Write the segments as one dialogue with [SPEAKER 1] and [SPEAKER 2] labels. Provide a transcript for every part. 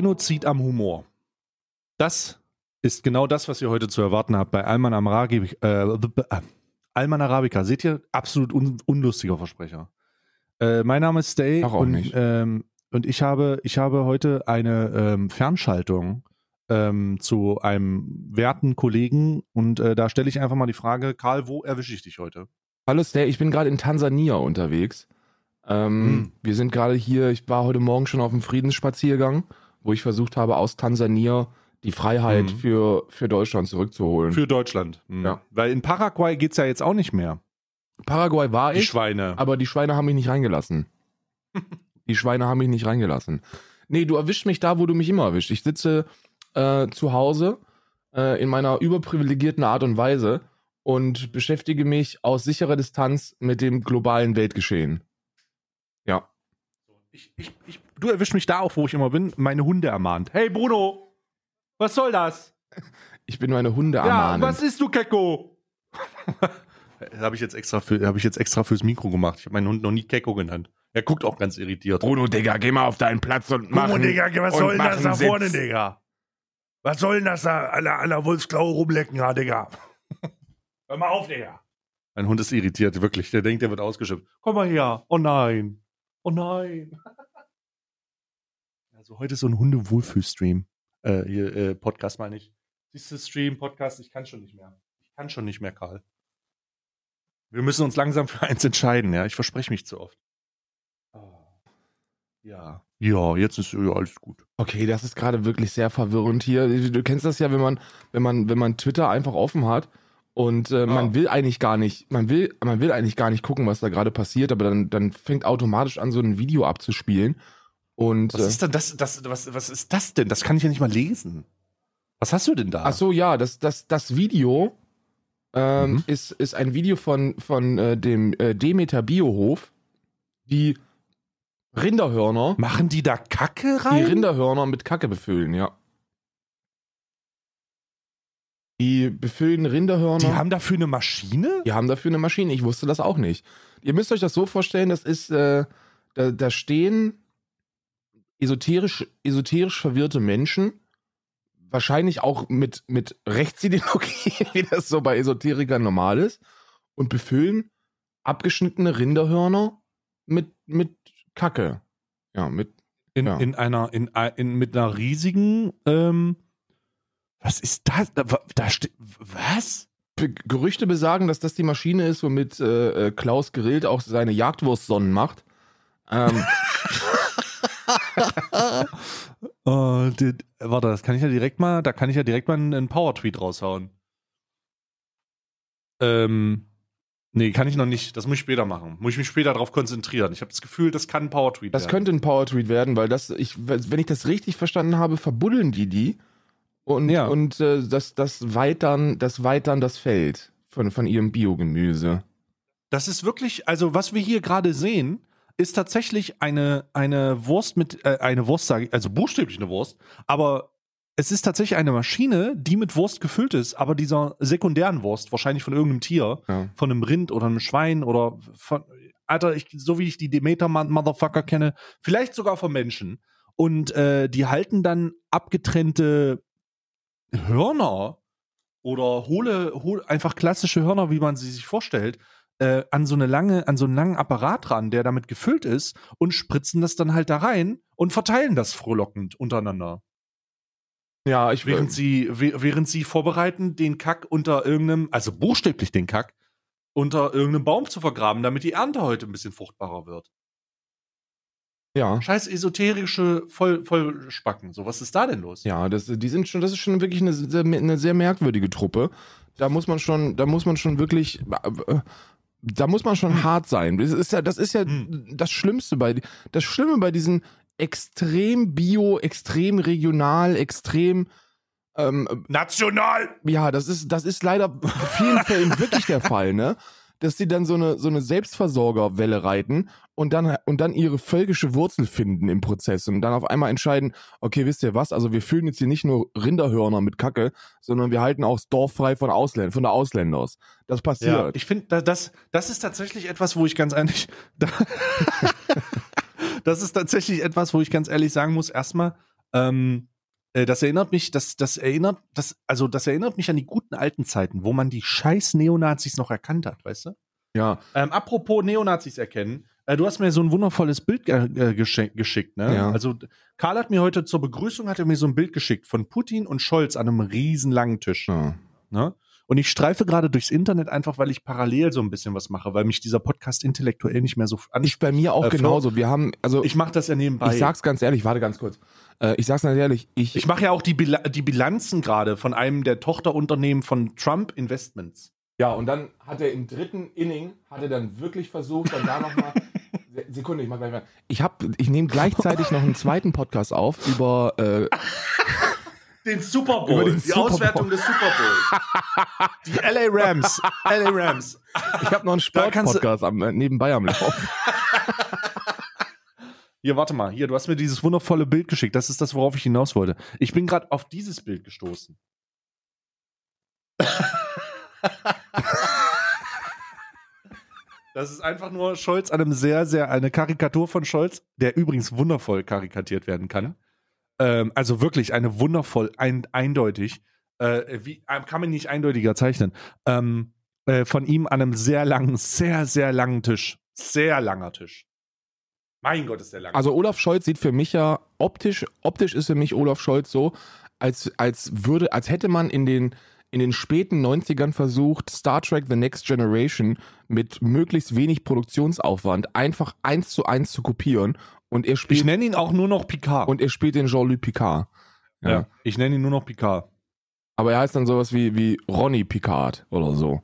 [SPEAKER 1] Genozid am Humor. Das ist genau das, was ihr heute zu erwarten habt bei Alman Arabica. Äh, Alman Arabica. Seht ihr? Absolut un unlustiger Versprecher. Äh, mein Name ist Stay und,
[SPEAKER 2] nicht.
[SPEAKER 1] ähm, und ich habe, ich habe heute eine ähm, Fernschaltung ähm, zu einem werten Kollegen und äh, da stelle ich einfach mal die Frage, Karl, wo erwische ich dich heute?
[SPEAKER 2] Hallo Stay, ich bin gerade in Tansania unterwegs. Ähm,
[SPEAKER 1] Hm.
[SPEAKER 2] Wir sind gerade hier, ich war heute Morgen schon auf dem Friedensspaziergang, wo ich versucht habe, aus Tansania die Freiheit
[SPEAKER 1] Hm.
[SPEAKER 2] für, für Deutschland zurückzuholen.
[SPEAKER 1] Für Deutschland. Mhm.
[SPEAKER 2] Ja.
[SPEAKER 1] Weil in Paraguay geht's ja jetzt auch nicht mehr.
[SPEAKER 2] Paraguay war
[SPEAKER 1] Die
[SPEAKER 2] ich,
[SPEAKER 1] Schweine.
[SPEAKER 2] aber die Schweine haben mich nicht reingelassen. die Schweine haben mich nicht reingelassen. Nee, du erwischst mich da, wo du mich immer erwischt. Ich sitze äh, zu Hause äh, in meiner überprivilegierten Art und Weise und beschäftige mich aus sicherer Distanz mit dem globalen Weltgeschehen. Ja.
[SPEAKER 1] Ich, ich, ich, du erwischst mich da auch, wo ich immer bin, meine Hunde ermahnt. Hey Bruno, was soll das?
[SPEAKER 2] Ich bin meine Hunde
[SPEAKER 1] Ja,
[SPEAKER 2] ermahnen.
[SPEAKER 1] was ist du, Kecko? habe ich jetzt extra für, habe ich jetzt extra fürs Mikro gemacht. Ich habe meinen Hund noch nie Kecko genannt. Er guckt auch ganz irritiert.
[SPEAKER 2] Bruno, Digga, geh mal auf deinen Platz und mach einen-
[SPEAKER 3] Digga, was soll denn das da
[SPEAKER 2] Sitz.
[SPEAKER 3] vorne, Digga? Was soll denn das da an der, an der Wolfsklaue rumlecken, ja, Digga? Hör mal auf, Digga.
[SPEAKER 1] Mein Hund ist irritiert, wirklich. Der denkt, der wird ausgeschimpft. Komm mal her. Oh nein. Oh nein. Also heute ist so ein Hunde-Wohlfühl-Stream. Äh, hier, äh, Podcast meine ich. Siehst du, Stream, Podcast, ich kann schon nicht mehr. Ich kann schon nicht mehr, Karl. Wir müssen uns langsam für eins entscheiden, ja. Ich verspreche mich zu oft. Ah. Ja. Ja, jetzt ist ja alles gut.
[SPEAKER 2] Okay, das ist gerade wirklich sehr verwirrend hier. Du kennst das ja, wenn man, wenn man, wenn man Twitter einfach offen hat und äh, man will eigentlich gar nicht, man will, man will eigentlich gar nicht gucken, was da gerade passiert, aber dann, dann fängt automatisch an, so ein Video abzuspielen. Und
[SPEAKER 1] Was
[SPEAKER 2] äh,
[SPEAKER 1] ist denn das, das was, was ist das denn? Das kann ich ja nicht mal lesen. Was hast du denn da?
[SPEAKER 2] ach so, ja, das, das, das Video ähm,
[SPEAKER 1] Mhm.
[SPEAKER 2] ist, ist ein Video von, von äh, dem äh, Demeter Biohof, die Rinderhörner,
[SPEAKER 1] Machen die da Kacke
[SPEAKER 2] die
[SPEAKER 1] rein?
[SPEAKER 2] Rinderhörner mit Kacke befüllen, ja. Die befüllen Rinderhörner.
[SPEAKER 1] Die haben dafür eine Maschine?
[SPEAKER 2] Die haben dafür eine Maschine. Ich wusste das auch nicht. Ihr müsst euch das so vorstellen, das ist, äh, da, da stehen esoterisch, esoterisch verwirrte Menschen, wahrscheinlich auch mit, mit Rechtsideologie, wie das so bei Esoterikern normal ist, und befüllen abgeschnittene Rinderhörner mit, mit Kacke. Ja, mit,
[SPEAKER 1] In,
[SPEAKER 2] Ja.
[SPEAKER 1] in einer, in, in, mit einer riesigen, ähm, was ist das? Da, da steht, was?
[SPEAKER 2] Gerüchte besagen, dass das die Maschine ist, womit äh, äh, Klaus Grillt auch seine Jagdwurstsonnen macht. Ähm,
[SPEAKER 1] Oh, die, warte, das kann ich ja direkt mal, da kann ich ja direkt mal einen, einen Power-Tweet raushauen. Ähm, nee, kann ich noch nicht. Das muss ich später machen. Muss ich mich später darauf konzentrieren. Ich habe das Gefühl, das kann ein Power-Tweet
[SPEAKER 2] Das
[SPEAKER 1] werden.
[SPEAKER 2] könnte ein Power-Tweet werden, weil das, ich, wenn ich das richtig verstanden habe, verbuddeln die die und,
[SPEAKER 1] Ja.
[SPEAKER 2] und äh, das, das weitern, das weitern das Feld von, von ihrem Biogemüse.
[SPEAKER 1] Das ist wirklich, also was wir hier gerade sehen, ist tatsächlich eine, eine Wurst mit, äh, eine Wurst, sage ich, also buchstäblich eine Wurst, aber es ist tatsächlich eine Maschine, die mit Wurst gefüllt ist, aber dieser sekundären Wurst, wahrscheinlich von irgendeinem Tier,
[SPEAKER 2] Ja.
[SPEAKER 1] von einem Rind oder einem Schwein oder von, Alter, ich, so wie ich die Demeter-Motherfucker kenne, vielleicht sogar von Menschen. Und äh, die halten dann abgetrennte Hörner oder hohle, hohle, einfach klassische Hörner, wie man sie sich vorstellt, äh, an so eine lange, an so einen langen Apparat ran, der damit gefüllt ist und spritzen das dann halt da rein und verteilen das frohlockend untereinander.
[SPEAKER 2] Ja, ich
[SPEAKER 1] Während sie, we- während sie vorbereiten, den Kack unter irgendeinem, also buchstäblich den Kack, unter irgendeinem Baum zu vergraben, damit die Ernte heute ein bisschen fruchtbarer wird.
[SPEAKER 2] ja.
[SPEAKER 1] Scheiß esoterische Voll, Vollspacken. So, was ist da denn los?
[SPEAKER 2] Ja, das, die sind schon, das ist schon wirklich eine sehr, eine sehr merkwürdige Truppe. Da muss man schon, da muss man schon wirklich, da muss man schon hart sein. Das ist ja, das ist ja
[SPEAKER 1] Hm.
[SPEAKER 2] das Schlimmste bei, das Schlimme bei diesen extrem bio, extrem regional, extrem, ähm,
[SPEAKER 3] National!
[SPEAKER 2] ja, das ist, das ist leider in vielen Fällen wirklich der Fall, ne? Dass sie dann so eine, so eine Selbstversorgerwelle reiten und dann, und dann ihre völkische Wurzel finden im Prozess und dann auf einmal entscheiden, okay, wisst ihr was? Also wir füllen jetzt hier nicht nur Rinderhörner mit Kacke, sondern wir halten auch das Dorf frei von Ausländern, von der Ausländers. Das
[SPEAKER 1] Ja,
[SPEAKER 2] passiert.
[SPEAKER 1] ich finde, das, das ist tatsächlich etwas, wo ich ganz ehrlich, da, das ist tatsächlich etwas, wo ich ganz ehrlich sagen muss, erstmal, Ähm, äh, das erinnert mich, das, das erinnert, das, also das erinnert mich an die guten alten Zeiten, wo man die scheiß Neonazis noch erkannt hat, weißt du?
[SPEAKER 2] Ja,
[SPEAKER 1] Ähm, apropos Neonazis erkennen, äh, du hast mir so ein wundervolles Bild äh, geschickt, ne?
[SPEAKER 2] Ja.
[SPEAKER 1] Also Karl hat mir heute zur Begrüßung hat er mir so ein Bild geschickt von Putin und Scholz an einem riesen langen Tisch.
[SPEAKER 2] ja.
[SPEAKER 1] Ne? Und ich streife gerade durchs Internet einfach, weil ich parallel so ein bisschen was mache, weil mich dieser Podcast intellektuell nicht mehr so an.
[SPEAKER 2] Ich bei mir auch
[SPEAKER 1] Äh,
[SPEAKER 2] genauso. Wir haben, also
[SPEAKER 1] Ich mache das ja nebenbei.
[SPEAKER 2] ich sag's ganz ehrlich, warte ganz kurz. Äh, ich sag's ganz ehrlich, ich,
[SPEAKER 1] Ich mache ja auch die, Bila die Bilanzen gerade von einem der Tochterunternehmen von Trump Investments.
[SPEAKER 2] Ja, und dann hat er im dritten Inning, hat er dann wirklich versucht, dann da nochmal. Sekunde, ich mach gleich mal. Ich, hab, ich nehme gleichzeitig noch einen zweiten Podcast auf über. Äh,
[SPEAKER 1] Den Super
[SPEAKER 2] Über den
[SPEAKER 1] die
[SPEAKER 2] Super Bowl.
[SPEAKER 1] Auswertung des Super Bowl. die LA Rams. LA Rams.
[SPEAKER 2] ich habe noch einen Sportpodcast äh, nebenbei am Laufen.
[SPEAKER 1] Hier, warte mal. Hier, du hast mir dieses wundervolle Bild geschickt. Das ist das, worauf ich hinaus wollte. Ich bin gerade auf dieses Bild gestoßen. Das ist einfach nur Scholz einem sehr, sehr, eine Karikatur von Scholz, der übrigens wundervoll karikatiert werden kann. Ähm, also wirklich eine wundervoll, ein, eindeutig. Äh, wie, äh, kann man nicht eindeutiger zeichnen. Ähm, äh, von ihm an einem sehr langen, sehr, sehr langen Tisch. Sehr langer Tisch. Mein Gott, ist der lang.
[SPEAKER 2] Also Olaf Scholz sieht für mich ja optisch, optisch ist für mich Olaf Scholz so, als, als würde, als hätte man in den, in den späten 90ern versucht, Star Trek The Next Generation mit möglichst wenig Produktionsaufwand einfach eins zu eins zu kopieren und er
[SPEAKER 1] ich
[SPEAKER 2] spielt,
[SPEAKER 1] nenne ihn auch nur noch Picard.
[SPEAKER 2] und er spielt den Jean-Luc Picard.
[SPEAKER 1] ja. ich nenne ihn nur noch Picard.
[SPEAKER 2] Aber er heißt dann sowas wie, wie Ronny Picard oder so.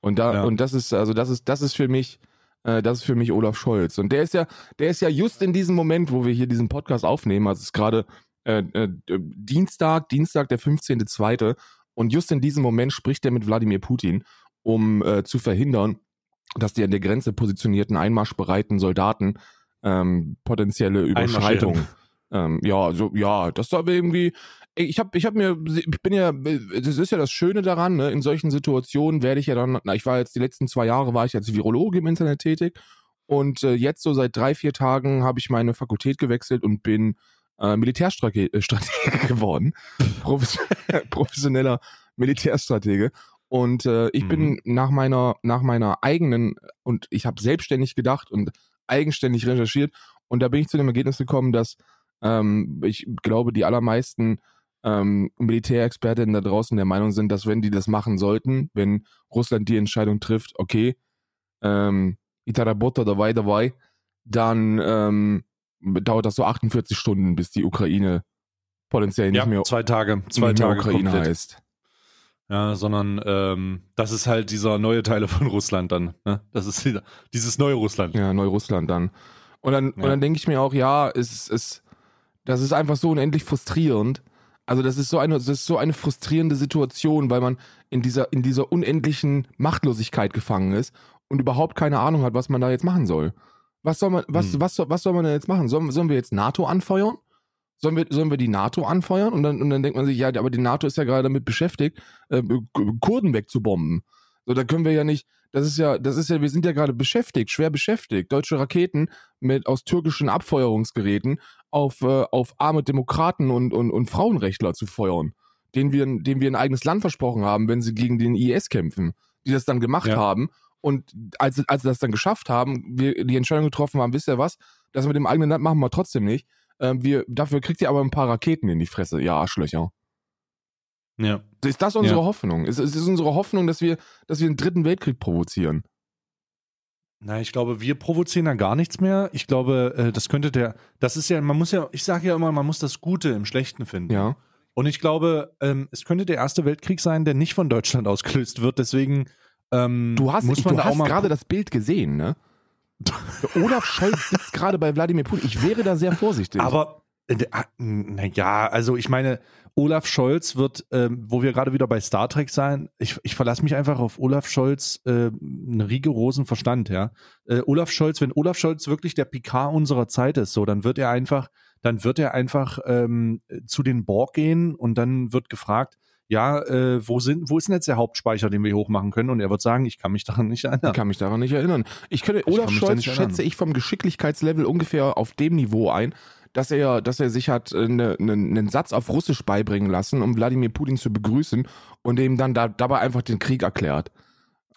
[SPEAKER 2] Und da,
[SPEAKER 1] Ja.
[SPEAKER 2] und das ist, also das ist, das ist für mich, äh, das ist für mich Olaf Scholz. Und der ist ja, der ist ja just in diesem Moment, wo wir hier diesen Podcast aufnehmen, also es ist gerade äh, äh, Dienstag, Dienstag, der 15.2. Und just in diesem Moment spricht er mit Wladimir Putin, um äh, zu verhindern, dass die an der Grenze positionierten einmarschbereiten Soldaten ähm, potenzielle Überschreitungen. Ähm, ja, so, ja, das war irgendwie. Ich habe ich hab mir, ich bin ja, das ist ja das Schöne daran, ne? in solchen Situationen werde ich ja dann, na, ich war jetzt die letzten zwei Jahre, war ich als Virologe im Internet tätig und äh, jetzt so seit drei, vier Tagen habe ich meine Fakultät gewechselt und bin äh, Militärstratege äh, geworden. Profes professioneller Militärstratege. Und äh, ich bin nach meiner, nach meiner eigenen, und ich habe selbstständig gedacht und eigenständig recherchiert. Und da bin ich zu dem Ergebnis gekommen, dass ähm, ich glaube, die allermeisten ähm, Militärexpertinnen da draußen der Meinung sind, dass wenn die das machen sollten, wenn Russland die Entscheidung trifft, okay, ähm, Itarabota dabei, dabei, dann ähm, dauert das so 48 Stunden, bis die Ukraine potenziell nicht
[SPEAKER 1] Ja,
[SPEAKER 2] mehr,
[SPEAKER 1] zwei Tage. Zwei Tage
[SPEAKER 2] Ukraine
[SPEAKER 1] komplett.
[SPEAKER 2] heißt.
[SPEAKER 1] Ja, sondern ähm, das ist halt dieser neue Teile von Russland dann. Ne? Das ist dieses neue Russland.
[SPEAKER 2] Ja, Neurussland dann. Und dann, und
[SPEAKER 1] Ja.
[SPEAKER 2] dann denke ich mir auch, ja, es ist, das ist einfach so unendlich frustrierend. Also das ist so eine, das ist so eine frustrierende Situation, weil man in dieser, in dieser unendlichen Machtlosigkeit gefangen ist und überhaupt keine Ahnung hat, was man da jetzt machen soll. Was soll man, was,
[SPEAKER 1] Hm.
[SPEAKER 2] was, soll, was soll man denn jetzt machen? Sollen, sollen wir jetzt NATO anfeuern? Sollen wir, sollen wir die NATO anfeuern? Und dann, und dann denkt man sich, ja, aber die NATO ist ja gerade damit beschäftigt, äh, Kurden wegzubomben. So, da können wir ja nicht, das ist ja, das ist ja, wir sind ja gerade beschäftigt, schwer beschäftigt, deutsche Raketen mit aus türkischen Abfeuerungsgeräten auf, äh, auf arme Demokraten und, und, und Frauenrechtler zu feuern, denen wir, denen wir ein eigenes Land versprochen haben, wenn sie gegen den IS kämpfen, die das dann gemacht
[SPEAKER 1] Ja.
[SPEAKER 2] haben. Und als, als sie das dann geschafft haben, wir die Entscheidung getroffen haben, wisst ihr was, das mit dem eigenen Land machen wir trotzdem nicht. Ähm, wir, dafür kriegt ihr aber ein paar Raketen in die Fresse, ihr Arschlöcher.
[SPEAKER 1] Ja.
[SPEAKER 2] Ist das unsere
[SPEAKER 1] Ja.
[SPEAKER 2] Hoffnung? Ist, ist, ist unsere Hoffnung, dass wir, dass wir einen dritten Weltkrieg provozieren?
[SPEAKER 1] Na, ich glaube, wir provozieren da gar nichts mehr. Ich glaube, äh, das könnte der, das ist ja, man muss ja, ich sage ja immer, man muss das Gute im Schlechten finden.
[SPEAKER 2] Ja.
[SPEAKER 1] Und ich glaube, ähm, es könnte der erste Weltkrieg sein, der nicht von Deutschland ausgelöst wird. Deswegen ähm,
[SPEAKER 2] Du hast,
[SPEAKER 1] muss man
[SPEAKER 2] du
[SPEAKER 1] da
[SPEAKER 2] hast gerade das Bild gesehen, ne? Olaf Scholz sitzt gerade bei Wladimir Putin. Ich wäre da sehr vorsichtig.
[SPEAKER 1] Aber naja, also ich meine, Olaf Scholz wird, ähm, wo wir gerade wieder bei Star Trek sein, ich, ich verlasse mich einfach auf Olaf Scholz äh, einen rigorosen Verstand, ja. Äh, Olaf Scholz, wenn Olaf Scholz wirklich der Picard unserer Zeit ist, so, dann wird er einfach, dann wird er einfach ähm, zu den Borg gehen und dann wird gefragt, ja, äh, wo sind, wo ist denn jetzt der Hauptspeicher, den wir hochmachen können? Und er wird sagen, ich kann mich daran nicht erinnern.
[SPEAKER 2] ich kann mich daran nicht erinnern. Ich könnte, Olaf Scholz schätze ich vom Geschicklichkeitslevel ungefähr auf dem Niveau ein, dass er, dass er sich hat einen ne, ne Satz auf Russisch beibringen lassen, um Wladimir Putin zu begrüßen und ihm dann da, dabei einfach den Krieg erklärt.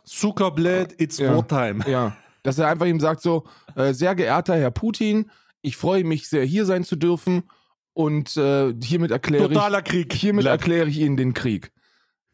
[SPEAKER 1] Zuckerblät, it's
[SPEAKER 2] Ja.
[SPEAKER 1] wartime.
[SPEAKER 2] Ja, dass er einfach ihm sagt so, äh, sehr geehrter Herr Putin, ich freue mich sehr, hier sein zu dürfen und äh, hiermit erkläre ich,
[SPEAKER 1] Krieg.
[SPEAKER 2] hiermit erkläre ich Ihnen den Krieg.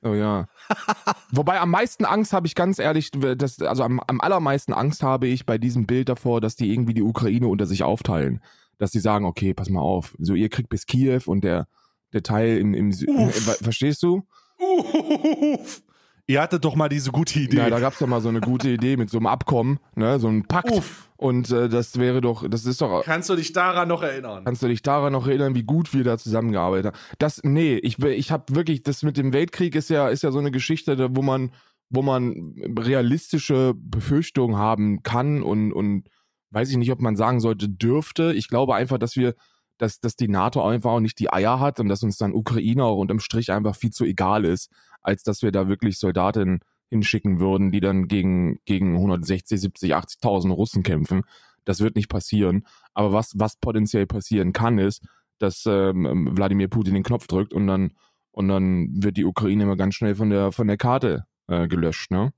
[SPEAKER 2] Oh ja. Wobei am meisten Angst habe ich ganz ehrlich, das, also am, am allermeisten Angst habe ich bei diesem Bild davor, dass die irgendwie die Ukraine unter sich aufteilen. Dass sie sagen, okay, pass mal auf, so ihr kriegt bis Kiew und der, der Teil im, im
[SPEAKER 1] Uff.
[SPEAKER 2] äh, verstehst du?
[SPEAKER 1] Uff. Ihr hattet doch mal diese gute Idee.
[SPEAKER 2] Ja, da gab's ja mal so eine gute Idee mit so einem Abkommen, ne, so ein Pakt.
[SPEAKER 1] Uff.
[SPEAKER 2] Und äh, das wäre doch, das ist doch,
[SPEAKER 1] Kannst du dich daran noch erinnern?
[SPEAKER 2] Kannst du dich daran noch erinnern, wie gut wir da zusammengearbeitet haben? Das, nee, ich, ich habe wirklich, das mit dem Weltkrieg ist ja, ist ja so eine Geschichte, wo man, wo man realistische Befürchtungen haben kann und, und weiß ich nicht, ob man sagen sollte, dürfte. Ich glaube einfach, dass wir, dass, dass die NATO einfach auch nicht die Eier hat und dass uns dann Ukraine auch unterm Strich einfach viel zu egal ist, als dass wir da wirklich Soldaten hinschicken würden, die dann gegen, gegen 160, 70, 80.000 Russen kämpfen. Das wird nicht passieren. Aber was, was potenziell passieren kann, ist, dass ähm, Wladimir Putin den Knopf drückt und dann, und dann wird die Ukraine immer ganz schnell von der, von der Karte äh, gelöscht, ne?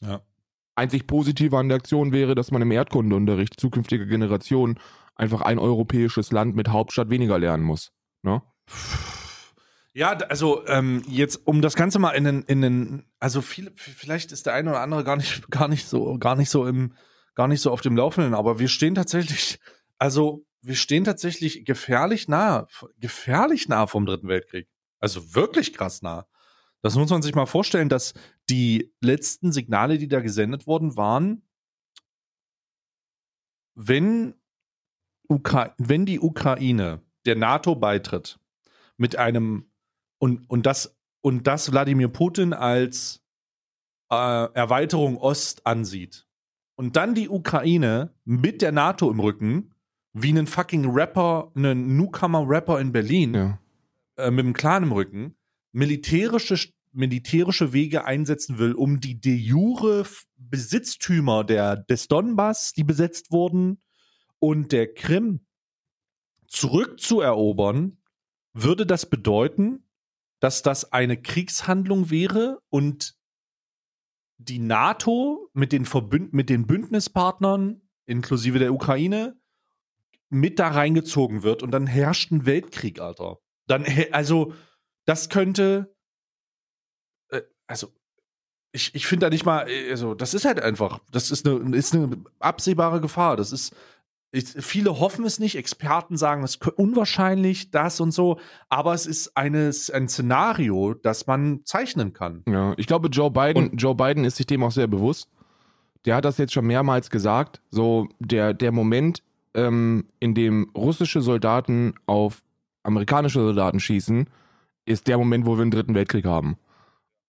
[SPEAKER 1] Ja.
[SPEAKER 2] Einzig positiv an der Aktion wäre, dass man im Erdkundeunterricht zukünftiger Generationen einfach ein europäisches Land mit Hauptstadt weniger lernen muss. Ne?
[SPEAKER 1] Ja, also ähm, jetzt, um das Ganze mal in den, in den, also viel, vielleicht ist der eine oder andere gar nicht, gar nicht so, gar nicht so im, gar nicht so auf dem Laufenden, aber wir stehen tatsächlich, also wir stehen tatsächlich gefährlich nah, gefährlich nah vom Dritten Weltkrieg. Also wirklich krass nah. Das muss man sich mal vorstellen, dass die letzten Signale, die da gesendet wurden, waren, wenn, Ukra wenn die Ukraine der NATO beitritt, mit einem und, und das und das Wladimir Putin als äh, Erweiterung Ost ansieht und dann die Ukraine mit der NATO im Rücken wie einen fucking Rapper, einen Newcomer-Rapper in Berlin
[SPEAKER 2] Ja.
[SPEAKER 1] äh, mit dem Clan im Rücken militärische militärische Wege einsetzen will, um die de jure Besitztümer der des Donbass, die besetzt wurden, und der Krim zurückzuerobern, würde das bedeuten, dass das eine Kriegshandlung wäre und die NATO mit den, Verbünd mit den Bündnispartnern, inklusive der Ukraine, mit da reingezogen wird und dann herrscht ein Weltkrieg, Alter. Dann, also, das könnte, äh, also, ich, ich finde da nicht mal, äh, also, das ist halt einfach, das ist eine, ist eine absehbare Gefahr. Das ist, ich, viele hoffen es nicht, Experten sagen, es ist unwahrscheinlich, das und so, aber es ist eines, ein Szenario, das man zeichnen kann.
[SPEAKER 2] Ja, ich glaube, Joe Biden, Joe Biden ist sich dem auch sehr bewusst. Der hat das jetzt schon mehrmals gesagt. So, der, der Moment, ähm, in dem russische Soldaten auf amerikanische Soldaten schießen, ist der Moment, wo wir einen dritten Weltkrieg haben.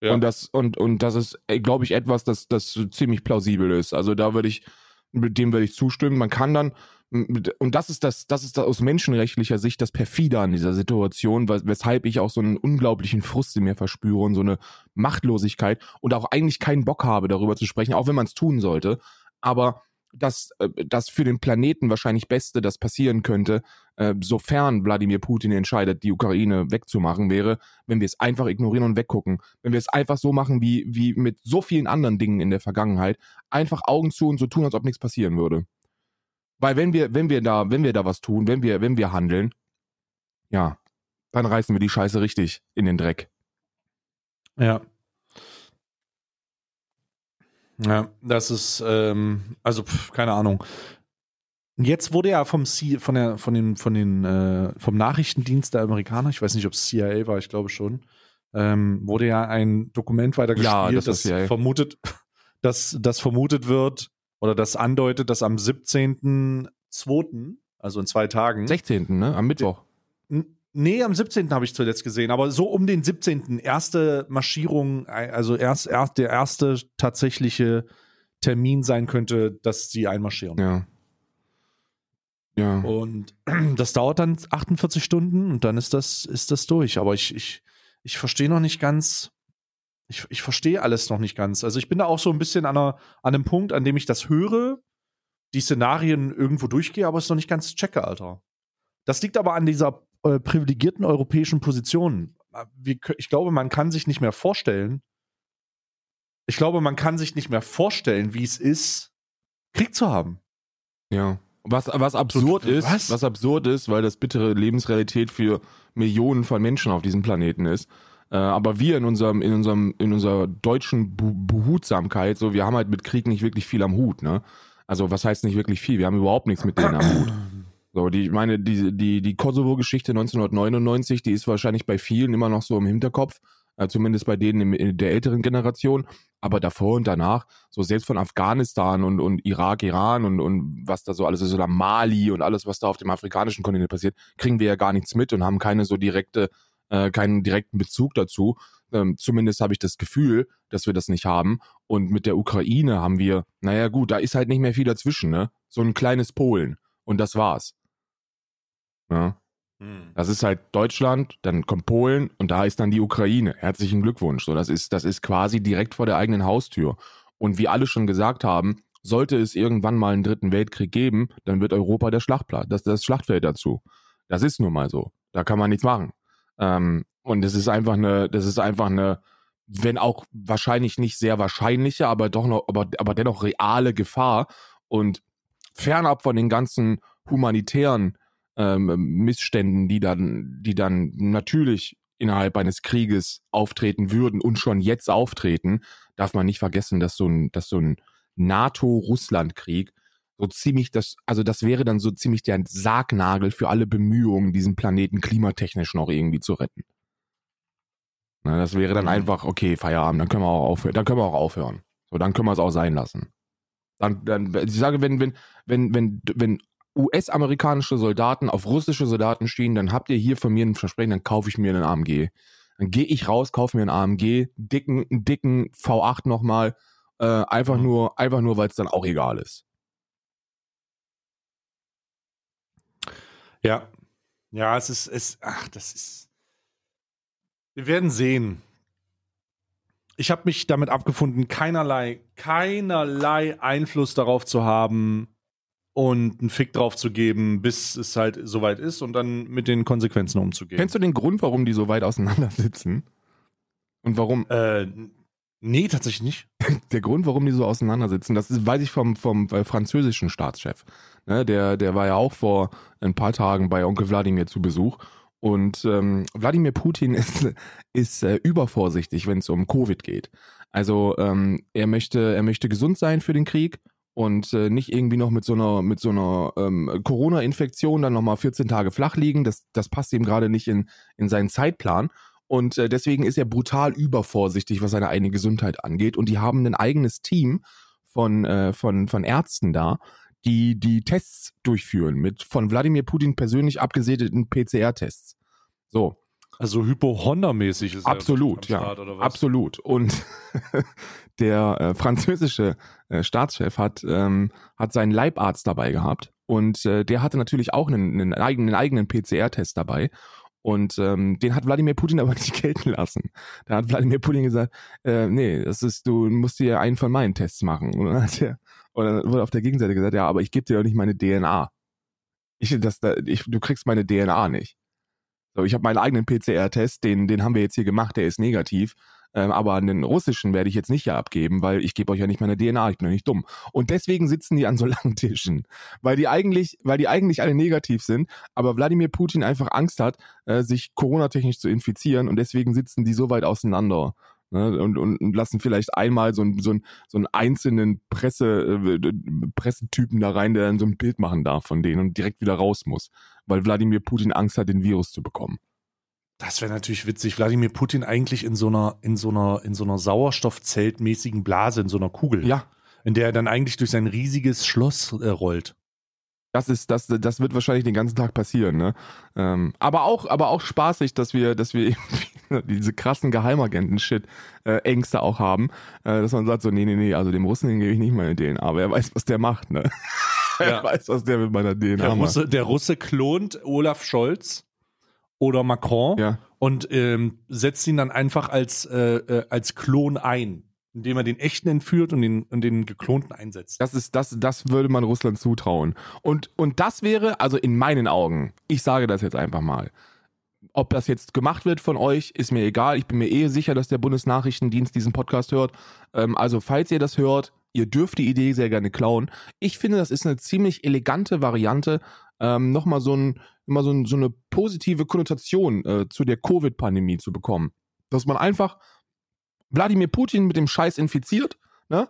[SPEAKER 1] Ja.
[SPEAKER 2] Und das, und, und das ist, glaube ich, etwas, das, das ziemlich plausibel ist. Also da würde ich, mit dem würde ich zustimmen. Man kann dann, und das ist das, das ist das aus menschenrechtlicher Sicht das perfide an dieser Situation, wes- weshalb ich auch so einen unglaublichen Frust in mir verspüre und so eine Machtlosigkeit und auch eigentlich keinen Bock habe, darüber zu sprechen, auch wenn man es tun sollte. Aber das, äh, das für den Planeten wahrscheinlich Beste, das passieren könnte, äh, sofern Wladimir Putin entscheidet, die Ukraine wegzumachen, wäre, wenn wir es einfach ignorieren und weggucken. Wenn wir es einfach so machen wie, wie mit so vielen anderen Dingen in der Vergangenheit, einfach Augen zu und so tun, als ob nichts passieren würde. Weil wenn wir, wenn wir da, wenn wir da was tun, wenn wir, wenn wir handeln, ja, dann reißen wir die Scheiße richtig in den Dreck.
[SPEAKER 1] Ja. Ja, das ist, ähm, also, pf, keine Ahnung. Jetzt wurde ja vom C, von der, von den, von den, äh, vom Nachrichtendienst der Amerikaner, ich weiß nicht, ob es CIA war, ich glaube schon, ähm, wurde ja ein Dokument weitergespielt,
[SPEAKER 2] Ja, das
[SPEAKER 1] das, vermutet, dass das vermutet wird oder das andeutet, dass am 17.02., also in zwei Tagen,
[SPEAKER 2] 16. ne? Am Mittwoch.
[SPEAKER 1] Nee, am 17. habe ich zuletzt gesehen, aber so um den 17. erste Marschierung, also erst, erst der erste tatsächliche Termin sein könnte, dass sie einmarschieren.
[SPEAKER 2] Ja. Ja.
[SPEAKER 1] Und das dauert dann 48 Stunden und dann ist das, ist das durch. Aber ich, ich, ich verstehe noch nicht ganz, ich, ich verstehe alles noch nicht ganz. Also ich bin da auch so ein bisschen an, einer, an einem Punkt, an dem ich das höre die Szenarien irgendwo durchgehe, aber es noch nicht ganz checke, Alter. Das liegt aber an dieser äh, privilegierten europäischen Position. Wir, kö- ich glaube, man kann sich nicht mehr vorstellen, ich glaube, man kann sich nicht mehr vorstellen, wie es ist, Krieg zu haben.
[SPEAKER 2] Ja. Was, was absurd ist,
[SPEAKER 1] Was?
[SPEAKER 2] was? absurd ist, weil das bittere Lebensrealität für Millionen von Menschen auf diesem Planeten ist. Äh, aber wir in unserem, in unserem, in unserer deutschen Bu- Behutsamkeit, so, wir haben halt mit Krieg nicht wirklich viel am Hut, ne? Also, was heißt nicht wirklich viel? Wir haben überhaupt nichts mit denen am Hut. So, die, ich meine, die, die, die Kosovo-Geschichte 1999, die ist wahrscheinlich bei vielen immer noch so im Hinterkopf, äh, zumindest bei denen im, in der älteren Generation. Aber davor und danach, so selbst von Afghanistan und, und Irak, Iran und, und was da so alles ist, oder Mali und alles, was da auf dem afrikanischen Kontinent passiert, kriegen wir ja gar nichts mit und haben keine so direkte, äh, keinen direkten Bezug dazu. Ähm, zumindest habe ich das Gefühl, dass wir das nicht haben. Und mit der Ukraine haben wir, naja gut, da ist halt nicht mehr viel dazwischen, ne? So ein kleines Polen. Und das war's. Ja. Das ist halt Deutschland, dann kommt Polen und da ist dann die Ukraine. Herzlichen Glückwunsch. So, das ist, das ist quasi direkt vor der eigenen Haustür. Und wie alle schon gesagt haben, sollte es irgendwann mal einen dritten Weltkrieg geben, dann wird Europa der Schlachtplatz, das, das Schlachtfeld dazu. Das ist nun mal so. Da kann man nichts machen. Ähm, und das ist einfach eine, das ist einfach eine, wenn auch wahrscheinlich nicht sehr wahrscheinliche, aber doch noch, aber, aber dennoch reale Gefahr. Und fernab von den ganzen humanitären ähm, Missständen, die dann, die dann natürlich innerhalb eines Krieges auftreten würden und schon jetzt auftreten, darf man nicht vergessen, dass so ein, dass so ein NATO-Russland-Krieg so ziemlich das, also das wäre dann so ziemlich der Sargnagel für alle Bemühungen, diesen Planeten klimatechnisch noch irgendwie zu retten. Na, das wäre dann
[SPEAKER 1] Mhm.
[SPEAKER 2] einfach, okay, Feierabend, dann können wir auch aufhören, dann können wir auch aufhören. So, dann können wir es auch sein lassen. Dann, dann, ich sage, wenn, wenn, wenn, wenn, wenn US-amerikanische Soldaten auf russische Soldaten stehen, dann habt ihr hier von mir ein Versprechen, dann kaufe ich mir einen AMG. Dann gehe ich raus, kaufe mir einen AMG, dicken, dicken V8 nochmal, äh, einfach
[SPEAKER 1] Mhm.
[SPEAKER 2] nur, einfach nur, weil es dann auch egal ist.
[SPEAKER 1] Ja. Ja, es ist, es, ach, das ist. Wir werden sehen. Ich habe mich damit abgefunden, keinerlei, keinerlei Einfluss darauf zu haben und einen Fick drauf zu geben, bis es halt soweit ist und dann mit den Konsequenzen umzugehen.
[SPEAKER 2] Kennst du den Grund, warum die so weit auseinander sitzen? Und warum,
[SPEAKER 1] äh, nee, tatsächlich nicht.
[SPEAKER 2] der Grund, warum die so auseinandersitzen, das ist, weiß ich vom, vom äh, französischen Staatschef. Ne, der, der war ja auch vor ein paar Tagen bei Onkel Wladimir zu Besuch. Und ähm, Wladimir Putin ist, ist äh, übervorsichtig, wenn es um Covid geht. Also ähm, er möchte, er möchte gesund sein für den Krieg und äh, nicht irgendwie noch mit so einer, mit so einer ähm, Corona-Infektion dann nochmal 14 Tage flach liegen. Das, das passt ihm gerade nicht in, in seinen Zeitplan. Und äh, deswegen ist er brutal übervorsichtig, was seine eigene Gesundheit angeht. Und die haben ein eigenes Team von, äh, von, von Ärzten da, die die Tests durchführen mit von Wladimir Putin persönlich abgesegneten PCR-Tests. So,
[SPEAKER 1] Also Hypo-Honda-mäßig ist er
[SPEAKER 2] Absolut, ja.
[SPEAKER 1] Start, oder was?
[SPEAKER 2] absolut. Und der äh, französische äh, Staatschef hat, ähm, hat seinen Leibarzt dabei gehabt. Und äh, der hatte natürlich auch einen, einen eigenen, eigenen PCR-Test dabei. Und ähm, den hat Wladimir Putin aber nicht gelten lassen. Da hat Wladimir Putin gesagt, äh, nee, das ist, du musst dir einen von meinen Tests machen. Und dann, hat er, und dann wurde auf der Gegenseite gesagt, ja, aber ich gebe dir doch nicht meine DNA. Ich, das, da, ich, du kriegst meine DNA nicht. So, ich habe meinen eigenen PCR-Test, den, den haben wir jetzt hier gemacht, der ist negativ. Ähm, aber einen russischen werde ich jetzt nicht hier abgeben, weil ich gebe euch ja nicht meine DNA, ich bin ja nicht dumm. Und deswegen sitzen die an so langen Tischen, weil die eigentlich, weil die eigentlich alle negativ sind, aber Wladimir Putin einfach Angst hat, äh, sich Corona-technisch zu infizieren und deswegen sitzen die so weit auseinander. Ne, und, und, und lassen vielleicht einmal so, ein, so, ein, so einen einzelnen Presse, äh, Pressetypen da rein, der dann so ein Bild machen darf von denen und direkt wieder raus muss, weil Wladimir Putin Angst hat, den Virus zu bekommen.
[SPEAKER 1] Das wäre natürlich witzig. Wladimir Putin eigentlich in so einer, in so einer, in so einer Sauerstoffzeltmäßigen Blase, in so einer Kugel,
[SPEAKER 2] Ja,
[SPEAKER 1] in der er dann eigentlich durch sein riesiges Schloss äh, rollt.
[SPEAKER 2] Das ist, das, das wird wahrscheinlich den ganzen Tag passieren, ne? Ähm, aber auch, aber auch spaßig, dass wir, dass wir diese krassen Geheimagenten-Shit äh, Ängste auch haben, äh, dass man sagt so, nee, nee, nee, also dem Russen den gebe ich nicht meine DNA, aber er weiß, was der macht, ne?
[SPEAKER 1] Ja.
[SPEAKER 2] weiß, was der mit meiner DNA
[SPEAKER 1] Der
[SPEAKER 2] macht.
[SPEAKER 1] Russe, der Russe klont Olaf Scholz oder Macron
[SPEAKER 2] Ja,
[SPEAKER 1] und ähm, setzt ihn dann einfach als, äh, äh, als Klon ein. Indem er den echten entführt und den, und den geklonten einsetzt.
[SPEAKER 2] Das ist, das, das würde man Russland zutrauen. Und, und das wäre, also in meinen Augen, ich sage das jetzt einfach mal. Ob das jetzt gemacht wird von euch, ist mir egal. Ich bin mir eh sicher, dass der Bundesnachrichtendienst diesen Podcast hört. Ähm, also, falls ihr das hört, ihr dürft die Idee sehr gerne klauen. Ich finde, das ist eine ziemlich elegante Variante, ähm, nochmal so, ein, so, ein, so eine positive Konnotation äh, zu der Covid-Pandemie zu bekommen. Dass man einfach Wladimir Putin mit dem Scheiß infiziert, ne?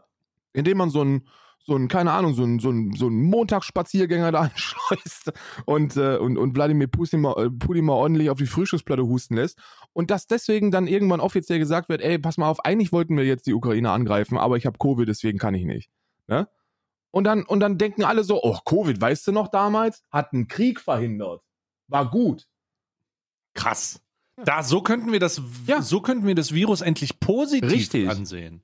[SPEAKER 2] Indem man so ein, so ein, keine Ahnung, so ein, so ein, so ein Montagsspaziergänger da einschleust und, äh, und, und Wladimir Putin mal, äh, Putin mal ordentlich auf die Frühstücksplatte husten lässt. Und dass deswegen dann irgendwann offiziell gesagt wird, ey, pass mal auf, eigentlich wollten wir jetzt die Ukraine angreifen, aber ich habe Covid, deswegen kann ich nicht. Ne? Und dann, und dann denken alle so, oh, Covid, weißt du noch damals? Hat einen Krieg verhindert. War gut.
[SPEAKER 1] Krass. Da, so könnten wir das,
[SPEAKER 2] Ja.
[SPEAKER 1] so könnten wir das Virus endlich positiv
[SPEAKER 2] Richtig.
[SPEAKER 1] ansehen.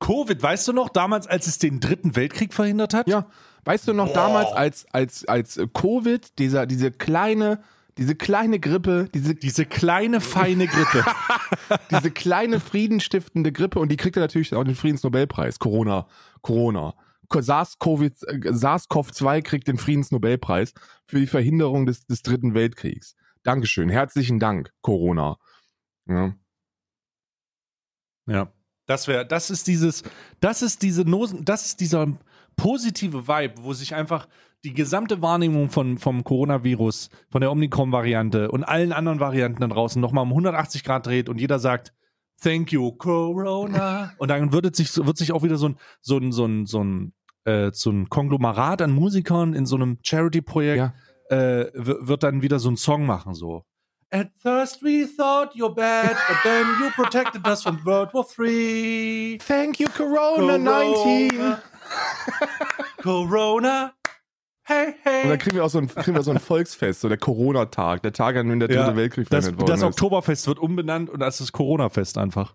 [SPEAKER 1] Covid, weißt du noch, damals, als es den dritten Weltkrieg verhindert hat?
[SPEAKER 2] Ja, weißt du noch
[SPEAKER 1] Boah.
[SPEAKER 2] damals, als, als, als Covid, dieser, diese kleine, diese kleine Grippe, diese,
[SPEAKER 1] Diese kleine, feine Grippe.
[SPEAKER 2] diese kleine friedenstiftende Grippe und die kriegt er natürlich auch den Friedensnobelpreis. Corona, Corona. SARS-CoV- äh, SARS-CoV-2 kriegt den Friedensnobelpreis für die Verhinderung des, des Dritten Weltkriegs. Dankeschön, herzlichen Dank, Corona. Ja.
[SPEAKER 1] Ja. Das wäre, das ist dieses, das ist diese Nosen, das ist dieser positive Vibe, wo sich einfach die gesamte Wahrnehmung von, vom Coronavirus, von der Omikron-Variante und allen anderen Varianten da draußen nochmal um 180 Grad dreht und jeder sagt, Thank you, Corona. Und dann wird sich, wird sich auch wieder so ein, so ein, so ein, so ein, äh, so ein Konglomerat an Musikern in so einem Charity-Projekt
[SPEAKER 2] Ja.
[SPEAKER 1] äh, wird dann wieder so einen Song machen, so. At first we thought you're bad, but then you protected us from World War III.
[SPEAKER 2] Thank you, Corona 19.
[SPEAKER 1] Corona. Hey, hey.
[SPEAKER 2] Und dann kriegen wir auch so ein, kriegen wir so ein Volksfest, so der Corona-Tag, der Tag, an dem der Dritte
[SPEAKER 1] Ja,
[SPEAKER 2] Weltkrieg
[SPEAKER 1] das,
[SPEAKER 2] verhindert worden
[SPEAKER 1] das
[SPEAKER 2] ist.
[SPEAKER 1] Oktoberfest wird umbenannt und das ist Corona-Fest einfach.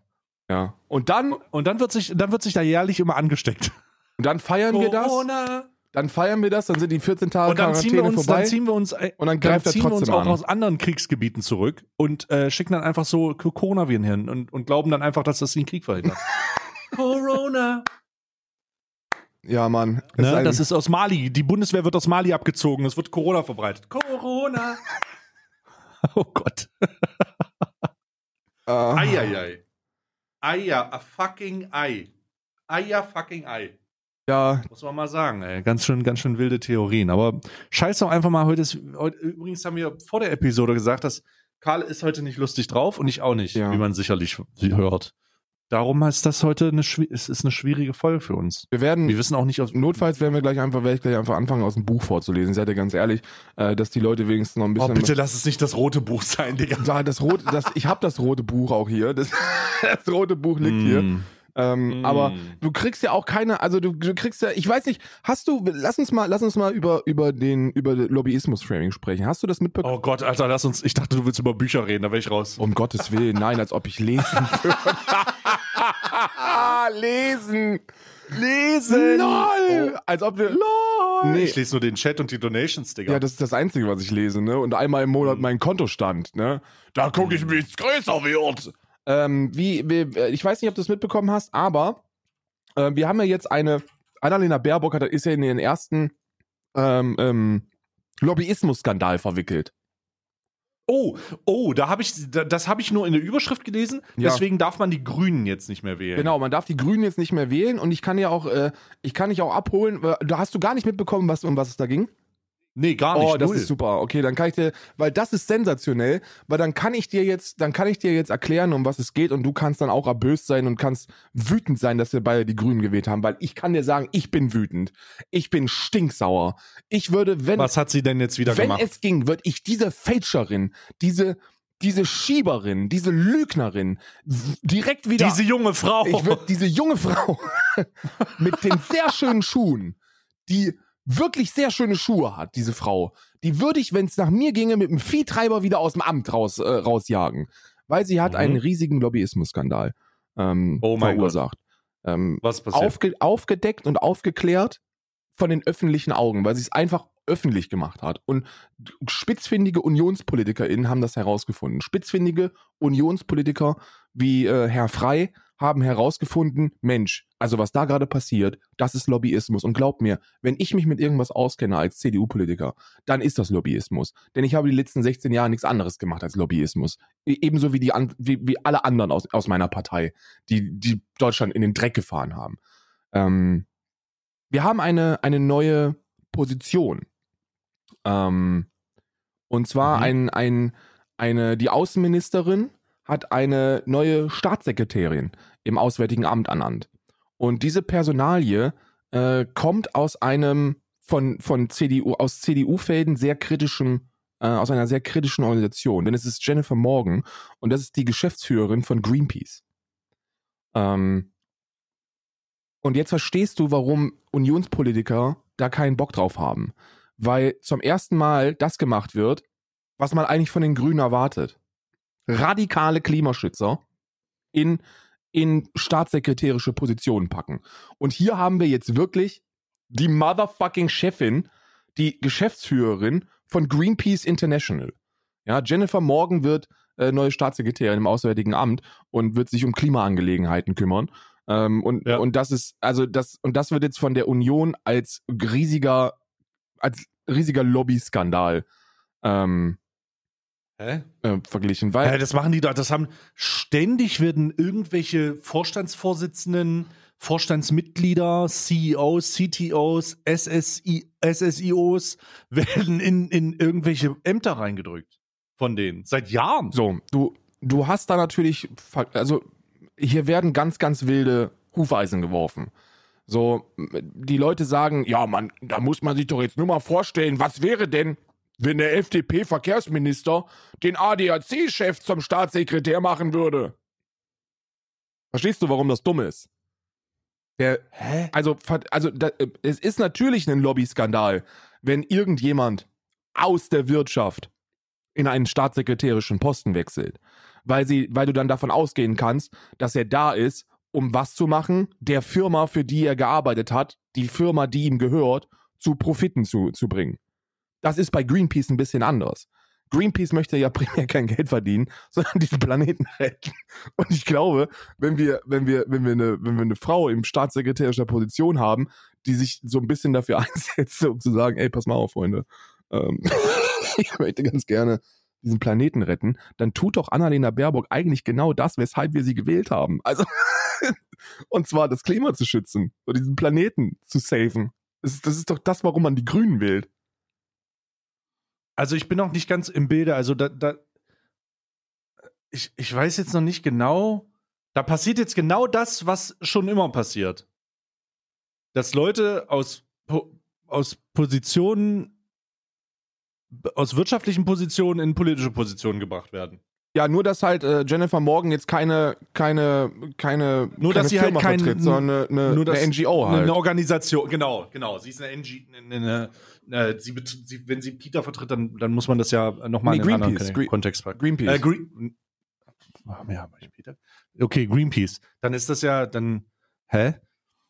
[SPEAKER 2] Ja. Und dann,
[SPEAKER 1] Und dann wird sich, dann wird sich da jährlich immer angesteckt.
[SPEAKER 2] und dann feiern wir das. Dann feiern wir das, dann sind die 14 Tage
[SPEAKER 1] Und dann ziehen wir
[SPEAKER 2] Quarantäne
[SPEAKER 1] uns,
[SPEAKER 2] vorbei.
[SPEAKER 1] dann ziehen wir uns, äh,
[SPEAKER 2] Und dann
[SPEAKER 1] dann
[SPEAKER 2] greift er
[SPEAKER 1] ziehen wir uns
[SPEAKER 2] trotzdem
[SPEAKER 1] auch
[SPEAKER 2] an.
[SPEAKER 1] aus anderen Kriegsgebieten zurück und äh, schicken dann einfach so Co- Coronaviren hin und, und glauben dann einfach, dass das den Krieg verhindert. Corona.
[SPEAKER 2] ja, Mann.
[SPEAKER 1] Ne? das ist aus Mali. Die Bundeswehr wird aus Mali abgezogen. Es wird Corona verbreitet. Corona. Oh Gott.
[SPEAKER 2] Ah.
[SPEAKER 1] Eieiei. Eier, a fucking Ei. Eier, fucking Ei.
[SPEAKER 2] Ja,
[SPEAKER 1] Muss man mal sagen, ey. Ganz schön, ganz schön wilde Theorien. Aber scheiß doch einfach mal, heute ist, heute, übrigens haben wir vor der Episode gesagt, dass Karl ist heute nicht lustig drauf und ich auch nicht,
[SPEAKER 2] Ja.
[SPEAKER 1] wie man sicherlich hört. Darum ist das heute eine, es ist eine schwierige Folge für uns.
[SPEAKER 2] wir werden.
[SPEAKER 1] Wir wissen auch nicht, auf,
[SPEAKER 2] Notfalls werden wir gleich einfach, werde ich gleich einfach anfangen, aus dem Buch vorzulesen. Seid ihr ganz ehrlich, äh, dass die Leute wenigstens noch ein
[SPEAKER 1] Oh,
[SPEAKER 2] bisschen.
[SPEAKER 1] bitte lass es nicht das rote Buch sein, Digga.
[SPEAKER 2] Da, das rote, das, ich habe das rote Buch auch hier. Das, das rote Buch liegt hier. Ähm,
[SPEAKER 1] Mm.
[SPEAKER 2] Aber du kriegst ja auch keine, also du, du kriegst ja, ich weiß nicht, hast du, lass uns mal, lass uns mal über, über den, über Lobbyismus-Framing sprechen. Hast du das mitbekommen?
[SPEAKER 1] Oh Gott, Alter, lass uns. Ich dachte, du willst über Bücher reden, da wäre ich raus.
[SPEAKER 2] Um Gottes Willen, nein, als ob ich lesen würde. lesen!
[SPEAKER 1] Lesen!
[SPEAKER 2] LOL! Als ob wir. LOL! Nee.
[SPEAKER 1] Ich lese nur den Chat und die Donations, Digga.
[SPEAKER 2] Ja, das ist das Einzige, was ich lese, ne? Und einmal im Monat mein Kontostand, ne? Da gucke ich, wie es größer wird. Ähm, wie, wie, äh, ich weiß nicht, ob du es mitbekommen hast, aber äh, wir haben ja jetzt eine, Annalena Baerbock hat, ist ja in den ersten ähm, ähm, Lobbyismus-Skandal verwickelt.
[SPEAKER 1] Oh, oh, da habe ich, da, das habe ich nur in der Überschrift gelesen.
[SPEAKER 2] Ja.
[SPEAKER 1] Deswegen darf man die Grünen jetzt nicht mehr wählen.
[SPEAKER 2] Genau, man darf die Grünen jetzt nicht mehr wählen und ich kann ja auch, äh, ich kann dich auch abholen. Da hast du gar nicht mitbekommen, was, um was es da ging?
[SPEAKER 1] Nee, gar nicht.
[SPEAKER 2] Oh, das
[SPEAKER 1] null.
[SPEAKER 2] ist super. Okay, dann kann ich dir, weil das ist sensationell, weil dann kann ich dir jetzt, dann kann ich dir jetzt erklären, um was es geht und du kannst dann auch erböst sein und kannst wütend sein, dass wir beide die Grünen gewählt haben, weil ich kann dir sagen, ich bin wütend. Ich bin stinksauer. Ich würde, wenn,
[SPEAKER 1] Was hat sie denn jetzt wieder
[SPEAKER 2] wenn
[SPEAKER 1] gemacht?
[SPEAKER 2] es ging, würde ich diese Fälscherin, diese, diese Schieberin, diese Lügnerin direkt wieder
[SPEAKER 1] Diese junge Frau.
[SPEAKER 2] ich würde diese junge Frau mit den sehr schönen Schuhen, die wirklich sehr schöne Schuhe hat, diese Frau, die würde ich, wenn es nach mir ginge, mit einem Viehtreiber wieder aus dem Amt raus, äh, rausjagen. Weil sie hat
[SPEAKER 1] Mhm.
[SPEAKER 2] einen riesigen Lobbyismus-Skandal ähm,
[SPEAKER 1] Oh mein
[SPEAKER 2] verursacht. Ähm,
[SPEAKER 1] Was passiert?
[SPEAKER 2] aufge aufgedeckt und aufgeklärt von den öffentlichen Augen, weil sie es einfach öffentlich gemacht hat. Und spitzfindige UnionspolitikerInnen haben das herausgefunden. Spitzfindige Unionspolitiker wie äh, Herr Frei haben herausgefunden, Mensch, also was da gerade passiert, das ist Lobbyismus. Und glaub mir, wenn ich mich mit irgendwas auskenne als CDU-Politiker, dann ist das Lobbyismus. Denn ich habe die letzten 16 Jahre nichts anderes gemacht als Lobbyismus. E- Ebenso wie, die, wie, wie alle anderen aus, aus meiner Partei, die, die Deutschland in den Dreck gefahren haben. Ähm, wir haben eine, eine neue Position. Ähm, und zwar
[SPEAKER 1] Mhm.
[SPEAKER 2] ein, ein, eine, die Außenministerin hat eine neue Staatssekretärin im Auswärtigen Amt ernannt. Und diese Personalie äh, kommt aus einem von, von CDU, aus CDU-Fäden sehr kritischen, äh, aus einer sehr kritischen Organisation. Denn es ist Jennifer Morgan und das ist die Geschäftsführerin von Greenpeace. Ähm, und jetzt verstehst du, warum Unionspolitiker da keinen Bock drauf haben. Weil zum ersten Mal das gemacht wird, was man eigentlich von den Grünen erwartet. Radikale Klimaschützer in, in staatssekretärische Positionen packen. Und hier haben wir jetzt wirklich die motherfucking Chefin, die Geschäftsführerin von Greenpeace International. Ja, Jennifer Morgan wird äh, neue Staatssekretärin im Auswärtigen Amt und wird sich um Klimaangelegenheiten kümmern. Ähm, und,
[SPEAKER 1] Ja.
[SPEAKER 2] und das ist, also das, und das wird jetzt von der Union als riesiger, als riesiger Lobbyskandal ähm,
[SPEAKER 1] Hä?
[SPEAKER 2] äh, verglichen, weil
[SPEAKER 1] Ja, das machen die da. Das haben ständig werden irgendwelche Vorstandsvorsitzenden, Vorstandsmitglieder, CEOs, CTOs, SSI, SSIOs werden in, in irgendwelche Ämter reingedrückt von denen. Seit Jahren.
[SPEAKER 2] So, du, du hast da natürlich, also hier werden ganz, ganz wilde Hufeisen geworfen. So, die Leute sagen, ja, man, da muss man sich doch jetzt nur mal vorstellen, was wäre denn, wenn der FDP-Verkehrsminister den ADAC-Chef zum Staatssekretär machen würde? Verstehst du, warum das dumm ist? Der,
[SPEAKER 1] Hä?
[SPEAKER 2] also, also da, es ist natürlich ein Lobbyskandal, wenn irgendjemand aus der Wirtschaft in einen staatssekretärischen Posten wechselt. Weil, sie, weil du dann davon ausgehen kannst, dass er da ist, um was zu machen, der Firma, für die er gearbeitet hat, die Firma, die ihm gehört, zu Profiten zu, zu bringen. Das ist bei Greenpeace ein bisschen anders. Greenpeace möchte ja primär kein Geld verdienen, sondern diesen Planeten retten. Und ich glaube, wenn wir, wenn wir, wenn wir eine, wenn wir eine Frau im staatssekretärischer Position haben, die sich so ein bisschen dafür einsetzt, um zu sagen, ey, pass mal auf, Freunde, ähm, ich möchte ganz gerne diesen Planeten retten, dann tut doch Annalena Baerbock eigentlich genau das, weshalb wir sie gewählt haben. Also, und zwar das Klima zu schützen und diesen Planeten zu saven. Das ist, das ist doch das, warum man die Grünen wählt.
[SPEAKER 1] Also ich bin noch nicht ganz im Bilde. Also da, da ich, ich weiß jetzt noch nicht genau. Da passiert jetzt genau das, was schon immer passiert. Dass Leute aus, aus Positionen, aus wirtschaftlichen Positionen in politische Positionen gebracht werden.
[SPEAKER 2] Ja, nur dass halt äh, Jennifer Morgan jetzt keine, keine, keine,
[SPEAKER 1] Nur,
[SPEAKER 2] keine
[SPEAKER 1] dass sie halt
[SPEAKER 2] Firma
[SPEAKER 1] kein-
[SPEAKER 2] vertritt, sondern eine, eine,
[SPEAKER 1] nur,
[SPEAKER 2] eine NGO halt.
[SPEAKER 1] eine Organisation, genau, genau. Sie ist eine NG, eine, eine, eine, sie, sie, wenn sie Peter vertritt, dann, dann muss man das ja nochmal
[SPEAKER 2] Nee,
[SPEAKER 1] in einen anderen
[SPEAKER 2] Green-
[SPEAKER 1] Kontext packen.
[SPEAKER 2] Greenpeace.
[SPEAKER 1] Äh, Green, Ah, ja, Peter? Okay, Greenpeace. Dann ist das ja, dann, hä?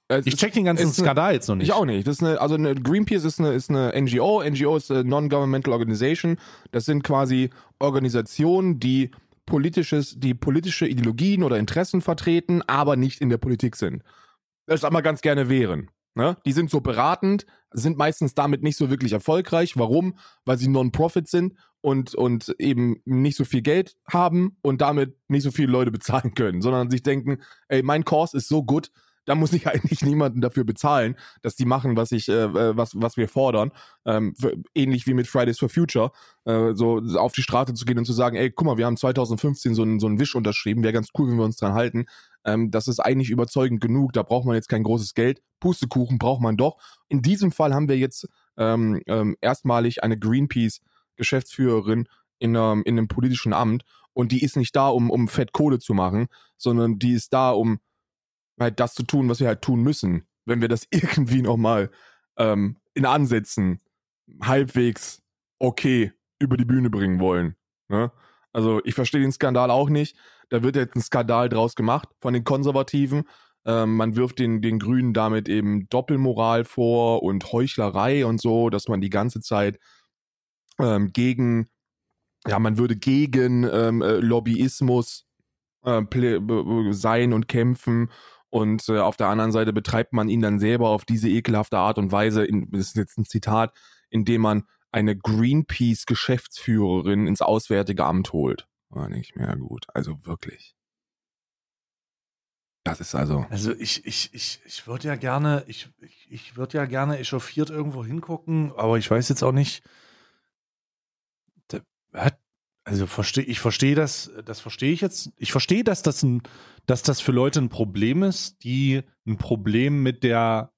[SPEAKER 2] Äh,
[SPEAKER 1] Ich check den ganzen
[SPEAKER 2] ist eine-
[SPEAKER 1] Skandal jetzt noch nicht.
[SPEAKER 2] Ich auch nicht. Das ist eine, also eine Greenpeace ist eine, ist eine NGO. NGO ist eine Non-Governmental Organization. Das sind quasi Organisationen, die politisches, die politische Ideologien oder Interessen vertreten, aber nicht in der Politik sind. Das aber ganz gerne wären. Ne? Die sind so beratend, sind meistens damit nicht so wirklich erfolgreich. Warum? Weil sie Non-Profit sind und, und eben nicht so viel Geld haben und damit nicht so viele Leute bezahlen können, sondern sich denken, ey, mein Kurs ist so gut, da muss ich eigentlich niemanden dafür bezahlen, dass die machen, was ich, äh, äh, was, was wir fordern. Ähm, für, ähnlich wie mit Fridays for Future, äh, so auf die Straße zu gehen und zu sagen, ey, guck mal, wir haben 2015 so einen so einen Wisch unterschrieben, wäre ganz cool, wenn wir uns dran halten. Ähm, das ist eigentlich überzeugend genug, da braucht man jetzt kein großes Geld. Pustekuchen braucht man doch. In diesem Fall haben wir jetzt ähm, ähm, erstmalig eine Greenpeace-Geschäftsführerin in, ähm, in einem politischen Amt und die ist nicht da, um, um fett Kohle zu machen, sondern die ist da, um halt das zu tun, was wir halt tun müssen, wenn wir das irgendwie nochmal ähm, in Ansätzen halbwegs okay über die Bühne bringen wollen. Ne? Also ich verstehe den Skandal auch nicht. Da wird jetzt ein Skandal draus gemacht von den Konservativen. Ähm, man wirft den, den Grünen damit eben Doppelmoral vor und Heuchlerei und so, dass man die ganze Zeit ähm, gegen, ja, man würde gegen ähm, äh, Lobbyismus äh, sein und kämpfen. Und äh, auf der anderen Seite betreibt man ihn dann selber auf diese ekelhafte Art und Weise, in, das ist jetzt ein Zitat, indem man eine Greenpeace-Geschäftsführerin ins Auswärtige Amt holt. Ich mir, ja gut, also wirklich. Das ist also.
[SPEAKER 1] Also ich, ich, ich, ich würde ja gerne, ich, ich, ich würde ja gerne echauffiert irgendwo hingucken, aber ich weiß jetzt auch nicht. Also verstehe, ich verstehe das, das verstehe ich jetzt. Ich verstehe, dass das ein, dass das für Leute ein Problem ist, die ein Problem mit der,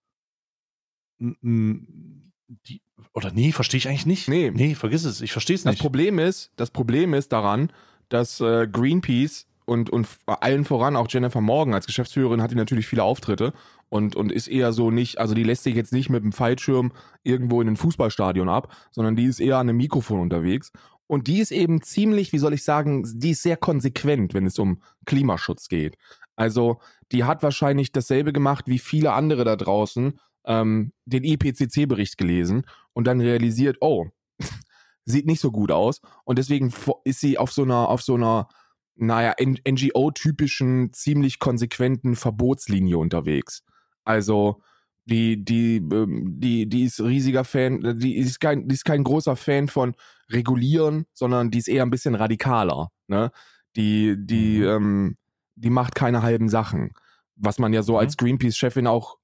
[SPEAKER 1] die, oder nee, verstehe ich eigentlich nicht.
[SPEAKER 2] Nee.
[SPEAKER 1] Nee, vergiss es. Ich verstehe es
[SPEAKER 2] Das
[SPEAKER 1] nicht.
[SPEAKER 2] Problem ist, das Problem ist daran, dass äh, Greenpeace und, und allen voran auch Jennifer Morgan als Geschäftsführerin hat die natürlich viele Auftritte und, und ist eher so nicht, also die lässt sich jetzt nicht mit dem Fallschirm irgendwo in ein Fußballstadion ab, sondern die ist eher an einem Mikrofon unterwegs. Und die ist eben ziemlich, wie soll ich sagen, die ist sehr konsequent, wenn es um Klimaschutz geht. Also die hat wahrscheinlich dasselbe gemacht wie viele andere da draußen, ähm, den IPCC-Bericht gelesen und dann realisiert, oh, sieht nicht so gut aus und deswegen ist sie auf so einer auf so einer naja NGO-typischen ziemlich konsequenten Verbotslinie unterwegs. Also die die ähm, die die ist riesiger Fan, die ist kein die ist kein großer Fan von regulieren, sondern die ist eher ein bisschen radikaler. Ne? Die die
[SPEAKER 1] Mhm.
[SPEAKER 2] ähm, die macht keine halben Sachen, was man ja so
[SPEAKER 1] Mhm.
[SPEAKER 2] als Greenpeace-Chefin auch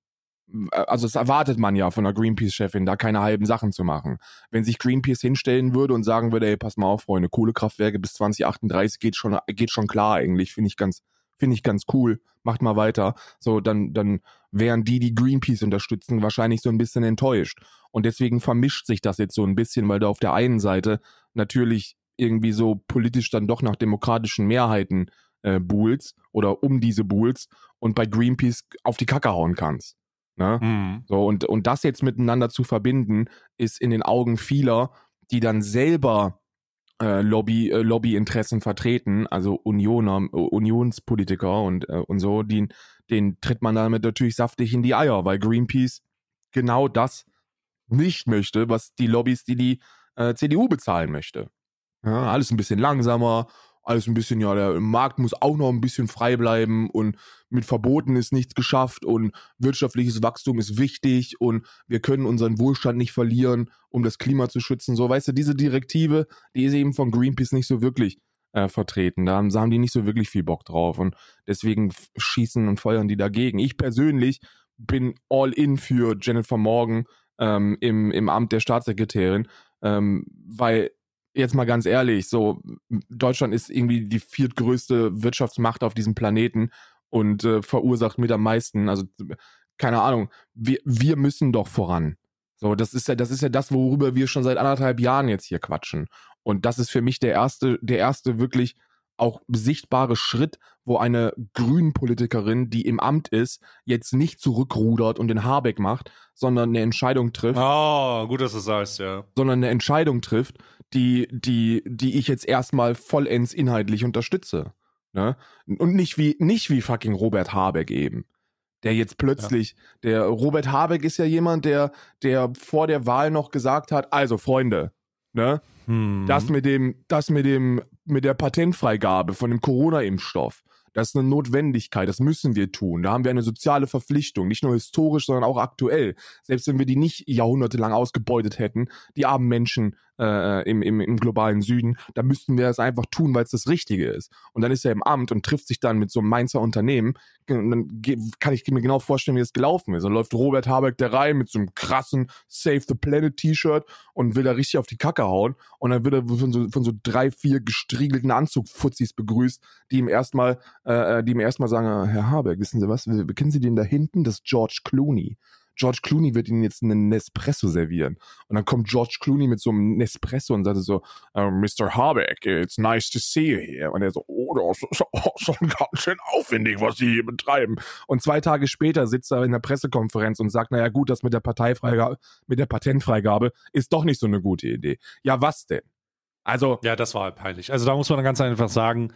[SPEAKER 2] also das erwartet man ja von einer Greenpeace-Chefin, da keine halben Sachen zu machen. Wenn sich Greenpeace hinstellen würde und sagen würde, ey, pass mal auf, Freunde, Kohlekraftwerke bis 2038 geht schon, geht schon klar eigentlich, finde ich ganz, finde ich ganz cool, macht mal weiter. So, dann, dann wären die, die Greenpeace unterstützen, wahrscheinlich so ein bisschen enttäuscht. Und deswegen vermischt sich das jetzt so ein bisschen, weil du auf der einen Seite natürlich irgendwie so politisch dann doch nach demokratischen Mehrheiten äh, buhlst oder um diese buhlst und bei Greenpeace auf die Kacke hauen kannst. Ne?
[SPEAKER 1] Mhm.
[SPEAKER 2] So, und, und das jetzt miteinander zu verbinden, ist in den Augen vieler, die dann selber äh, Lobby, äh, Lobbyinteressen vertreten, also Unioner, äh, Unionspolitiker und, äh, und so, den, den tritt man damit natürlich saftig in die Eier, weil Greenpeace genau das nicht möchte, was die Lobbys, die die äh, CDU bezahlen möchte. Ja, alles ein bisschen langsamer, alles ein bisschen, ja, der Markt muss auch noch ein bisschen frei bleiben und mit Verboten ist nichts geschafft und wirtschaftliches Wachstum ist wichtig und wir können unseren Wohlstand nicht verlieren, um das Klima zu schützen. So, weißt du, diese Direktive, die ist eben von Greenpeace nicht so wirklich äh, vertreten. Da haben, haben die nicht so wirklich viel Bock drauf und deswegen schießen und feuern die dagegen. Ich persönlich bin all in für Jennifer Morgan ähm, im, im Amt der Staatssekretärin, ähm, weil jetzt mal ganz ehrlich, so Deutschland ist irgendwie die viertgrößte Wirtschaftsmacht auf diesem Planeten und äh, verursacht mit am meisten. Also keine Ahnung, wir, wir müssen doch voran. So, das ist ja, das ist ja das, worüber wir schon seit anderthalb Jahren jetzt hier quatschen. Und das ist für mich der erste, der erste wirklich auch sichtbare Schritt, wo eine Grünen-Politikerin, die im Amt ist, jetzt nicht zurückrudert und den Habeck macht, sondern eine Entscheidung trifft,
[SPEAKER 1] Oh, gut, dass du sagst, ja.
[SPEAKER 2] sondern eine Entscheidung trifft, die, die, die ich jetzt erstmal vollends inhaltlich unterstütze. Ne? Und nicht wie, nicht wie fucking Robert Habeck eben. Der jetzt plötzlich, der Robert Habeck ist ja jemand, der, der vor der Wahl noch gesagt hat, also Freunde, ne,
[SPEAKER 1] Hm.
[SPEAKER 2] das mit dem, das mit dem, mit der Patentfreigabe von dem Corona-Impfstoff, das ist eine Notwendigkeit, das müssen wir tun. Da haben wir eine soziale Verpflichtung, nicht nur historisch, sondern auch aktuell. Selbst wenn wir die nicht jahrhundertelang ausgebeutet hätten, die armen Menschen äh, im, im, im globalen Süden, da müssten wir es einfach tun, weil es das Richtige ist. Und dann ist er im Amt und trifft sich dann mit so einem Mainzer Unternehmen. Und dann kann ich mir genau vorstellen, wie das gelaufen ist. Dann läuft Robert Habeck der Reihe mit so einem krassen Save the Planet T-Shirt und will da richtig auf die Kacke hauen. Und dann wird er von so, von so drei, vier gestriegelten Anzugfuzzis begrüßt, die ihm erstmal, äh, die ihm erstmal sagen, äh, Herr Habeck, wissen Sie was, kennen Sie den da hinten? Das ist George Clooney. George Clooney wird Ihnen jetzt einen Nespresso servieren. Und dann kommt George Clooney mit so einem Nespresso und sagt so, Mr. Habeck, it's nice to see you here. Und er so, oh, das ist auch schon ganz schön aufwendig, was Sie hier betreiben. Und zwei Tage später sitzt er in der Pressekonferenz und sagt, naja gut, das mit der Parteifreigabe, mit der Patentfreigabe ist doch nicht so eine gute Idee. Ja, was denn? Also,
[SPEAKER 1] Ja, das war halt peinlich. Also da muss man ganz einfach sagen,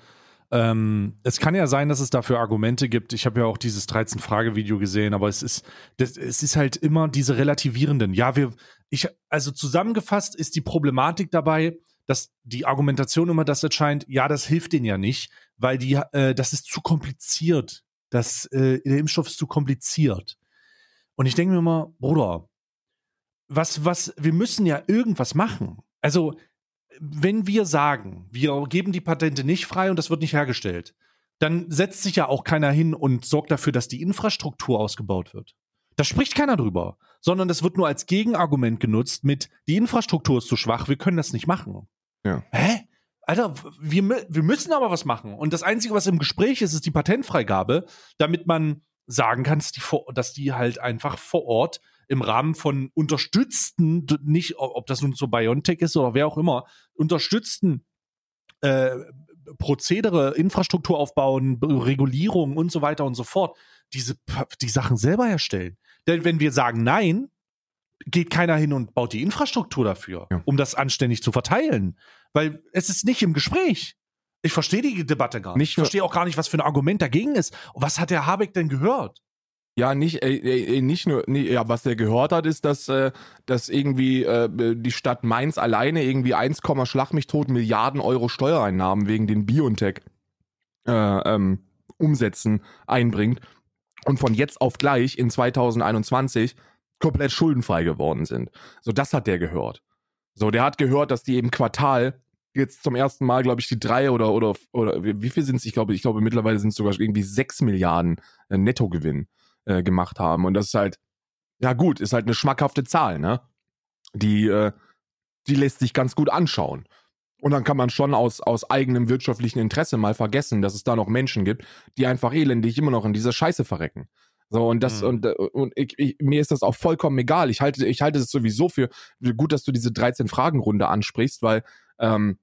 [SPEAKER 1] ähm, es kann ja sein, dass es dafür Argumente gibt. Ich habe ja auch dieses 13-Frage-Video gesehen, aber es ist, das, es ist halt immer diese relativierenden. Ja, wir, ich, also zusammengefasst ist die Problematik dabei, dass die Argumentation immer das erscheint, ja, das hilft denen ja nicht, weil die, äh, das ist zu kompliziert. Das, äh, der Impfstoff ist zu kompliziert. Und ich denke mir immer, Bruder, was, was, wir müssen ja irgendwas machen. Also, wenn wir sagen, wir geben die Patente nicht frei und das wird nicht hergestellt, dann setzt sich ja auch keiner hin und sorgt dafür, dass die Infrastruktur ausgebaut wird. Da spricht keiner drüber, sondern das wird nur als Gegenargument genutzt mit, die Infrastruktur ist zu schwach, wir können das nicht machen.
[SPEAKER 2] Ja.
[SPEAKER 1] Hä? Alter, wir, wir müssen aber was machen. Und das Einzige, was im Gespräch ist, ist die Patentfreigabe, damit man sagen kann, dass die, vor, dass die halt einfach vor Ort im Rahmen von unterstützten, nicht, ob das nun so BioNTech ist oder wer auch immer, unterstützten äh, Prozedere, Infrastruktur aufbauen, Regulierung und so weiter und so fort, diese die Sachen selber herstellen. Denn wenn wir sagen nein, geht keiner hin und baut die Infrastruktur dafür,
[SPEAKER 2] Ja.
[SPEAKER 1] um das anständig zu verteilen. Weil es ist nicht im Gespräch. Ich verstehe die Debatte gar nicht.
[SPEAKER 2] Nicht
[SPEAKER 1] ich verstehe auch gar nicht, was für ein Argument dagegen ist. Und was hat der Habeck denn gehört?
[SPEAKER 2] Ja, nicht, äh, äh, nicht nur, nee, ja, was er gehört hat, ist, dass, äh, dass irgendwie äh, die Stadt Mainz alleine irgendwie 1, Schlag mich tot Milliarden Euro Steuereinnahmen wegen den Biontech äh, ähm, Umsätzen einbringt und von jetzt auf gleich in 2021 komplett schuldenfrei geworden sind. So, das hat der gehört. So, der hat gehört, dass die im Quartal jetzt zum ersten Mal, glaube ich, die drei oder oder oder wie wie viel sind es? Ich glaube, ich glaube mittlerweile sind es sogar irgendwie sechs Milliarden äh, Nettogewinn äh, gemacht haben. Und das ist halt, ja gut, ist halt eine schmackhafte Zahl, ne? Die, äh, die lässt sich ganz gut anschauen. Und dann kann man schon aus, aus eigenem wirtschaftlichen Interesse mal vergessen, dass es da noch Menschen gibt, die einfach elendig immer noch in dieser Scheiße verrecken. So, und das,
[SPEAKER 1] Mhm.
[SPEAKER 2] und, äh, und ich, ich, mir ist das auch vollkommen egal. Ich halte, ich halte es sowieso für gut, dass du diese 13-Fragen-Runde ansprichst, weil ähm,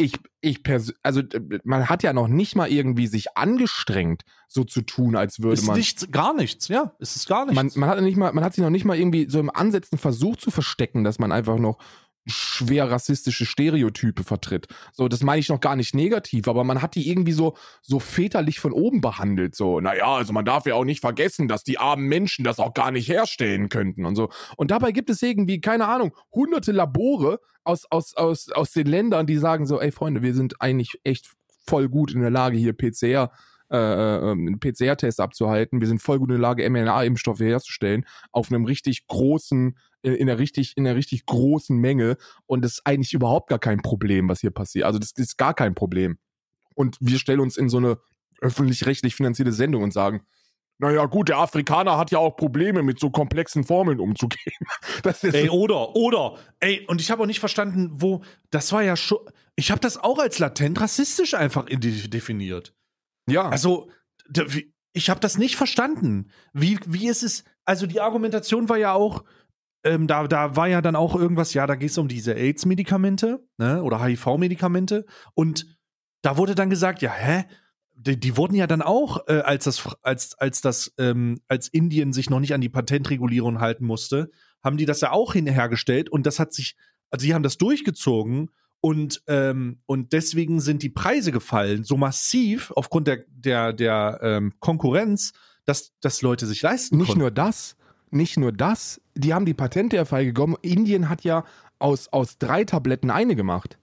[SPEAKER 2] ich, ich pers also äh, man hat ja noch nicht mal irgendwie sich angestrengt, so zu tun, als würde
[SPEAKER 1] Ist
[SPEAKER 2] man.
[SPEAKER 1] nichts, gar nichts, ja. Es ist gar nichts.
[SPEAKER 2] Man, man, hat nicht mal, man hat sich noch nicht mal irgendwie so im Ansätzen versucht zu verstecken, dass man einfach noch schwer rassistische Stereotype vertritt. So, das meine ich noch gar nicht negativ, aber man hat die irgendwie so, so väterlich von oben behandelt. So, naja, also man darf ja auch nicht vergessen, dass die armen Menschen das auch gar nicht herstellen könnten und so. Und dabei gibt es irgendwie, keine Ahnung, hunderte Labore aus, aus, aus, aus den Ländern, die sagen so, ey Freunde, wir sind eigentlich echt voll gut in der Lage, hier PCR äh, äh, einen PCR-Test abzuhalten. Wir sind voll gut in der Lage, mRNA-Impfstoffe herzustellen auf einem richtig großen, in, in einer richtig, in einer richtig großen Menge. Und das ist eigentlich überhaupt gar kein Problem, was hier passiert. Also das ist gar kein Problem. Und wir stellen uns in so eine öffentlich-rechtlich finanzierte Sendung und sagen, naja, gut, der Afrikaner hat ja auch Probleme, mit so komplexen Formeln umzugehen.
[SPEAKER 1] Ey, oder, oder, ey, und ich habe auch nicht verstanden, wo, das war ja schon, ich habe das auch als latent rassistisch einfach definiert.
[SPEAKER 2] ja,
[SPEAKER 1] Also, ich habe das nicht verstanden. Wie, wie ist es, also die Argumentation war ja auch, ähm, da, da war ja dann auch irgendwas, ja, da geht es um diese AIDS-Medikamente, ne, oder HIV-Medikamente, und da wurde dann gesagt, ja, hä? Die, die wurden ja dann auch, äh, als das, als, als das, ähm, als Indien sich noch nicht an die Patentregulierung halten musste, haben die das ja auch hinhergestellt und das hat sich, also sie haben das durchgezogen und, ähm, und deswegen sind die Preise gefallen, so massiv aufgrund der, der, der ähm, Konkurrenz, dass, dass Leute sich leisten
[SPEAKER 2] nicht
[SPEAKER 1] konnten.
[SPEAKER 2] nur das, nicht nur das, die haben die Patente ja freigegeben. Indien hat ja aus, aus drei Tabletten eine gemacht.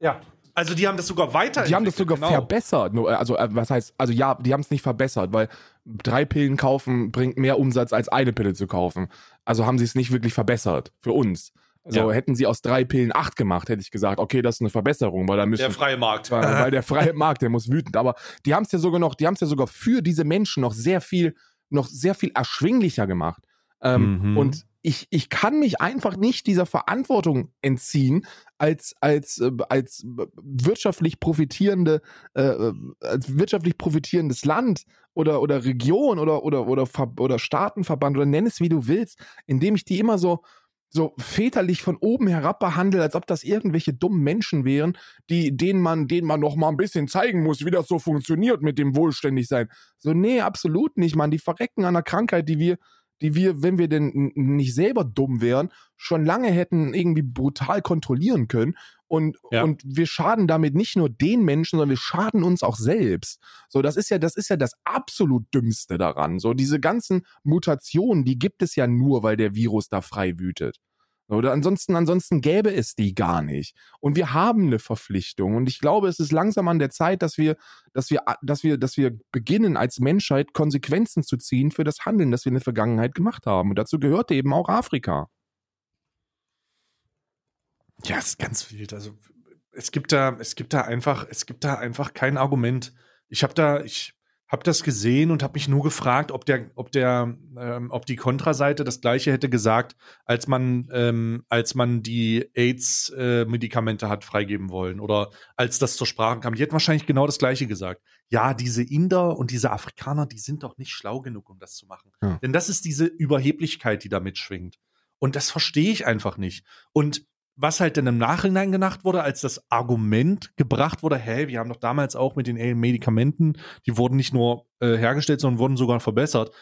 [SPEAKER 1] Ja. Also die haben das sogar weiter.
[SPEAKER 2] Die haben das sogar
[SPEAKER 1] genau.
[SPEAKER 2] verbessert. Also, äh, was heißt, also ja, die haben es nicht verbessert, weil drei Pillen kaufen bringt mehr Umsatz als eine Pille zu kaufen. Also haben sie es nicht wirklich verbessert für uns. Also
[SPEAKER 1] Ja.
[SPEAKER 2] hätten sie aus drei Pillen acht gemacht, hätte ich gesagt, okay, das ist eine Verbesserung, weil da müssen
[SPEAKER 1] Der freie Markt.
[SPEAKER 2] weil, weil der freie Markt, der muss wütend. Aber die haben es ja sogar noch, die haben es ja sogar für diese Menschen noch sehr viel, noch sehr viel erschwinglicher gemacht. Ähm,
[SPEAKER 1] Mhm.
[SPEAKER 2] Und ich, ich kann mich einfach nicht dieser Verantwortung entziehen, als, als, äh, als wirtschaftlich profitierende, äh, äh, als wirtschaftlich profitierendes Land oder, oder Region oder, oder, oder, oder Staatenverband oder nenn es wie du willst, indem ich die immer so, so väterlich von oben herab behandle, als ob das irgendwelche dummen Menschen wären, die, denen man, denen man noch mal ein bisschen zeigen muss, wie das so funktioniert mit dem Wohlständigsein. So, nee, absolut nicht, Mann. Die verrecken an einer Krankheit, die wir, die wir, wenn wir denn nicht selber dumm wären, schon lange hätten irgendwie brutal kontrollieren können. Und,
[SPEAKER 1] Ja.
[SPEAKER 2] und wir schaden damit nicht nur den Menschen, sondern wir schaden uns auch selbst. So, das ist ja, das ist ja das absolut Dümmste daran. So, diese ganzen Mutationen, die gibt es ja nur, weil der Virus da frei wütet. Oder ansonsten, ansonsten gäbe es die gar nicht. Und wir haben eine Verpflichtung. Und ich glaube, es ist langsam an der Zeit, dass wir, dass wir, dass wir, dass wir beginnen, als Menschheit Konsequenzen zu ziehen für das Handeln, das wir in der Vergangenheit gemacht haben. Und dazu gehörte eben auch Afrika.
[SPEAKER 1] Ja, ist ganz wild. Also es gibt da, es gibt da einfach, es gibt da einfach kein Argument. Ich habe da, ich habe das gesehen und habe mich nur gefragt, ob der, ob der, ähm, ob die Kontraseite das Gleiche hätte gesagt, als man, ähm, als man die AIDS-Medikamente äh, hat freigeben wollen oder als das zur Sprache kam. Die hätten wahrscheinlich genau das Gleiche gesagt. Ja, diese Inder und diese Afrikaner, die sind doch nicht schlau genug, um das zu machen. Ja. Denn das ist diese Überheblichkeit, die da mitschwingt. Und das verstehe ich einfach nicht. Und was halt dann im Nachhinein gedacht wurde, als das Argument gebracht wurde, hey, wir haben doch damals auch mit den Medikamenten, die wurden nicht nur äh, hergestellt, sondern wurden sogar verbessert.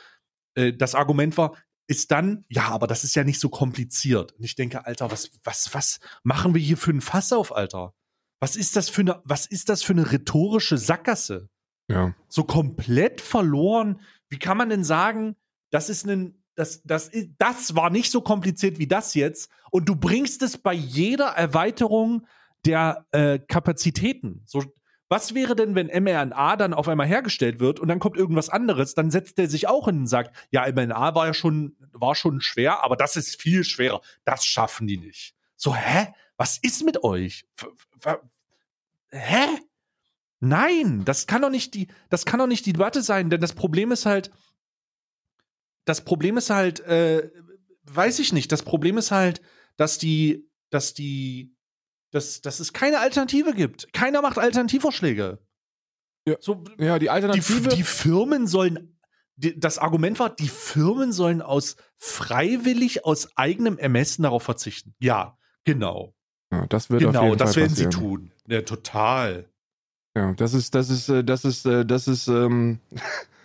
[SPEAKER 1] Äh, das Argument war, ist dann, ja, aber das ist ja nicht so kompliziert. Und ich denke, Alter, was, was, was machen wir hier für ein Fass auf, Alter? Was ist das für eine, was ist das für eine rhetorische Sackgasse?
[SPEAKER 2] Ja.
[SPEAKER 1] So komplett verloren. Wie kann man denn sagen, das ist ein das, das, das war nicht so kompliziert wie das jetzt. Und du bringst es bei jeder Erweiterung der äh, Kapazitäten. So, was wäre denn, wenn mRNA dann auf einmal hergestellt wird und dann kommt irgendwas anderes, dann setzt er sich auch hin und sagt, ja, mRNA war ja schon, war schon schwer, aber das ist viel schwerer. Das schaffen die nicht. So, hä? Was ist mit euch? Hä? Nein, das kann doch nicht die, das kann doch nicht die Debatte sein, denn das Problem ist halt, das Problem ist halt, äh, weiß ich nicht, das Problem ist halt, dass die, dass die, dass, dass es keine Alternative gibt. Keiner macht Alternativvorschläge.
[SPEAKER 2] Ja, so, ja die Alternative.
[SPEAKER 1] Die, die Firmen sollen, die, das Argument war, die Firmen sollen aus freiwillig, aus eigenem Ermessen darauf verzichten. Ja, genau.
[SPEAKER 2] Ja, das wird
[SPEAKER 1] genau,
[SPEAKER 2] auf jeden
[SPEAKER 1] das
[SPEAKER 2] Fall
[SPEAKER 1] werden
[SPEAKER 2] passieren.
[SPEAKER 1] sie tun. Ja, total.
[SPEAKER 2] Ja, das ist, das ist, äh, das ist, äh, das ist, ähm,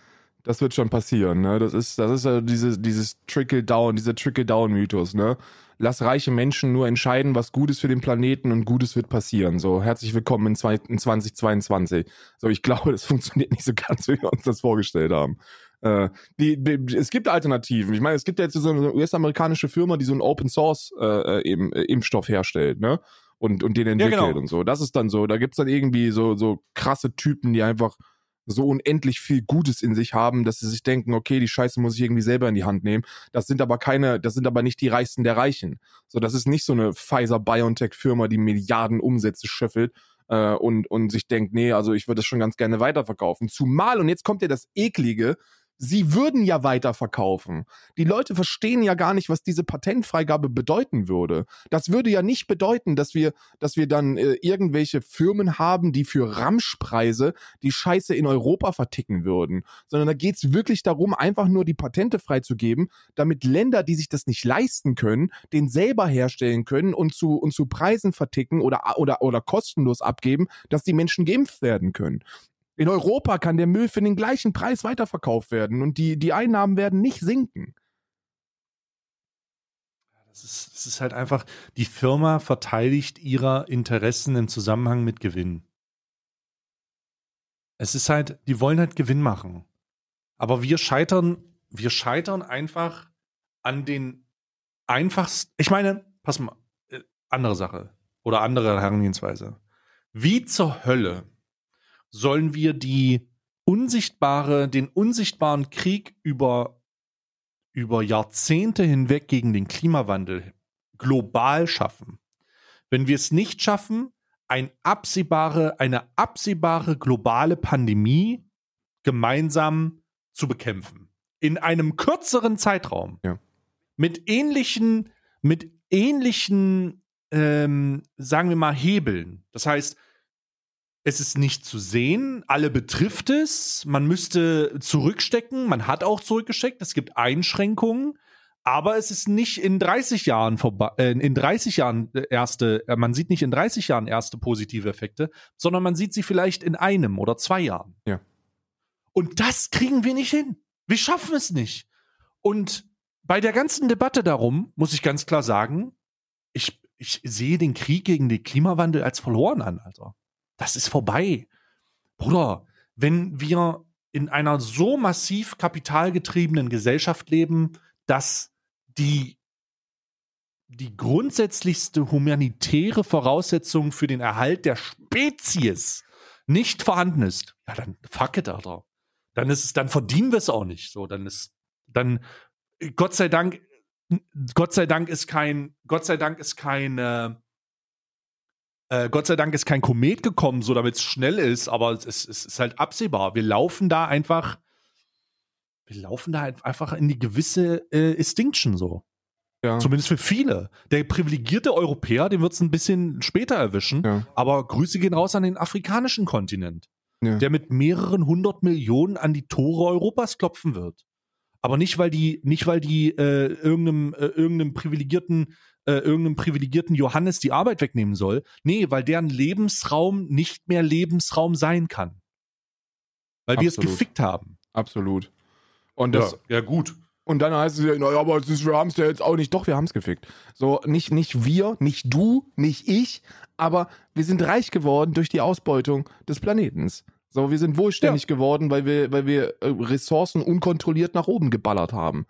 [SPEAKER 2] das wird schon passieren, ne? Das ist, das ist ja diese, dieses Trickle-Down, dieser Trickle-Down-Mythos, ne? Lass reiche Menschen nur entscheiden, was Gutes für den Planeten und Gutes wird passieren. So, herzlich willkommen in, zwei, in 2022. So, ich glaube, das funktioniert nicht so ganz, wie wir uns das vorgestellt haben. Äh, die, die, es gibt Alternativen. Ich meine, es gibt ja jetzt so eine US-amerikanische Firma, die so einen Open Source äh, äh äh, Impfstoff herstellt, ne? Und, und den entwickelt ja, genau. und so. Das ist dann so. Da gibt's dann irgendwie so, so krasse Typen, die einfach so unendlich viel Gutes in sich haben, dass sie sich denken, okay, die Scheiße muss ich irgendwie selber in die Hand nehmen. Das sind aber keine, das sind aber nicht die Reichsten der Reichen. So, das ist nicht so eine Pfizer-BioNTech-Firma, die Milliarden Umsätze schöffelt äh, und, und sich denkt, nee, also ich würde das schon ganz gerne weiterverkaufen. Zumal, und jetzt kommt ja das Eklige, sie würden ja weiterverkaufen. Die Leute verstehen ja gar nicht, was diese Patentfreigabe bedeuten würde. Das würde ja nicht bedeuten, dass wir, dass wir dann äh, irgendwelche Firmen haben, die für Ramschpreise die Scheiße in Europa verticken würden, sondern da geht's wirklich darum, einfach nur die Patente freizugeben, damit Länder, die sich das nicht leisten können, den selber herstellen können und zu, und zu Preisen verticken oder, oder, oder kostenlos abgeben, dass die Menschen geimpft werden können. In Europa kann der Müll für den gleichen Preis weiterverkauft werden und die, die Einnahmen werden nicht sinken.
[SPEAKER 1] Das ist, das ist halt einfach, die Firma verteidigt ihre Interessen im Zusammenhang mit Gewinn. Es ist halt, die wollen halt Gewinn machen. Aber wir scheitern, wir scheitern einfach an den einfachsten. Ich meine, pass mal, äh, andere Sache oder andere Herangehensweise. Wie zur Hölle sollen wir die unsichtbare, den unsichtbaren Krieg über, über Jahrzehnte hinweg gegen den Klimawandel global schaffen. Wenn wir es nicht schaffen, ein absehbare, eine absehbare globale Pandemie gemeinsam zu bekämpfen. In einem kürzeren Zeitraum.
[SPEAKER 2] Ja.
[SPEAKER 1] Mit ähnlichen, mit ähnlichen, ähm, sagen wir mal, Hebeln. Das heißt, es ist nicht zu sehen, alle betrifft es, man müsste zurückstecken, man hat auch zurückgesteckt, es gibt Einschränkungen, aber es ist nicht in 30 Jahren vorbei, äh, in 30 Jahren erste, äh, man sieht nicht in 30 Jahren erste positive Effekte, sondern man sieht sie vielleicht in einem oder zwei Jahren.
[SPEAKER 2] Ja.
[SPEAKER 1] Und das kriegen wir nicht hin. Wir schaffen es nicht. Und bei der ganzen Debatte darum muss ich ganz klar sagen, ich, ich sehe den Krieg gegen den Klimawandel als verloren an, Alter. Das ist vorbei. Bruder, wenn wir in einer so massiv kapitalgetriebenen Gesellschaft leben, dass die die grundsätzlichste humanitäre Voraussetzung für den Erhalt der Spezies nicht vorhanden ist, ja, dann fuck it, Alter. Dann ist es, dann verdienen wir es auch nicht. So, dann ist, dann, Gott sei Dank, Gott sei Dank ist kein, Gott sei Dank ist kein, äh, Gott sei Dank ist kein Komet gekommen, so damit es schnell ist, aber es, es, es ist halt absehbar. Wir laufen da einfach, wir laufen da einfach in die gewisse äh, Extinction so.
[SPEAKER 2] Ja.
[SPEAKER 1] Zumindest für viele. Der privilegierte Europäer, den wird es ein bisschen später erwischen.
[SPEAKER 2] Ja.
[SPEAKER 1] Aber Grüße gehen raus an den afrikanischen Kontinent,
[SPEAKER 2] Ja.
[SPEAKER 1] der mit mehreren hundert Millionen an die Tore Europas klopfen wird. Aber nicht, weil die, nicht, weil die äh, irgendeinem, äh, irgendeinem privilegierten, äh, irgendeinem privilegierten Johannes die Arbeit wegnehmen soll. Nee, weil deren Lebensraum nicht mehr Lebensraum sein kann. Weil wir es
[SPEAKER 2] Absolut.
[SPEAKER 1] gefickt haben.
[SPEAKER 2] Absolut. Und das,
[SPEAKER 1] ja, gut.
[SPEAKER 2] Und dann heißt es ja, naja, aber es ist, wir haben es ja jetzt auch nicht. Doch, wir haben es gefickt. So, nicht, nicht wir, nicht du, nicht ich, aber wir sind reich geworden durch die Ausbeutung des Planetens. So, wir sind wohlständig geworden, weil wir, weil wir äh, Ressourcen unkontrolliert nach oben geballert haben.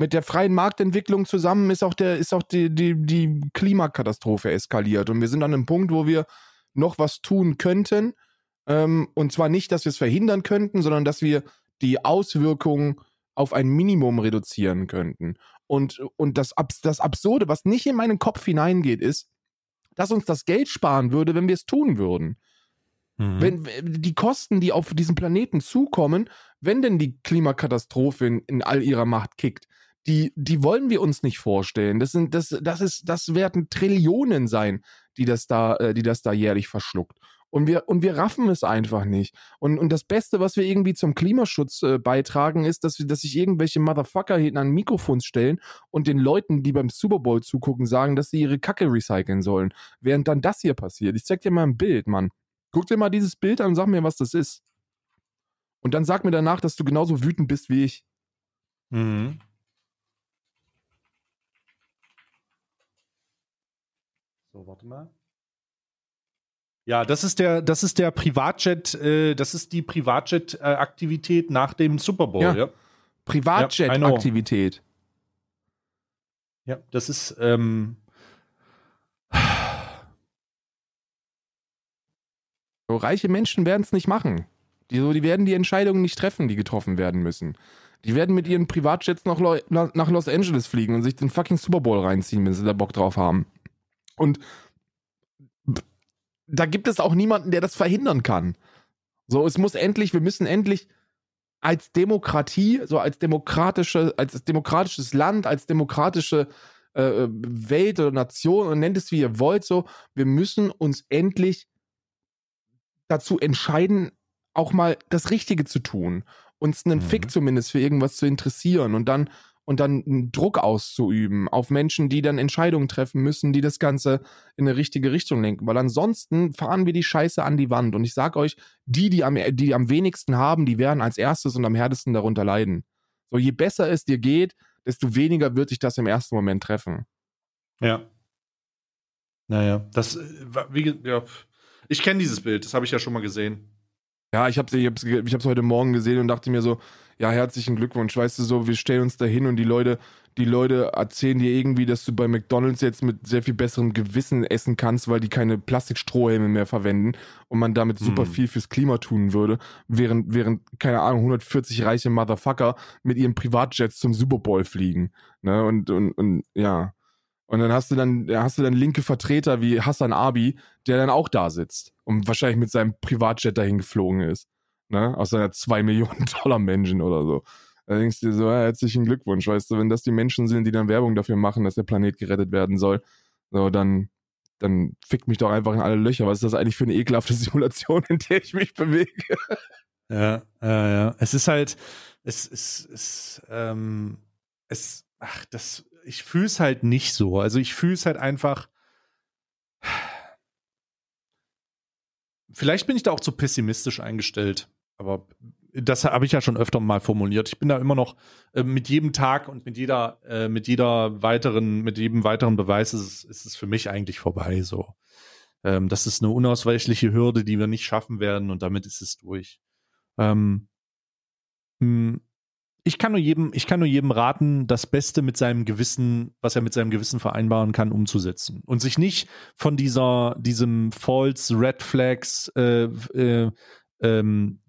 [SPEAKER 2] Mit der freien Marktentwicklung zusammen ist auch, der, ist auch die, die, die Klimakatastrophe eskaliert. Und wir sind an einem Punkt, wo wir noch was tun könnten. Ähm, und zwar nicht, dass wir es verhindern könnten, sondern dass wir die Auswirkungen auf ein Minimum reduzieren könnten. Und, und das, Abs das Absurde, was nicht in meinen Kopf hineingeht, ist, dass uns das Geld sparen würde, wenn wir es tun würden.
[SPEAKER 1] Mhm.
[SPEAKER 2] Wenn die Kosten, die auf diesen Planeten zukommen, wenn denn die Klimakatastrophe in, in all ihrer Macht kickt, die, die wollen wir uns nicht vorstellen. Das sind, das, das ist, das werden Trillionen sein, die das da, äh, die das da jährlich verschluckt. Und wir, und wir raffen es einfach nicht. Und, und das Beste, was wir irgendwie zum Klimaschutz äh, beitragen, ist, dass, wir, dass sich irgendwelche Motherfucker hinten an Mikrofons stellen und den Leuten, die beim Super Bowl zugucken, sagen, dass sie ihre Kacke recyceln sollen. Während dann das hier passiert. Ich zeig dir mal ein Bild, Mann. Guck dir mal dieses Bild an und sag mir, was das ist. Und dann sag mir danach, dass du genauso wütend bist wie ich.
[SPEAKER 1] Mhm. So, warte mal. Ja, das ist der, das ist der Privatjet, äh, das ist die Privatjet-Aktivität nach dem Super Bowl,
[SPEAKER 2] Ja.
[SPEAKER 1] ja.
[SPEAKER 2] Privatjet-Aktivität.
[SPEAKER 1] Ja, das ist, ähm,
[SPEAKER 2] So, reiche Menschen werden es nicht machen. Die, so, die werden die Entscheidungen nicht treffen, die getroffen werden müssen. Die werden mit ihren Privatjets nach, Lo nach Los Angeles fliegen und sich den fucking Super Bowl reinziehen, wenn sie da Bock drauf haben. Und da gibt es auch niemanden, der das verhindern kann. So, es muss endlich, wir müssen endlich als Demokratie, so als demokratische, als demokratisches Land, als demokratische äh, Welt oder Nation und nennt es wie ihr wollt, so, wir müssen uns endlich dazu entscheiden, auch mal das Richtige zu tun, uns einen
[SPEAKER 1] Mhm.
[SPEAKER 2] Fick zumindest für irgendwas zu interessieren und dann und dann einen Druck auszuüben auf Menschen, die dann Entscheidungen treffen müssen, die das Ganze in eine richtige Richtung lenken. Weil ansonsten fahren wir die Scheiße an die Wand. Und ich sag euch, die, die am, die am wenigsten haben, die werden als erstes und am härtesten darunter leiden. So, je besser es dir geht, desto weniger wird dich das im ersten Moment treffen.
[SPEAKER 1] ja. Naja, das, äh, wie, ja. Ich kenne dieses Bild, das habe ich ja schon mal gesehen.
[SPEAKER 2] Ja, ich ich hab's, ge- ich hab's heute Morgen gesehen und dachte mir so, ja, herzlichen Glückwunsch, weißt du so, wir stellen uns da hin und die Leute, die Leute erzählen dir irgendwie, dass du bei McDonalds jetzt mit sehr viel besserem Gewissen essen kannst, weil die keine Plastikstrohhelme mehr verwenden und man damit super
[SPEAKER 1] Hm.
[SPEAKER 2] viel fürs Klima tun würde, während, während, keine Ahnung, 140 reiche Motherfucker mit ihren Privatjets zum Super Bowl fliegen. Ne? Und, und, und ja. Und dann hast du dann, da hast du dann linke Vertreter wie Hassan Abi, der dann auch da sitzt und wahrscheinlich mit seinem Privatjet dahin geflogen ist. Ne? Aus seiner 2 Millionen Dollar Menschen oder so. Da denkst du dir so, ja, herzlichen Glückwunsch, weißt du, wenn das die Menschen sind, die dann Werbung dafür machen, dass der Planet gerettet werden soll, so, dann, dann fickt mich doch einfach in alle Löcher. Was ist das eigentlich für eine ekelhafte Simulation, in der ich mich bewege?
[SPEAKER 1] Ja, ja, ja. Es ist halt, es ist, es, ähm, es, ach, das, ich fühle es halt nicht so. Also ich fühle es halt einfach. Vielleicht bin ich da auch zu pessimistisch eingestellt, aber das habe ich ja schon öfter mal formuliert. Ich bin da immer noch äh, mit jedem Tag und mit jeder, äh, mit jeder weiteren, mit jedem weiteren Beweis ist es, ist es für mich eigentlich vorbei. So, ähm, das ist eine unausweichliche Hürde, die wir nicht schaffen werden und damit ist es durch. Ähm, mh, ich kann nur jedem, ich kann nur jedem raten, das Beste mit seinem Gewissen, was er mit seinem Gewissen vereinbaren kann, umzusetzen und sich nicht von dieser, diesem False Red Flags äh, äh, ähm,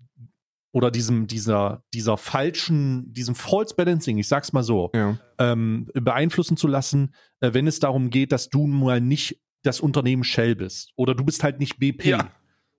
[SPEAKER 1] oder diesem, dieser, dieser falschen, diesem False Balancing, ich sag's mal so,
[SPEAKER 2] Ja.
[SPEAKER 1] ähm, beeinflussen zu lassen, äh, wenn es darum geht, dass du mal nicht das Unternehmen Shell bist oder du bist halt nicht BP.
[SPEAKER 2] Ja.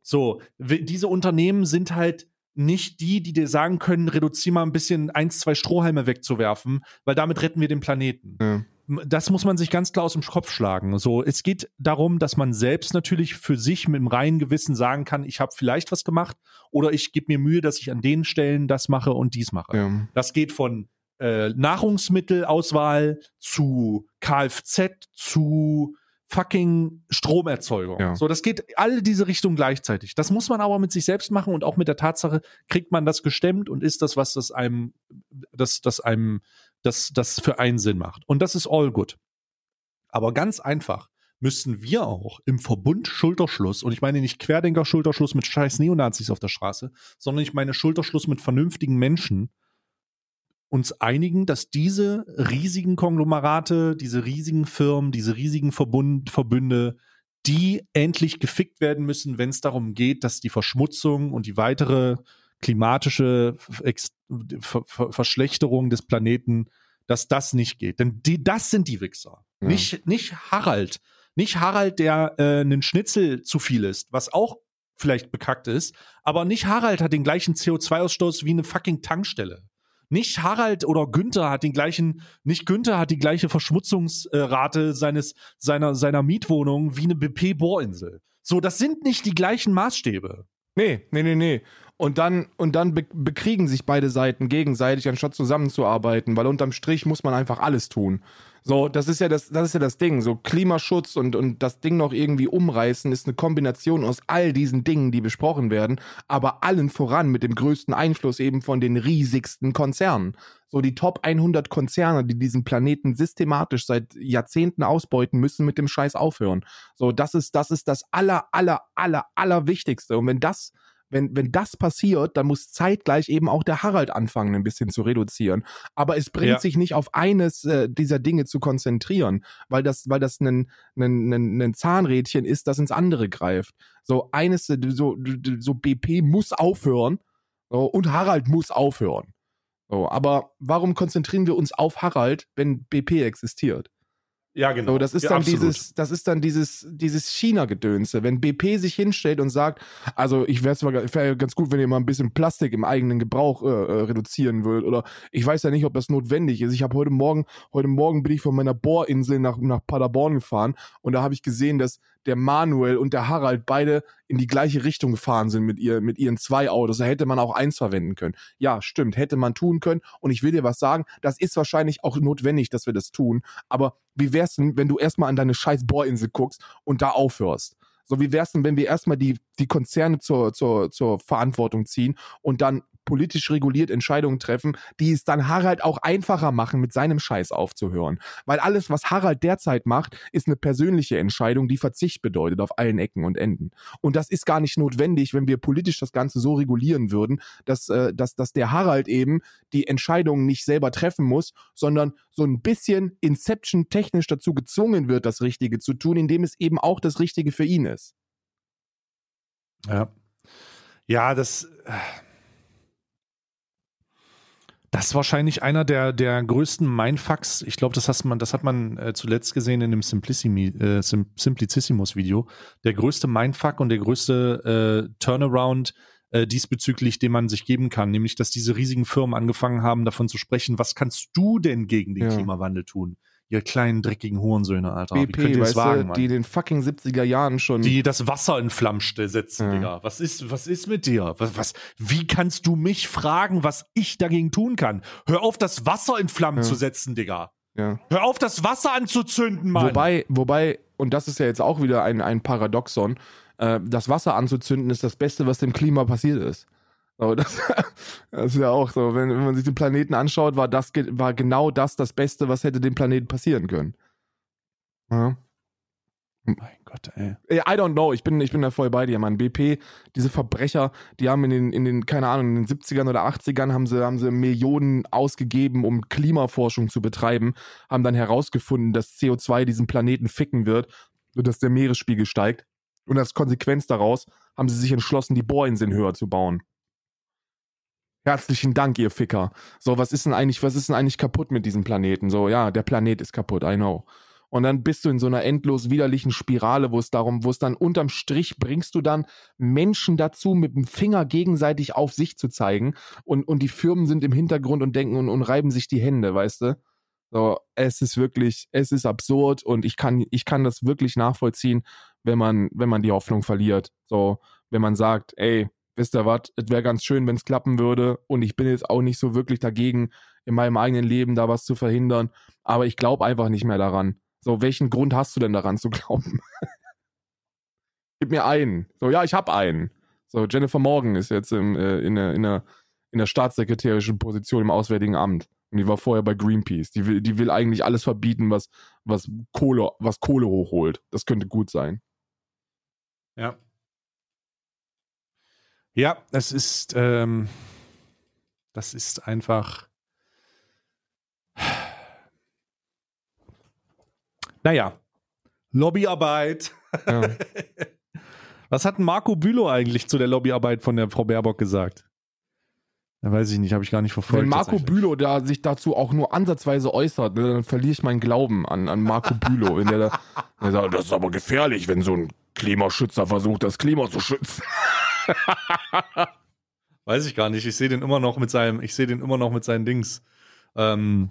[SPEAKER 1] So, diese Unternehmen sind halt nicht die, die dir sagen können, reduzier mal ein bisschen eins, zwei Strohhalme wegzuwerfen, weil damit retten wir den Planeten.
[SPEAKER 2] Ja.
[SPEAKER 1] Das muss man sich ganz klar aus dem Kopf schlagen. So, es geht darum, dass man selbst natürlich für sich mit dem reinen Gewissen sagen kann, ich habe vielleicht was gemacht oder ich gebe mir Mühe, dass ich an den Stellen das mache und dies mache.
[SPEAKER 2] Ja.
[SPEAKER 1] Das geht von äh, Nahrungsmittelauswahl zu Kfz zu fucking Stromerzeugung.
[SPEAKER 2] Ja.
[SPEAKER 1] So, das geht alle diese Richtungen gleichzeitig. Das muss man aber mit sich selbst machen und auch mit der Tatsache, kriegt man das gestemmt und ist das, was das einem, das, das einem, das, das für einen Sinn macht. Und das ist all good. Aber ganz einfach müssten wir auch im Verbund Schulterschluss, und ich meine nicht Querdenker Schulterschluss mit scheiß Neonazis auf der Straße, sondern ich meine Schulterschluss mit vernünftigen Menschen, uns einigen, dass diese riesigen Konglomerate, diese riesigen Firmen, diese riesigen Verbund, Verbünde, die endlich gefickt werden müssen, wenn es darum geht, dass die Verschmutzung und die weitere klimatische Ver Ver Verschlechterung des Planeten, dass das nicht geht. Denn die, das sind die Wichser.
[SPEAKER 2] Ja.
[SPEAKER 1] Nicht, nicht Harald. Nicht Harald, der äh, einen Schnitzel zu viel ist, was auch vielleicht bekackt ist, aber nicht Harald hat den gleichen CO2-Ausstoß wie eine fucking Tankstelle. Nicht Harald oder Günther hat den gleichen, nicht Günther hat die gleiche Verschmutzungsrate seines, seiner, seiner Mietwohnung wie eine BP-Bohrinsel. So, das sind nicht die gleichen Maßstäbe.
[SPEAKER 2] Nee, nee, nee, nee. Und dann, und dann be bekriegen sich beide Seiten gegenseitig, anstatt zusammenzuarbeiten, weil unterm Strich muss man einfach alles tun. So, das ist ja das, das ist ja das Ding. So Klimaschutz und, und das Ding noch irgendwie umreißen ist eine Kombination aus all diesen Dingen, die besprochen werden, aber allen voran mit dem größten Einfluss eben von den riesigsten Konzernen. So die Top 100 Konzerne, die diesen Planeten systematisch seit Jahrzehnten ausbeuten, müssen mit dem Scheiß aufhören. So, das ist, das ist das aller, aller, aller, aller Wichtigste. Und wenn das, wenn, wenn das passiert, dann muss zeitgleich eben auch der Harald anfangen, ein bisschen zu reduzieren. Aber es bringt
[SPEAKER 1] Ja.
[SPEAKER 2] sich nicht auf eines äh, dieser Dinge zu konzentrieren, weil das, weil das ein, ein, ein, ein Zahnrädchen ist, das ins andere greift. So eines, äh, so, so BP muss aufhören so, und Harald muss aufhören. So, aber warum konzentrieren wir uns auf Harald, wenn BP existiert?
[SPEAKER 1] Ja, genau.
[SPEAKER 2] So, das ist
[SPEAKER 1] ja,
[SPEAKER 2] dann
[SPEAKER 1] absolut.
[SPEAKER 2] dieses, das ist dann dieses, dieses China-Gedönse. Wenn BP sich hinstellt und sagt, also ich wäre zwar wär ganz gut, wenn ihr mal ein bisschen Plastik im eigenen Gebrauch äh, äh, reduzieren würdet, oder ich weiß ja nicht, ob das notwendig ist. Ich habe heute Morgen, heute Morgen bin ich von meiner Bohrinsel nach, nach Paderborn gefahren und da habe ich gesehen, dass der Manuel und der Harald beide in die gleiche Richtung gefahren sind mit, ihr, mit ihren zwei Autos. Da hätte man auch eins verwenden können. Ja, stimmt, hätte man tun können. Und ich will dir was sagen, das ist wahrscheinlich auch notwendig, dass wir das tun. Aber wie wär's denn, wenn du erstmal an deine scheiß Bohrinsel guckst und da aufhörst? So, wie wär's denn, wenn wir erstmal die, die Konzerne zur, zur, zur Verantwortung ziehen und dann politisch reguliert Entscheidungen treffen, die es dann Harald auch einfacher machen, mit seinem Scheiß aufzuhören. Weil alles, was Harald derzeit macht, ist eine persönliche Entscheidung, die Verzicht bedeutet auf allen Ecken und Enden. Und das ist gar nicht notwendig, wenn wir politisch das Ganze so regulieren würden, dass, äh, dass, dass der Harald eben die Entscheidungen nicht selber treffen muss, sondern so ein bisschen Inception technisch dazu gezwungen wird, das Richtige zu tun, indem es eben auch das Richtige für ihn ist.
[SPEAKER 1] Ja. Ja, das. Das ist wahrscheinlich einer der, der größten Mindfucks. Ich glaube, das, hast man, das hat man äh, zuletzt gesehen in dem äh, Sim, Simplicissimus-Video. Der größte Mindfuck und der größte äh, Turnaround äh, diesbezüglich, den man sich geben kann. Nämlich, dass diese riesigen Firmen angefangen haben, davon zu sprechen, was kannst du denn gegen den
[SPEAKER 2] Ja.
[SPEAKER 1] Klimawandel tun? Ihr kleinen, dreckigen Hurensöhne, Alter. Wie könnt
[SPEAKER 2] BP,
[SPEAKER 1] ihr
[SPEAKER 2] weißt
[SPEAKER 1] wagen,
[SPEAKER 2] du, die in den fucking 70er Jahren schon.
[SPEAKER 1] die das Wasser in Flammen setzen,
[SPEAKER 2] Ja.
[SPEAKER 1] Digga. Was ist, was ist mit dir? Was, was, wie kannst du mich fragen, was ich dagegen tun kann? Hör auf, das Wasser in Flammen
[SPEAKER 2] Ja.
[SPEAKER 1] zu setzen, Digga.
[SPEAKER 2] ja.
[SPEAKER 1] Hör auf, das Wasser anzuzünden, Mann.
[SPEAKER 2] Wobei, wobei, und das ist ja jetzt auch wieder ein, ein Paradoxon, äh, das Wasser anzuzünden ist das Beste, was dem Klima passiert ist. So, das, das ist ja auch so, wenn, wenn man sich den Planeten anschaut, war, das, war genau das das Beste, was hätte dem Planeten passieren können. Ja.
[SPEAKER 1] mein Gott. Ey.
[SPEAKER 2] Äh, I don't know, ich bin, ich bin da voll bei dir, Mann. BP, diese Verbrecher, die haben in den, in den, keine Ahnung, in den 70ern oder 80ern haben sie, haben sie Millionen ausgegeben, um Klimaforschung zu betreiben, haben dann herausgefunden, dass CO2 diesen Planeten ficken wird und dass der Meeresspiegel steigt. Und als Konsequenz daraus haben sie sich entschlossen, die Bohrinseln höher zu bauen. Herzlichen Dank, ihr Ficker. So, was ist denn eigentlich, was ist denn eigentlich kaputt mit diesem Planeten? So, ja, der Planet ist kaputt, I know. Und dann bist du in so einer endlos widerlichen Spirale, wo es darum, wo es dann unterm Strich bringst du dann Menschen dazu, mit dem Finger gegenseitig auf sich zu zeigen. Und, und die Firmen sind im Hintergrund und denken und, und reiben sich die Hände, weißt du? So, es ist wirklich, es ist absurd und ich kann, ich kann das wirklich nachvollziehen, wenn man, wenn man die Hoffnung verliert. So, wenn man sagt, ey, wisst ihr was, es wäre ganz schön, wenn es klappen würde und ich bin jetzt auch nicht so wirklich dagegen, in meinem eigenen Leben da was zu verhindern, aber ich glaube einfach nicht mehr daran. So, welchen Grund hast du denn daran zu glauben? Gib mir einen. So, ja, ich habe einen. So, Jennifer Morgan ist jetzt im, äh, in, der, in, der, in der staatssekretärischen Position im Auswärtigen Amt. Und die war vorher bei Greenpeace. Die will, die will eigentlich alles verbieten, was, was, Kohle, was Kohle hochholt. Das könnte gut sein.
[SPEAKER 1] Ja. Ja, es ist, ähm, das ist einfach. Naja, Lobbyarbeit.
[SPEAKER 2] Ja.
[SPEAKER 1] Was hat Marco Bülow eigentlich zu der Lobbyarbeit von der Frau Baerbock gesagt? Ja, weiß ich nicht, habe ich gar nicht verfolgt.
[SPEAKER 2] Wenn Marco. Bülow da sich dazu auch nur ansatzweise äußert, ne, dann verliere ich meinen Glauben an, an Marco Bülow. Wenn der, da, der sagt, das ist aber gefährlich, wenn so ein Klimaschützer versucht, das Klima zu schützen.
[SPEAKER 1] Weiß ich gar nicht. Ich sehe den immer noch mit seinem, ich sehe den immer noch mit seinen Dings. Ähm,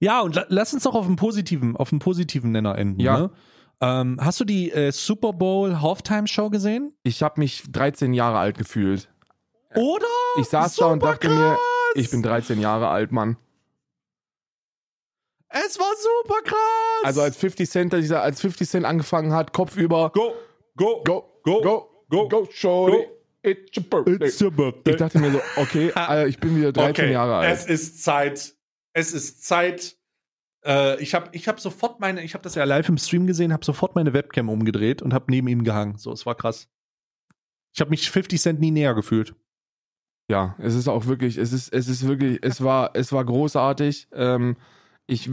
[SPEAKER 1] ja, und la lass uns doch auf einen positiven, auf einen positiven Nenner enden.
[SPEAKER 2] Ja.
[SPEAKER 1] Ne? Ähm, hast du die äh, Super Bowl Halftime Show gesehen?
[SPEAKER 2] Ich habe mich 13 Jahre alt gefühlt.
[SPEAKER 1] Oder?
[SPEAKER 2] Ich saß da und
[SPEAKER 1] Super
[SPEAKER 2] dachte mir,
[SPEAKER 1] krass!
[SPEAKER 2] ich bin 13 Jahre alt, Mann.
[SPEAKER 1] Es war super krass.
[SPEAKER 2] Also als 50 Cent, als 50 Cent angefangen hat, Kopf über,
[SPEAKER 1] go, go,
[SPEAKER 2] go,
[SPEAKER 1] go,
[SPEAKER 2] go,
[SPEAKER 1] go,
[SPEAKER 2] go, shorty, it's your birthday.
[SPEAKER 1] It's your birthday.
[SPEAKER 2] Ich dachte mir so, okay, Alter, ich bin wieder 13
[SPEAKER 1] okay,
[SPEAKER 2] Jahre alt.
[SPEAKER 1] Es ist Zeit. Es ist Zeit. Äh, ich habe ich hab sofort meine, ich habe das ja live im Stream gesehen, habe sofort meine Webcam umgedreht und habe neben ihm gehangen. So, es war krass. Ich habe mich 50 Cent nie näher gefühlt.
[SPEAKER 2] Ja, es ist auch wirklich, es ist, es ist wirklich, es war, es war großartig. Ähm, ich,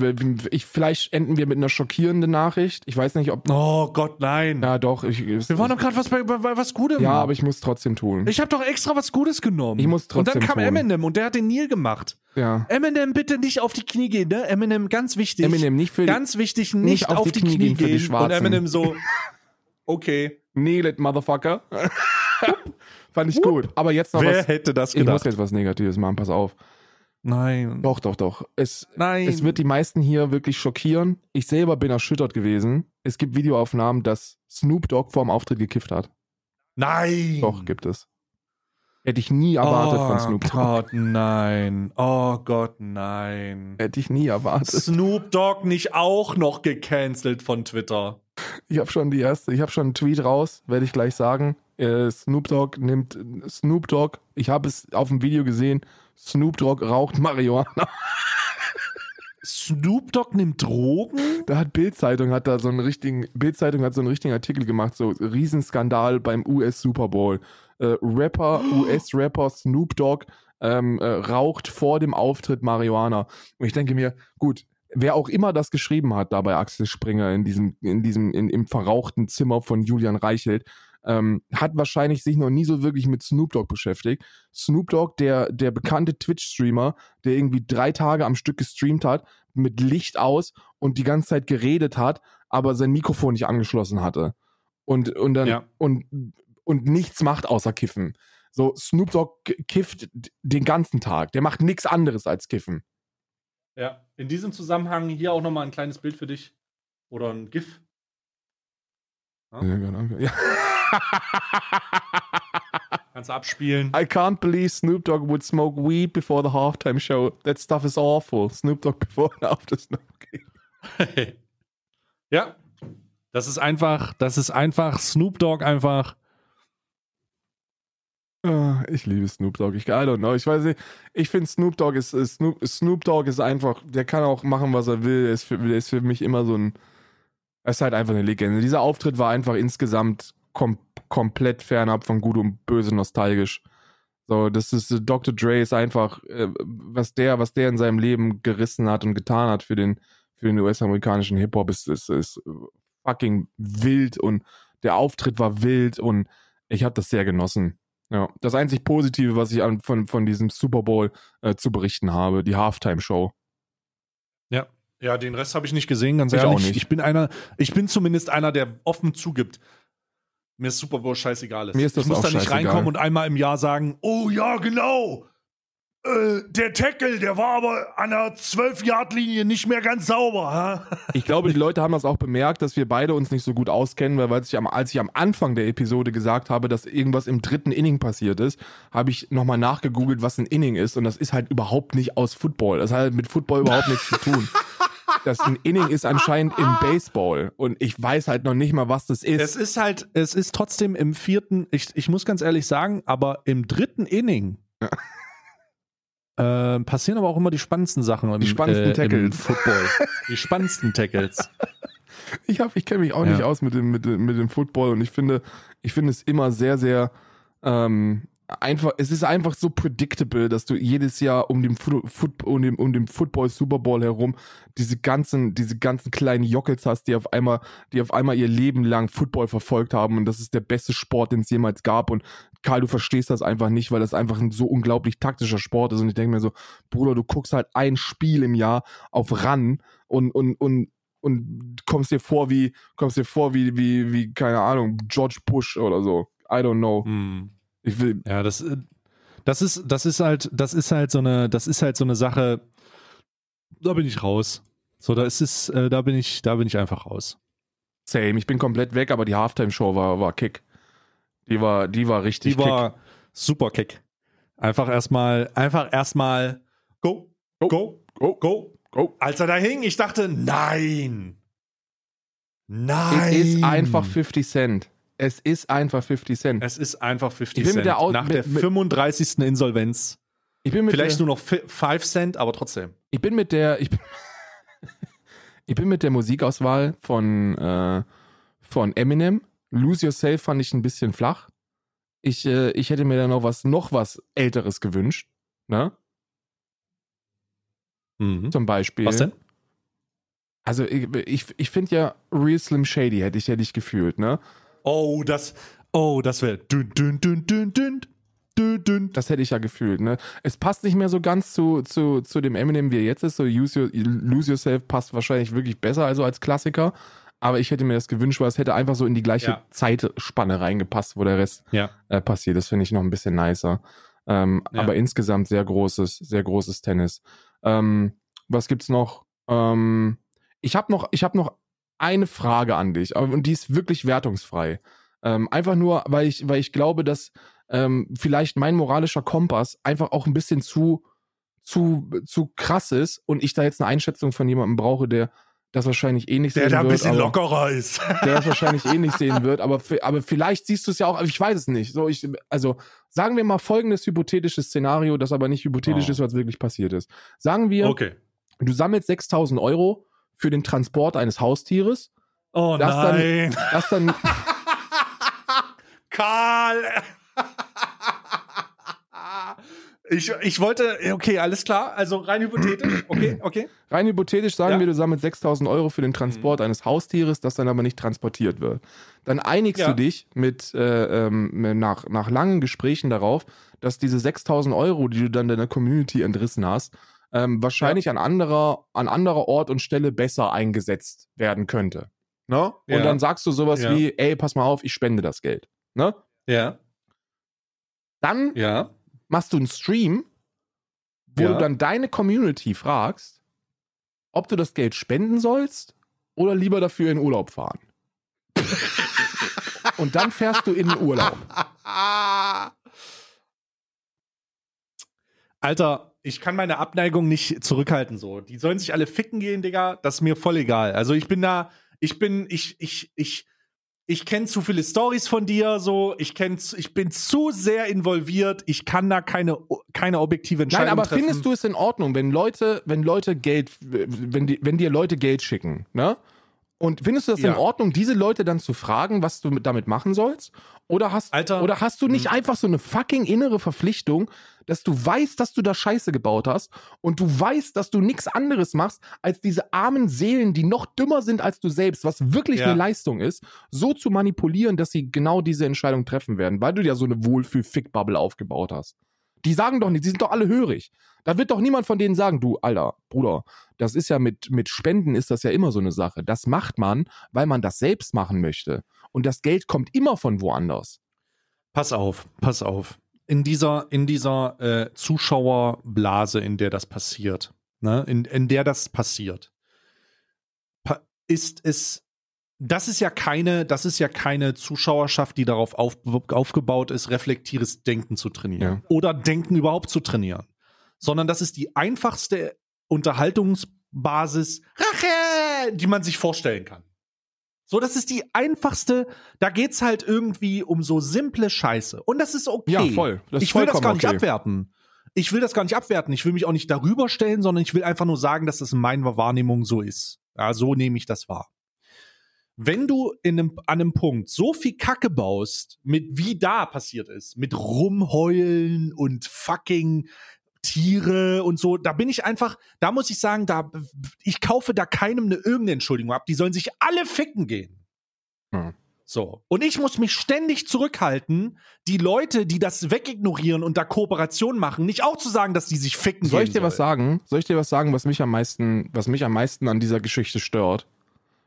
[SPEAKER 2] ich, vielleicht enden wir mit einer schockierenden Nachricht. Ich weiß nicht, ob.
[SPEAKER 1] Oh Gott, nein.
[SPEAKER 2] Ja, doch. Ich,
[SPEAKER 1] Wir waren doch gerade was bei, bei was Gutem.
[SPEAKER 2] ja, aber ich muss trotzdem tun.
[SPEAKER 1] ich habe doch extra was Gutes genommen.
[SPEAKER 2] Ich muss
[SPEAKER 1] Und dann
[SPEAKER 2] trotzdem
[SPEAKER 1] kam
[SPEAKER 2] tun.
[SPEAKER 1] Eminem und der hat den Neil gemacht.
[SPEAKER 2] ja.
[SPEAKER 1] Eminem bitte nicht auf die Knie gehen, ne? Eminem ganz wichtig.
[SPEAKER 2] Eminem nicht für die,
[SPEAKER 1] ganz wichtig, nicht, auf, die, Knie, gehen,
[SPEAKER 2] für die
[SPEAKER 1] und
[SPEAKER 2] Schwarzen.
[SPEAKER 1] Eminem so, okay.
[SPEAKER 2] Kneel it, Motherfucker. Fand ich gut. Aber jetzt noch
[SPEAKER 1] Wer
[SPEAKER 2] was.
[SPEAKER 1] hätte das
[SPEAKER 2] Ich muss
[SPEAKER 1] gedacht?
[SPEAKER 2] jetzt was Negatives machen, pass auf.
[SPEAKER 1] Nein.
[SPEAKER 2] Doch, doch, doch. Es,
[SPEAKER 1] Nein.
[SPEAKER 2] es wird die meisten hier wirklich schockieren. Ich selber bin erschüttert gewesen. Es gibt Videoaufnahmen, dass Snoop Dogg vor dem Auftritt gekifft hat.
[SPEAKER 1] Nein.
[SPEAKER 2] Doch, gibt es. Hätte ich nie erwartet
[SPEAKER 1] oh
[SPEAKER 2] von Snoop Dogg.
[SPEAKER 1] Gott, nein. Oh Gott, nein.
[SPEAKER 2] Hätte ich nie erwartet.
[SPEAKER 1] Snoop Dogg nicht auch noch gecancelt von Twitter.
[SPEAKER 2] Ich habe schon die erste, ich habe schon einen Tweet raus, werde ich gleich sagen. Äh, Snoop Dogg nimmt Snoop Dogg, ich habe es auf dem Video gesehen, Snoop Dogg raucht Marihuana.
[SPEAKER 1] Snoop Dogg nimmt Drogen?
[SPEAKER 2] Da hat Bild-Zeitung hat da so einen richtigen Bild-Zeitung hat so einen richtigen Artikel gemacht, so Riesenskandal beim US Super Bowl. Äh, Rapper, US-Rapper Snoop Dogg ähm, äh, raucht vor dem Auftritt Marihuana. Und ich denke mir, gut, wer auch immer das geschrieben hat, da bei Axel Springer in diesem, in diesem, in, im verrauchten Zimmer von Julian Reichelt, ähm, hat wahrscheinlich sich noch nie so wirklich mit Snoop Dogg beschäftigt. Snoop Dogg, der, der bekannte Twitch-Streamer, der irgendwie drei Tage am Stück gestreamt hat, mit Licht aus und die ganze Zeit geredet hat, aber sein Mikrofon nicht angeschlossen hatte. Und, und dann,
[SPEAKER 1] Ja.
[SPEAKER 2] und, und nichts macht außer kiffen. So, Snoop Dogg kifft den ganzen Tag. Der macht nichts anderes als kiffen.
[SPEAKER 1] Ja. In diesem Zusammenhang hier auch nochmal ein kleines Bild für dich. Oder ein GIF.
[SPEAKER 2] Ja, danke. Ja.
[SPEAKER 1] Kannst abspielen.
[SPEAKER 2] I can't believe Snoop Dogg would smoke weed before the halftime show. That stuff is awful. Snoop Dogg before and after Snoop.
[SPEAKER 1] ja. Das ist einfach, das ist einfach Snoop Dogg einfach.
[SPEAKER 2] Ah, ich liebe Snoop Dogg. Ich, I don't know. Ich weiß nicht. Ich finde Snoop Dogg ist, ist Snoop, Snoop Dogg ist einfach, der kann auch machen, was er will. Der ist für, der ist für mich immer so ein, Es ist halt einfach eine Legende. Dieser Auftritt war einfach insgesamt kom komplett fernab von Gut und Böse nostalgisch. So, das ist äh, Dr. Dre ist einfach, äh, was der, was der in seinem Leben gerissen hat und getan hat für den, für den US-amerikanischen Hip-Hop, ist, ist, ist fucking wild und der Auftritt war wild und ich habe das sehr genossen. Ja, das einzig Positive, was ich an, von, von diesem Super Bowl äh, zu berichten habe, die Halftime-Show.
[SPEAKER 1] Ja. Ja, den Rest habe ich nicht gesehen, ganz
[SPEAKER 2] Ich
[SPEAKER 1] ehrlich.
[SPEAKER 2] auch nicht.
[SPEAKER 1] Ich bin einer, ich bin zumindest einer, der offen zugibt. Mir ist Super Bowl scheißegal ist.
[SPEAKER 2] Mir ist das
[SPEAKER 1] ich muss da nicht
[SPEAKER 2] scheißegal.
[SPEAKER 1] reinkommen und einmal im Jahr sagen,
[SPEAKER 3] Oh ja, genau. Äh, der Tackle, der war aber an der 12-Yard-Linie nicht mehr ganz sauber. Ha?
[SPEAKER 2] Ich glaube, die Leute haben das auch bemerkt, dass wir beide uns nicht so gut auskennen, weil als ich am, als ich am Anfang der Episode gesagt habe, dass irgendwas im dritten Inning passiert ist, habe ich nochmal nachgegoogelt, was ein Inning ist und das ist halt überhaupt nicht aus Football. Das hat halt mit Football überhaupt nichts zu tun. Das ein Inning ist anscheinend im Baseball und ich weiß halt noch nicht mal, was das ist.
[SPEAKER 1] es ist halt, es ist trotzdem im vierten, ich, ich muss ganz ehrlich sagen, aber im dritten Inning äh, passieren aber auch immer die spannendsten Sachen im,
[SPEAKER 2] Die spannendsten
[SPEAKER 1] äh, im
[SPEAKER 2] Tackles.
[SPEAKER 1] Football. Die spannendsten Tackles.
[SPEAKER 2] Ich, hab- ich kenne mich auch
[SPEAKER 1] Ja.
[SPEAKER 2] nicht aus mit dem, mit, mit dem Football und ich finde, ich finde es immer sehr, sehr ähm, einfach, es ist einfach so predictable, dass du jedes Jahr um den, Fu- um den, um den Football Super Bowl herum diese ganzen, diese ganzen kleinen Jockels hast, die auf einmal, die auf einmal ihr Leben lang Football verfolgt haben und das ist der beste Sport, den es jemals gab und Karl, du verstehst das einfach nicht, weil das einfach ein so unglaublich taktischer Sport ist und ich denke mir so, Bruder, du guckst halt ein Spiel im Jahr auf ran und, und, und und kommst dir vor wie, kommst dir vor wie, wie, wie, keine Ahnung, George Bush oder so. I don't know.
[SPEAKER 1] Hm.
[SPEAKER 2] Ich will,
[SPEAKER 1] Ja, das, äh, das ist, das ist halt, das ist halt so eine, das ist halt so eine Sache. Da bin ich raus. So, da ist es, äh, da bin ich, da bin ich einfach raus.
[SPEAKER 2] same, ich bin komplett weg, aber die Halftime-Show war, war Kick. Die war, die war richtig
[SPEAKER 1] Die war super kick. Einfach erstmal, einfach erstmal go,
[SPEAKER 2] Go.
[SPEAKER 1] go,
[SPEAKER 2] Go.
[SPEAKER 1] go.
[SPEAKER 2] Go.
[SPEAKER 1] Als er da hing, ich dachte, nein.
[SPEAKER 2] Kick.
[SPEAKER 1] Nein.
[SPEAKER 2] Es ist einfach 50 Cent. Es ist einfach 50 Cent.
[SPEAKER 1] Es ist einfach 50
[SPEAKER 2] Ich bin mit
[SPEAKER 1] Cent.
[SPEAKER 2] der
[SPEAKER 1] Nach
[SPEAKER 2] mit-
[SPEAKER 1] der
[SPEAKER 2] mit-
[SPEAKER 1] 35. Insolvenz.
[SPEAKER 2] Ich bin mit
[SPEAKER 1] Vielleicht
[SPEAKER 2] der,
[SPEAKER 1] nur noch 5 Cent, aber trotzdem.
[SPEAKER 2] ich bin mit der, ich bin, ich bin mit der Musikauswahl von, äh, von Eminem. Lose Yourself fand ich ein bisschen flach. Ich, äh, ich hätte mir da noch was, noch was Älteres gewünscht. Ne?
[SPEAKER 1] Mhm.
[SPEAKER 2] Zum Beispiel.
[SPEAKER 1] Was denn?
[SPEAKER 2] Also ich, ich, ich finde ja Real Slim Shady hätte ich, hätte ich gefühlt, ne?
[SPEAKER 1] Oh, das, oh, das wäre dünn, dünn, dünn, dünn, dünn.
[SPEAKER 2] Das hätte ich ja gefühlt, ne? Es passt nicht mehr so ganz zu, zu, zu dem Eminem, wie er jetzt ist. So Your, Lose Yourself passt wahrscheinlich wirklich besser, also als Klassiker. Aber ich hätte mir das gewünscht, weil es hätte einfach so in die gleiche
[SPEAKER 1] Ja.
[SPEAKER 2] Zeitspanne reingepasst, wo der Rest
[SPEAKER 1] Ja.
[SPEAKER 2] äh, passiert. Das finde ich noch ein bisschen nicer. Ähm,
[SPEAKER 1] Ja.
[SPEAKER 2] Aber insgesamt sehr großes, sehr großes Tennis. Ähm, was gibt's noch? Ähm, ich habe noch, ich habe noch eine Frage an dich, und die ist wirklich wertungsfrei. Ähm, einfach nur, weil ich, weil ich glaube, dass ähm, vielleicht mein moralischer Kompass einfach auch ein bisschen zu, zu, zu krass ist und ich da jetzt eine Einschätzung von jemandem brauche, der das wahrscheinlich eh nicht
[SPEAKER 3] Der
[SPEAKER 2] sehen
[SPEAKER 3] da ein
[SPEAKER 2] wird.
[SPEAKER 3] bisschen lockerer ist.
[SPEAKER 2] der das wahrscheinlich eh nicht sehen wird, aber, aber vielleicht siehst du es ja auch, ich weiß es nicht. So, ich, also sagen wir mal folgendes hypothetisches Szenario, das aber nicht hypothetisch
[SPEAKER 1] Oh.
[SPEAKER 2] ist, was wirklich passiert ist. Sagen wir,
[SPEAKER 1] Okay.
[SPEAKER 2] du sammelst 6000 Euro für den Transport eines Haustieres,
[SPEAKER 1] Oh
[SPEAKER 2] Das dann-
[SPEAKER 1] nein.
[SPEAKER 2] das dann,
[SPEAKER 1] Karl. Ich, ich wollte, okay, alles klar. Also rein hypothetisch. Okay, okay.
[SPEAKER 2] rein hypothetisch sagen
[SPEAKER 1] Ja.
[SPEAKER 2] wir, du sammelst 6000 Euro für den Transport eines Haustieres, das dann aber nicht transportiert wird. Dann einigst
[SPEAKER 1] Ja.
[SPEAKER 2] du dich mit, äh, ähm, nach, nach langen Gesprächen darauf, dass diese 6000 Euro, die du dann deiner Community entrissen hast, ähm, wahrscheinlich an anderer, an anderer Ort und Stelle besser eingesetzt werden könnte. Ne?
[SPEAKER 1] Ja.
[SPEAKER 2] Und dann sagst du sowas
[SPEAKER 1] Ja.
[SPEAKER 2] wie, ey, pass mal auf, ich spende das Geld. Ne?
[SPEAKER 1] Ja,
[SPEAKER 2] Dann
[SPEAKER 1] ja.
[SPEAKER 2] machst du einen Stream, wo
[SPEAKER 1] Ja.
[SPEAKER 2] du dann deine Community fragst, ob du das Geld spenden sollst oder lieber dafür in Urlaub fahren. Und dann fährst du in den Urlaub.
[SPEAKER 1] Alter, ich kann meine Abneigung nicht zurückhalten so. Die sollen sich alle ficken gehen, Digga. Das ist mir voll egal. Also ich bin da, ich bin, ich, ich, ich, ich kenne zu viele Stories von dir, so. Ich kenn, ich bin zu sehr involviert. Ich kann da keine, keine objektive Entscheidung
[SPEAKER 2] Nein, aber
[SPEAKER 1] treffen.
[SPEAKER 2] findest du es in Ordnung, wenn Leute, wenn Leute Geld, wenn, die, wenn dir Leute Geld schicken, ne? Und findest du das
[SPEAKER 1] Ja.
[SPEAKER 2] in Ordnung, diese Leute dann zu fragen, was du mit, damit machen sollst? Oder hast,
[SPEAKER 1] Alter.
[SPEAKER 2] oder hast du nicht
[SPEAKER 1] Mhm.
[SPEAKER 2] einfach so eine fucking innere Verpflichtung, dass du weißt, dass du da Scheiße gebaut hast und du weißt, dass du nichts anderes machst, als diese armen Seelen, die noch dümmer sind als du selbst, was wirklich
[SPEAKER 1] Ja.
[SPEAKER 2] eine Leistung ist, so zu manipulieren, dass sie genau diese Entscheidung treffen werden, weil du ja so eine Wohlfühl-Fick-Bubble aufgebaut hast. Die sagen doch nicht, die sind doch alle hörig. Da wird doch niemand von denen sagen, du, Alter, Bruder, das ist ja mit, mit Spenden ist das ja immer so eine Sache. Das macht man, weil man das selbst machen möchte. Und das Geld kommt immer von woanders.
[SPEAKER 1] Pass auf, pass auf. In dieser, in dieser äh, Zuschauerblase, in der das passiert, ne, in, in der das passiert, pa ist es, das ist ja keine, das ist ja keine Zuschauerschaft, die darauf auf, aufgebaut ist, reflektiertes Denken zu trainieren. Oder Denken überhaupt zu trainieren. Sondern das ist die einfachste Unterhaltungsbasis, Rache, die man sich vorstellen kann. So, das ist die einfachste, da geht's halt irgendwie um so simple Scheiße. Und das ist okay.
[SPEAKER 2] Ja, voll. Das
[SPEAKER 1] ich will das gar nicht
[SPEAKER 2] okay.
[SPEAKER 1] abwerten. Ich will das gar nicht abwerten. Ich will mich auch nicht darüber stellen, sondern ich will einfach nur sagen, dass das in meiner Wahrnehmung so ist. Ja, so nehme ich das wahr. Wenn du in einem, an einem Punkt so viel Kacke baust, mit wie da passiert ist, mit rumheulen und fucking Tiere und so, da bin ich einfach, da muss ich sagen, da, ich kaufe da keinem eine irgendeine Entschuldigung ab. Die sollen sich alle ficken gehen.
[SPEAKER 2] Hm.
[SPEAKER 1] So. Und ich muss mich ständig zurückhalten, die Leute, die das wegignorieren und da Kooperation machen, nicht auch zu sagen, dass die sich ficken
[SPEAKER 2] Soll ich
[SPEAKER 1] gehen
[SPEAKER 2] dir was
[SPEAKER 1] sollen.
[SPEAKER 2] sagen? Soll ich dir was sagen, was mich am meisten, was mich am meisten an dieser Geschichte stört?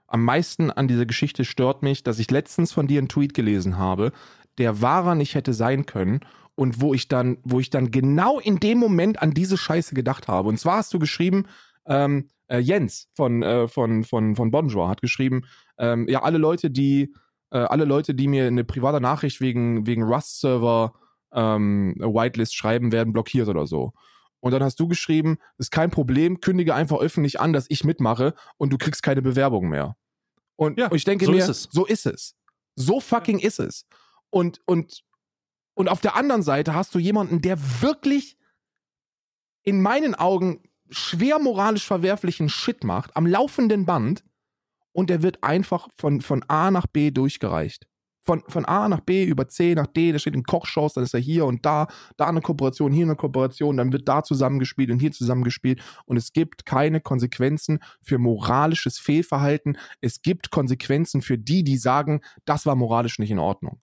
[SPEAKER 2] Am meisten an dieser Geschichte stört mich, dass ich letztens von dir einen Tweet gelesen habe, der wahrer nicht hätte sein können und wo ich dann, wo ich dann genau in dem Moment an diese Scheiße gedacht habe. Und zwar hast du geschrieben, ähm, äh, Jens von, äh, von, von, von Bonjour hat geschrieben, ähm, ja, alle Leute, die, äh, alle Leute, die mir eine private Nachricht wegen, wegen Rust-Server ähm, Whitelist schreiben, werden blockiert oder so. Und dann hast du geschrieben, ist kein Problem, kündige einfach öffentlich an, dass ich mitmache und du kriegst keine Bewerbung mehr. Und,
[SPEAKER 1] Ja,
[SPEAKER 2] und ich denke
[SPEAKER 1] so
[SPEAKER 2] mir,
[SPEAKER 1] ist es.
[SPEAKER 2] so ist es. So fucking ist es. Und, und, und auf der anderen Seite hast du jemanden, der wirklich in meinen Augen schwer moralisch verwerflichen Shit macht, am laufenden Band, und der wird einfach von, von A nach B durchgereicht. Von, von A nach B über C nach D, der steht in Kochshows, dann ist er hier und da, da eine Kooperation, hier eine Kooperation, dann wird da zusammengespielt und hier zusammengespielt und es gibt keine Konsequenzen für moralisches Fehlverhalten. Es gibt Konsequenzen für die, die sagen, das war moralisch nicht in Ordnung.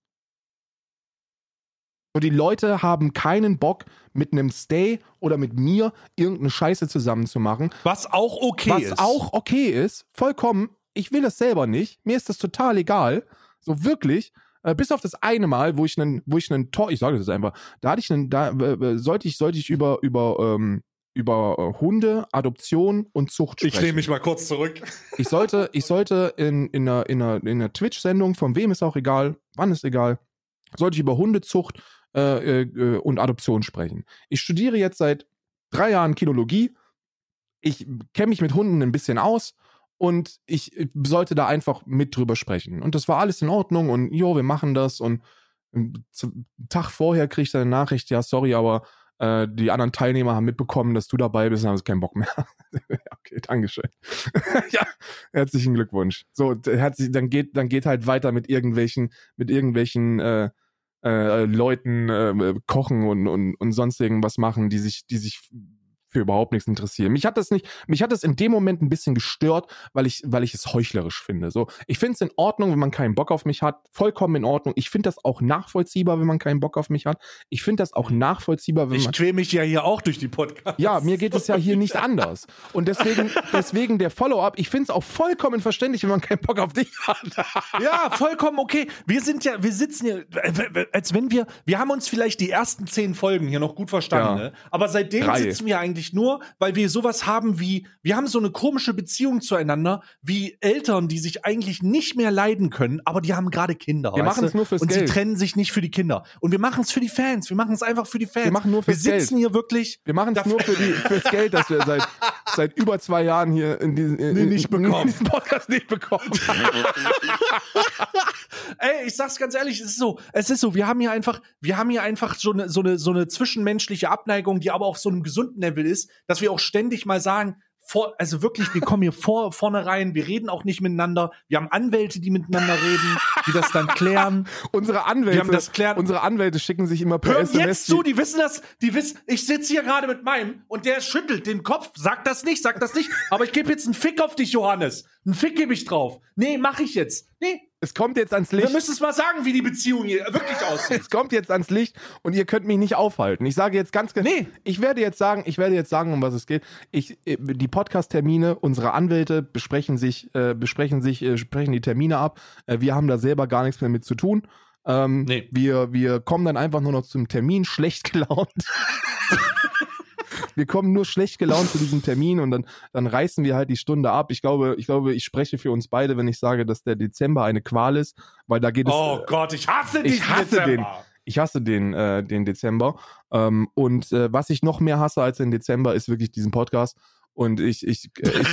[SPEAKER 2] Und die Leute haben keinen Bock, mit einem Stay oder mit mir irgendeine Scheiße zusammenzumachen,
[SPEAKER 1] Was auch okay
[SPEAKER 2] was
[SPEAKER 1] ist.
[SPEAKER 2] auch okay ist, vollkommen. Ich will das selber nicht. Mir ist das total egal. So wirklich. Äh, bis auf das eine Mal, wo ich einen, wo ich einen Tor, ich sage das einfach, da hatte ich einen, da äh, sollte ich, sollte ich über über ähm, über äh, Hunde, Adoption und Zucht sprechen.
[SPEAKER 1] Ich nehme mich mal kurz zurück.
[SPEAKER 2] Ich sollte, ich sollte in, in einer, in einer, in einer Twitch-Sendung, von wem ist auch egal, wann ist egal, sollte ich über Hundezucht äh, äh, und Adoption sprechen. Ich studiere jetzt seit drei Jahren Kinologie. Ich kenne mich mit Hunden ein bisschen aus und ich äh, sollte da einfach mit drüber sprechen. Und das war alles in Ordnung und jo, wir machen das und einen Tag vorher kriege ich dann eine Nachricht, ja, sorry, aber äh, die anderen Teilnehmer haben mitbekommen, dass du dabei bist und haben keinen Bock mehr. okay, Dankeschön. ja, herzlichen Glückwunsch. So, herzlich, dann geht, dann geht halt weiter mit irgendwelchen, mit irgendwelchen äh, äh, Leuten äh, kochen und, und, und sonst irgendwas machen, die sich, die sich für überhaupt nichts interessieren. Mich hat das nicht, mich hat das in dem Moment ein bisschen gestört, weil ich, weil ich es heuchlerisch finde. So, ich finde es in Ordnung, wenn man keinen Bock auf mich hat, vollkommen in Ordnung. Ich finde das auch nachvollziehbar, wenn man keinen Bock auf mich hat. Ich finde das auch nachvollziehbar, wenn
[SPEAKER 1] Ich
[SPEAKER 2] man
[SPEAKER 1] quäl mich ja hier auch durch die Podcasts.
[SPEAKER 2] ja, mir geht es ja hier nicht anders. Und deswegen, deswegen der Follow-up. Ich finde es auch vollkommen verständlich, wenn man keinen Bock auf dich hat.
[SPEAKER 1] Ja, vollkommen okay. Wir sind ja, wir sitzen hier, als wenn wir, wir haben uns vielleicht die ersten zehn Folgen hier noch gut verstanden,
[SPEAKER 2] Ja.
[SPEAKER 1] ne? aber seitdem
[SPEAKER 2] Drei.
[SPEAKER 1] sitzen wir eigentlich nur, weil wir sowas haben wie, wir haben so eine komische Beziehung zueinander, wie Eltern, die sich eigentlich nicht mehr leiden können, aber die haben gerade Kinder.
[SPEAKER 2] Wir machen's
[SPEAKER 1] du?
[SPEAKER 2] nur fürs
[SPEAKER 1] Und
[SPEAKER 2] Geld.
[SPEAKER 1] sie trennen sich nicht für die Kinder. Und wir machen es für die Fans. Wir machen es einfach für die Fans.
[SPEAKER 2] Wir machen nur fürs
[SPEAKER 1] Wir sitzen hier wirklich.
[SPEAKER 2] Wir machen es nur für die, fürs Geld, das wir seit, seit über zwei Jahren hier in diesem, in,
[SPEAKER 1] Nee, nicht
[SPEAKER 2] in,
[SPEAKER 1] bekommen.
[SPEAKER 2] in diesem Podcast nicht bekommen.
[SPEAKER 1] Ey, ich sag's ganz ehrlich, es ist so, es ist so, wir haben hier einfach, wir haben hier einfach so eine, so eine, so eine zwischenmenschliche Abneigung, die aber auf so einem gesunden Level ist, dass wir auch ständig mal sagen, vor, also wirklich, wir kommen hier vor, vorne rein, wir reden auch nicht miteinander. Wir haben Anwälte, die miteinander reden, die das dann klären.
[SPEAKER 2] Unsere Anwälte,
[SPEAKER 1] Wir haben das klärt.
[SPEAKER 2] unsere Anwälte schicken sich immer per
[SPEAKER 1] Hör
[SPEAKER 2] SMS.
[SPEAKER 1] jetzt zu, die wissen das, die wissen, ich sitze hier gerade mit meinem und der schüttelt den Kopf, sagt das nicht, sagt das nicht, aber ich gebe jetzt einen Fick auf dich, Johannes. Einen Fick gebe ich drauf. Nee, mach ich jetzt. Nee,
[SPEAKER 2] Es kommt jetzt ans
[SPEAKER 1] wir
[SPEAKER 2] Licht.
[SPEAKER 1] müssen es mal sagen, wie die Beziehung hier wirklich aussieht.
[SPEAKER 2] Es kommt jetzt ans Licht und ihr könnt mich nicht aufhalten. Ich sage jetzt ganz genau.
[SPEAKER 1] Nee.
[SPEAKER 2] Ich werde jetzt sagen, ich werde jetzt sagen, um was es geht. Ich, äh, die Podcast-Termine, unsere Anwälte besprechen sich, äh, besprechen sich, äh, sprechen die Termine ab. Äh, wir haben da selber gar nichts mehr mit zu tun. Ähm,
[SPEAKER 1] Nee.
[SPEAKER 2] wir, wir kommen dann einfach nur noch zum Termin schlecht gelaunt. wir kommen nur schlecht gelaunt zu diesem Termin und dann, dann reißen wir halt die Stunde ab. Ich glaube, ich glaube, ich spreche für uns beide, wenn ich sage, dass der Dezember eine Qual ist, weil da geht es.
[SPEAKER 1] Oh Gott, ich hasse
[SPEAKER 2] ich
[SPEAKER 1] diesen
[SPEAKER 2] hasse
[SPEAKER 1] Dezember.
[SPEAKER 2] den. Ich hasse den, äh, den Dezember. Ähm, und äh, was ich noch mehr hasse als den Dezember, ist wirklich diesen Podcast. Und ich, ich, äh, ich,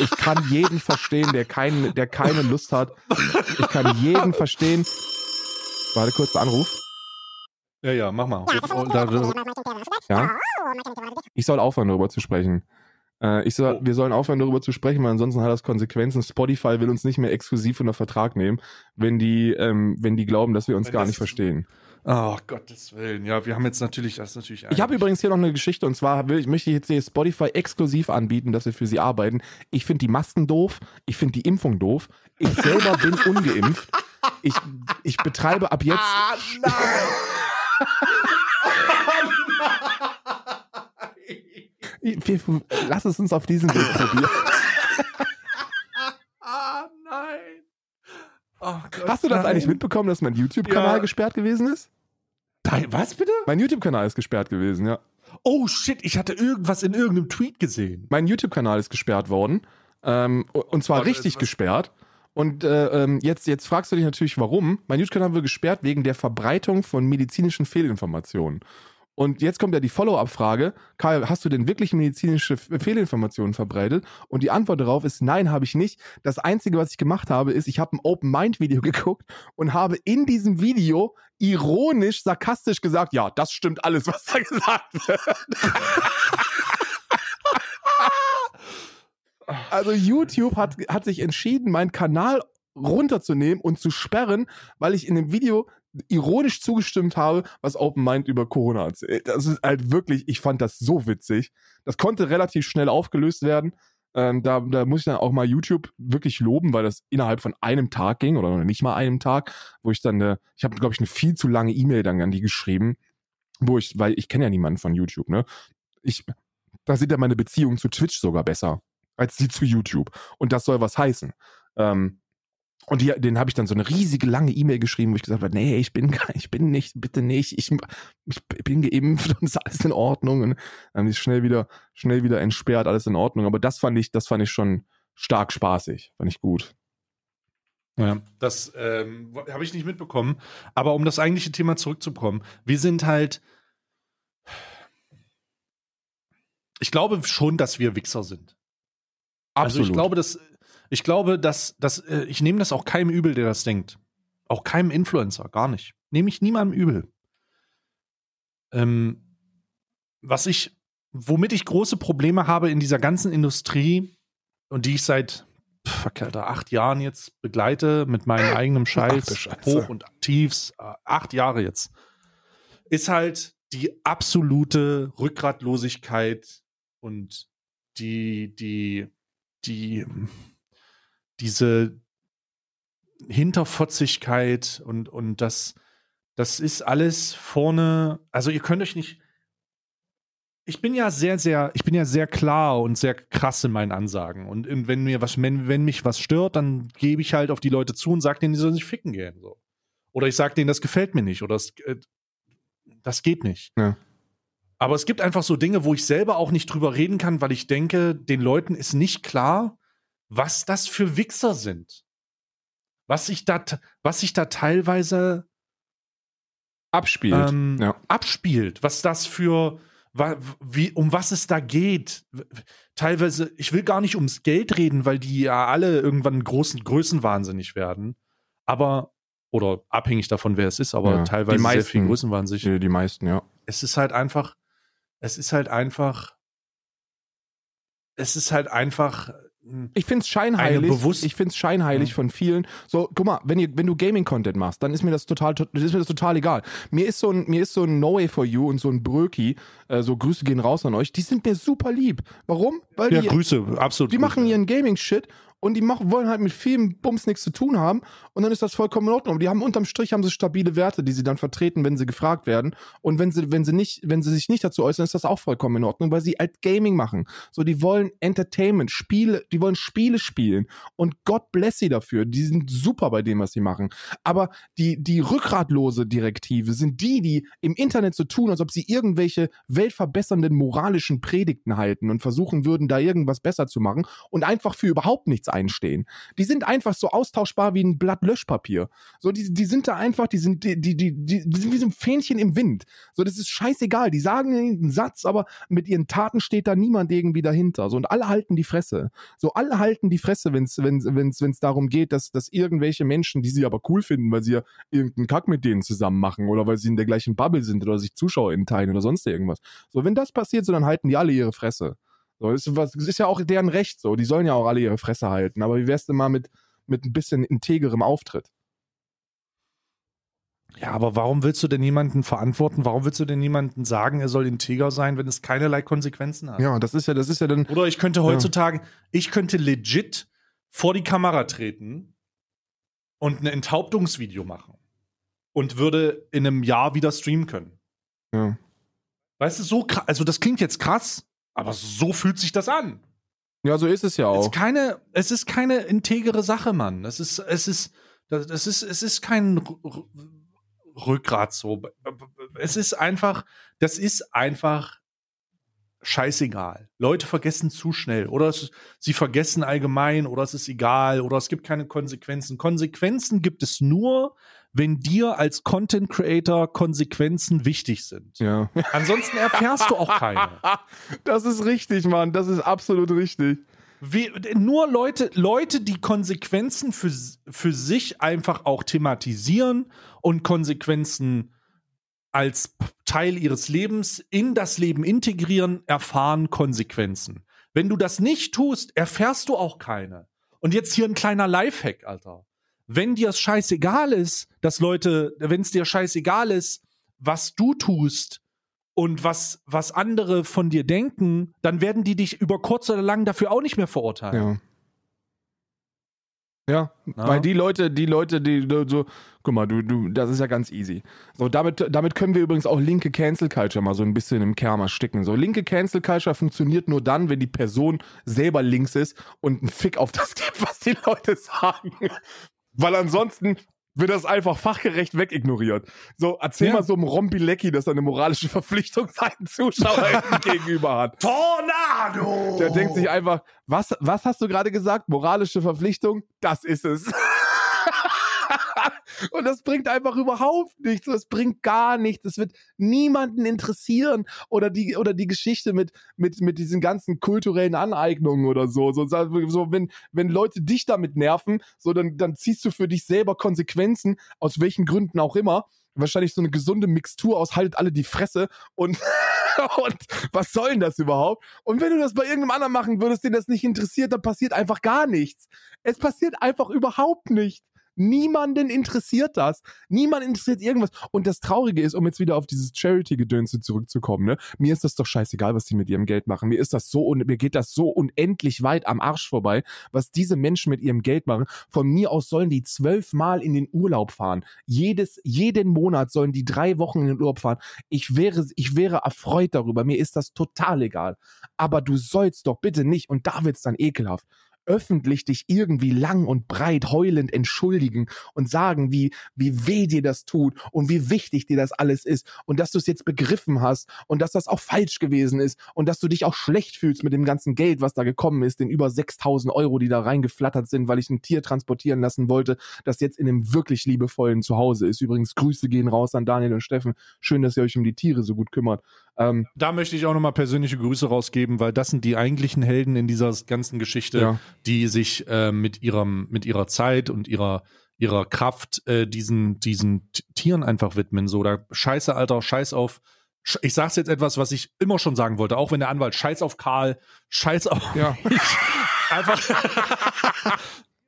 [SPEAKER 2] ich kann jeden verstehen, der, kein, der keine Lust hat. Ich kann jeden verstehen. Warte kurz, der Anruf.
[SPEAKER 1] Ja, ja, mach mal. Da, da,
[SPEAKER 2] Ja? Ich soll aufhören, darüber zu sprechen. Äh, ich soll,
[SPEAKER 1] Oh.
[SPEAKER 2] Wir sollen aufhören, darüber zu sprechen, weil ansonsten hat das Konsequenzen. Spotify will uns nicht mehr exklusiv unter Vertrag nehmen, wenn die, ähm, wenn die glauben, dass wir uns
[SPEAKER 1] Wenn
[SPEAKER 2] gar nicht verstehen.
[SPEAKER 1] oh, Gottes Willen. Ja, wir haben jetzt natürlich, das ist natürlich.
[SPEAKER 2] Ich habe übrigens hier noch eine Geschichte und zwar will, ich möchte ich jetzt hier Spotify exklusiv anbieten, dass wir für sie arbeiten. Ich finde die Masken doof, ich finde die Impfung doof. Ich selber bin ungeimpft. Ich, ich betreibe ab jetzt. Wir, lass es uns auf diesem Weg probieren.
[SPEAKER 1] Ah, nein. Oh Gott,
[SPEAKER 2] Hast du das
[SPEAKER 1] nein.
[SPEAKER 2] eigentlich mitbekommen, dass mein YouTube-Kanal
[SPEAKER 1] Ja.
[SPEAKER 2] gesperrt gewesen ist?
[SPEAKER 1] Nein, was bitte?
[SPEAKER 2] Mein YouTube-Kanal ist gesperrt gewesen, ja.
[SPEAKER 1] Oh shit, ich hatte irgendwas in irgendeinem Tweet gesehen.
[SPEAKER 2] Mein YouTube-Kanal ist gesperrt worden. Ähm, und zwar
[SPEAKER 1] Warte,
[SPEAKER 2] richtig gesperrt. Und äh, ähm, jetzt, jetzt fragst du dich natürlich, warum. Mein YouTube-Kanal wird gesperrt wegen der Verbreitung von medizinischen Fehlinformationen. Und jetzt kommt ja die Follow-up-Frage: Karl, hast du denn wirklich medizinische Fehlinformationen verbreitet? Und die Antwort darauf ist: Nein, habe ich nicht. Das Einzige, was ich gemacht habe, ist, ich habe ein Open-Mind-Video geguckt und habe in diesem Video ironisch, sarkastisch gesagt: Ja, das stimmt alles, was da gesagt wird. Also YouTube hat, hat sich entschieden, meinen Kanal runterzunehmen und zu sperren, weil ich in dem Video ironisch zugestimmt habe, was Open Mind über Corona erzählt. Das ist halt wirklich, ich fand das so witzig. Das konnte relativ schnell aufgelöst werden. Ähm, da, da muss ich dann auch mal YouTube wirklich loben, weil das innerhalb von einem Tag ging oder nicht mal einem Tag, wo ich dann, eine, ich habe, glaube ich, eine viel zu lange E-Mail dann an die geschrieben, wo ich, weil ich kenne ja niemanden von YouTube, ne? Ich, da sind ja meine Beziehungen zu Twitch sogar besser als die zu YouTube. Und das soll was heißen. Ähm, und die, den habe ich dann so eine riesige lange E-Mail geschrieben, wo ich gesagt habe, nee, ich bin gar- ich bin nicht, bitte nicht, ich, ich bin geimpft und ist alles in Ordnung. Und dann ist schnell wieder, schnell wieder entsperrt, alles in Ordnung. Aber das fand ich, das fand ich schon stark spaßig, fand ich gut.
[SPEAKER 1] Ja, das ähm, habe ich nicht mitbekommen. Aber um das eigentliche Thema zurückzukommen, wir sind halt. Ich glaube schon, dass wir Wichser sind. Also ich glaube, dass ich glaube, dass, dass äh, ich nehme das auch keinem übel, der das denkt. Auch keinem Influencer, gar nicht. Nehme ich niemandem übel. Ähm, was ich, womit ich große Probleme habe in dieser ganzen Industrie und die ich seit pff, Alter, acht Jahren jetzt begleite mit meinem eigenen
[SPEAKER 2] Ach
[SPEAKER 1] Scheiß,
[SPEAKER 2] Scheiße.
[SPEAKER 1] Hoch und Tiefs, äh, acht Jahre jetzt, ist halt die absolute Rückgratlosigkeit und die, die, die, diese Hinterfotzigkeit und, und das, das ist alles vorne, also ihr könnt euch nicht, ich bin ja sehr, sehr, ich bin ja sehr klar und sehr krass in meinen Ansagen. Und wenn mir was, wenn, wenn mich was stört, dann gebe ich halt auf die Leute zu und sage denen, die sollen sich ficken gehen. So. Oder ich sage denen, das gefällt mir nicht. Oder das, äh, das geht nicht.
[SPEAKER 2] Ja.
[SPEAKER 1] Aber es gibt einfach so Dinge, wo ich selber auch nicht drüber reden kann, weil ich denke, den Leuten ist nicht klar, was das für Wichser sind. Was sich da, was sich da teilweise
[SPEAKER 2] abspielt.
[SPEAKER 1] ähm,
[SPEAKER 2] ja.
[SPEAKER 1] abspielt, was das für, wie, um was es da geht. Teilweise, ich will gar nicht ums Geld reden, weil die ja alle irgendwann großen Größenwahnsinnig werden. Aber, oder abhängig davon, wer es ist, aber
[SPEAKER 2] Ja,
[SPEAKER 1] teilweise
[SPEAKER 2] die
[SPEAKER 1] sehr
[SPEAKER 2] meisten.
[SPEAKER 1] viel Größenwahnsinnig.
[SPEAKER 2] Die, die meisten, ja.
[SPEAKER 1] Es ist halt einfach, es ist halt einfach, es ist halt einfach.
[SPEAKER 2] Ich find's
[SPEAKER 1] Eine
[SPEAKER 2] scheinheilig. ich find's scheinheilig
[SPEAKER 1] Ja.
[SPEAKER 2] von vielen. So, guck mal, wenn, ihr, wenn du Gaming-Content machst, dann ist mir das total, ist mir das total egal. Mir ist so ein, mir ist so ein No Way for You und so ein Bröki, äh, so Grüße gehen raus an euch, die sind mir super lieb. Warum? Weil
[SPEAKER 1] Ja,
[SPEAKER 2] die,
[SPEAKER 1] Grüße, absolut.
[SPEAKER 2] die
[SPEAKER 1] Grüße.
[SPEAKER 2] machen ihren Gaming-Shit und die machen, wollen halt mit vielem Bums nichts zu tun haben und dann ist das vollkommen in Ordnung. Die haben unterm Strich haben sie stabile Werte, die sie dann vertreten, wenn sie gefragt werden. Und wenn sie, wenn sie nicht, wenn sie sich nicht dazu äußern, ist das auch vollkommen in Ordnung, weil sie halt Gaming machen. So, die wollen Entertainment, Spiele, die wollen Spiele spielen. Und Gott bless sie dafür. Die sind super bei dem, was sie machen. Aber die, die rückgratlose Direktive sind die, die im Internet so tun, als ob sie irgendwelche weltverbessernden moralischen Predigten halten und versuchen würden, da irgendwas besser zu machen und einfach für überhaupt nichts einstehen. Die sind einfach so austauschbar wie ein Blatt Löschpapier. So, die, die sind da einfach, die sind, die, die, die, die sind wie so ein Fähnchen im Wind. So, das ist scheißegal. Die sagen einen Satz, aber mit ihren Taten steht da niemand irgendwie dahinter. So, und alle halten die Fresse. So, alle halten die Fresse, wenn es wenn's, wenn's, wenn's darum geht, dass, dass irgendwelche Menschen, die sie aber cool finden, weil sie ja irgendeinen Kack mit denen zusammen machen oder weil sie in der gleichen Bubble sind oder sich ZuschauerInnen teilen oder sonst irgendwas. So, wenn das passiert, so, dann halten die alle ihre Fresse. So, ist, was, ist ja auch deren Recht so. Die sollen ja auch alle ihre Fresse halten. Aber wie wär's denn mal mit, mit ein bisschen integerem Auftritt?
[SPEAKER 1] Ja, aber warum willst du denn jemanden verantworten? Warum willst du denn jemanden sagen, er soll integer sein, wenn es keinerlei Konsequenzen hat?
[SPEAKER 2] Ja, das ist ja, das ist ja dann.
[SPEAKER 1] Oder ich könnte heutzutage, ich könnte legit vor die Kamera treten und ein Enthauptungsvideo machen und würde in einem Jahr wieder streamen können.
[SPEAKER 2] Ja.
[SPEAKER 1] Weißt du, so krass, also das klingt jetzt krass, aber so fühlt sich das an.
[SPEAKER 2] ja, so ist es ja
[SPEAKER 1] Es
[SPEAKER 2] auch.
[SPEAKER 1] ist keine, es ist keine integere Sache, Mann. Es ist, es ist, das, das ist, es ist kein R- R- Rückgrat so. Es ist einfach, das ist einfach scheißegal. Leute vergessen zu schnell oder es, sie vergessen allgemein oder es ist egal oder es gibt keine Konsequenzen. Konsequenzen gibt es nur, wenn dir als Content Creator Konsequenzen wichtig sind.
[SPEAKER 2] Ja.
[SPEAKER 1] Ansonsten erfährst du auch keine.
[SPEAKER 2] Das ist richtig, Mann. Das ist absolut richtig.
[SPEAKER 1] Wie, nur Leute, Leute, die Konsequenzen für, für sich einfach auch thematisieren und Konsequenzen als Teil ihres Lebens in das Leben integrieren, erfahren Konsequenzen. Wenn du das nicht tust, erfährst du auch keine. Und jetzt hier ein kleiner Lifehack, Alter. Wenn dir es scheißegal ist, dass Leute, wenn es dir scheißegal ist, was du tust, und was, was andere von dir denken, dann werden die dich über kurz oder lang dafür auch nicht mehr verurteilen.
[SPEAKER 2] Ja. Ja, weil die Leute, die Leute, die die so, guck mal, du, du, das ist ja ganz easy. So, damit, damit können wir übrigens auch linke Cancel Culture mal so ein bisschen im Kerm ersticken. So, linke Cancel Culture funktioniert nur dann, wenn die Person selber links ist und einen Fick auf das gibt, was die Leute sagen. Weil ansonsten wird das einfach fachgerecht wegignoriert. So, erzähl
[SPEAKER 1] Ja.
[SPEAKER 2] mal so einem Rompilecki, dass er eine moralische Verpflichtung seinen Zuschauern gegenüber hat.
[SPEAKER 3] Tornado!
[SPEAKER 2] Der denkt sich einfach, was, was hast du gerade gesagt? Moralische Verpflichtung? Das ist es. Und das bringt einfach überhaupt nichts. Das bringt gar nichts. Das wird niemanden interessieren. Oder die, oder die Geschichte mit, mit, mit diesen ganzen kulturellen Aneignungen oder so. So, so wenn, wenn Leute dich damit nerven, so, dann, dann ziehst du für dich selber Konsequenzen, aus welchen Gründen auch immer. Wahrscheinlich so eine gesunde Mixtur aus, haltet alle die Fresse und, und was soll denn das überhaupt? Und wenn du das bei irgendeinem anderen machen würdest, den das nicht interessiert, dann passiert einfach gar nichts. Es passiert einfach überhaupt nicht. Niemanden interessiert das. Niemand interessiert irgendwas. Und das Traurige ist, um jetzt wieder auf dieses Charity-Gedönse zurückzukommen, ne? Mir ist das doch scheißegal, was die mit ihrem Geld machen. Mir ist das so und mir geht das so unendlich weit am Arsch vorbei, was diese Menschen mit ihrem Geld machen. Von mir aus sollen die zwölfmal in den Urlaub fahren. Jedes, jeden Monat sollen die drei Wochen in den Urlaub fahren. Ich wäre, ich wäre erfreut darüber. Mir ist das total egal. Aber du sollst doch bitte nicht, und da wird's dann ekelhaft, öffentlich dich irgendwie lang und breit heulend entschuldigen und sagen, wie, wie weh dir das tut und wie wichtig dir das alles ist und dass du es jetzt begriffen hast und dass das auch falsch gewesen ist und dass du dich auch schlecht fühlst mit dem ganzen Geld, was da gekommen ist, den über 6000 Euro, die da reingeflattert sind, weil ich ein Tier transportieren lassen wollte, das jetzt in einem wirklich liebevollen Zuhause ist. Übrigens, Grüße gehen raus an Daniel und Steffen. Schön, dass ihr euch um die Tiere so gut kümmert. Ähm,
[SPEAKER 1] Da möchte ich auch nochmal persönliche Grüße rausgeben, weil das sind die eigentlichen Helden in dieser ganzen Geschichte,
[SPEAKER 2] Ja.
[SPEAKER 1] die sich äh, mit ihrem, mit ihrer Zeit und ihrer, ihrer Kraft äh, diesen, diesen Tieren einfach widmen. So, da Scheiße, Alter, Scheiß auf ich sag's jetzt etwas, was ich immer schon sagen wollte, auch wenn der Anwalt scheiß auf Karl, scheiß auf
[SPEAKER 2] Ja.
[SPEAKER 1] einfach.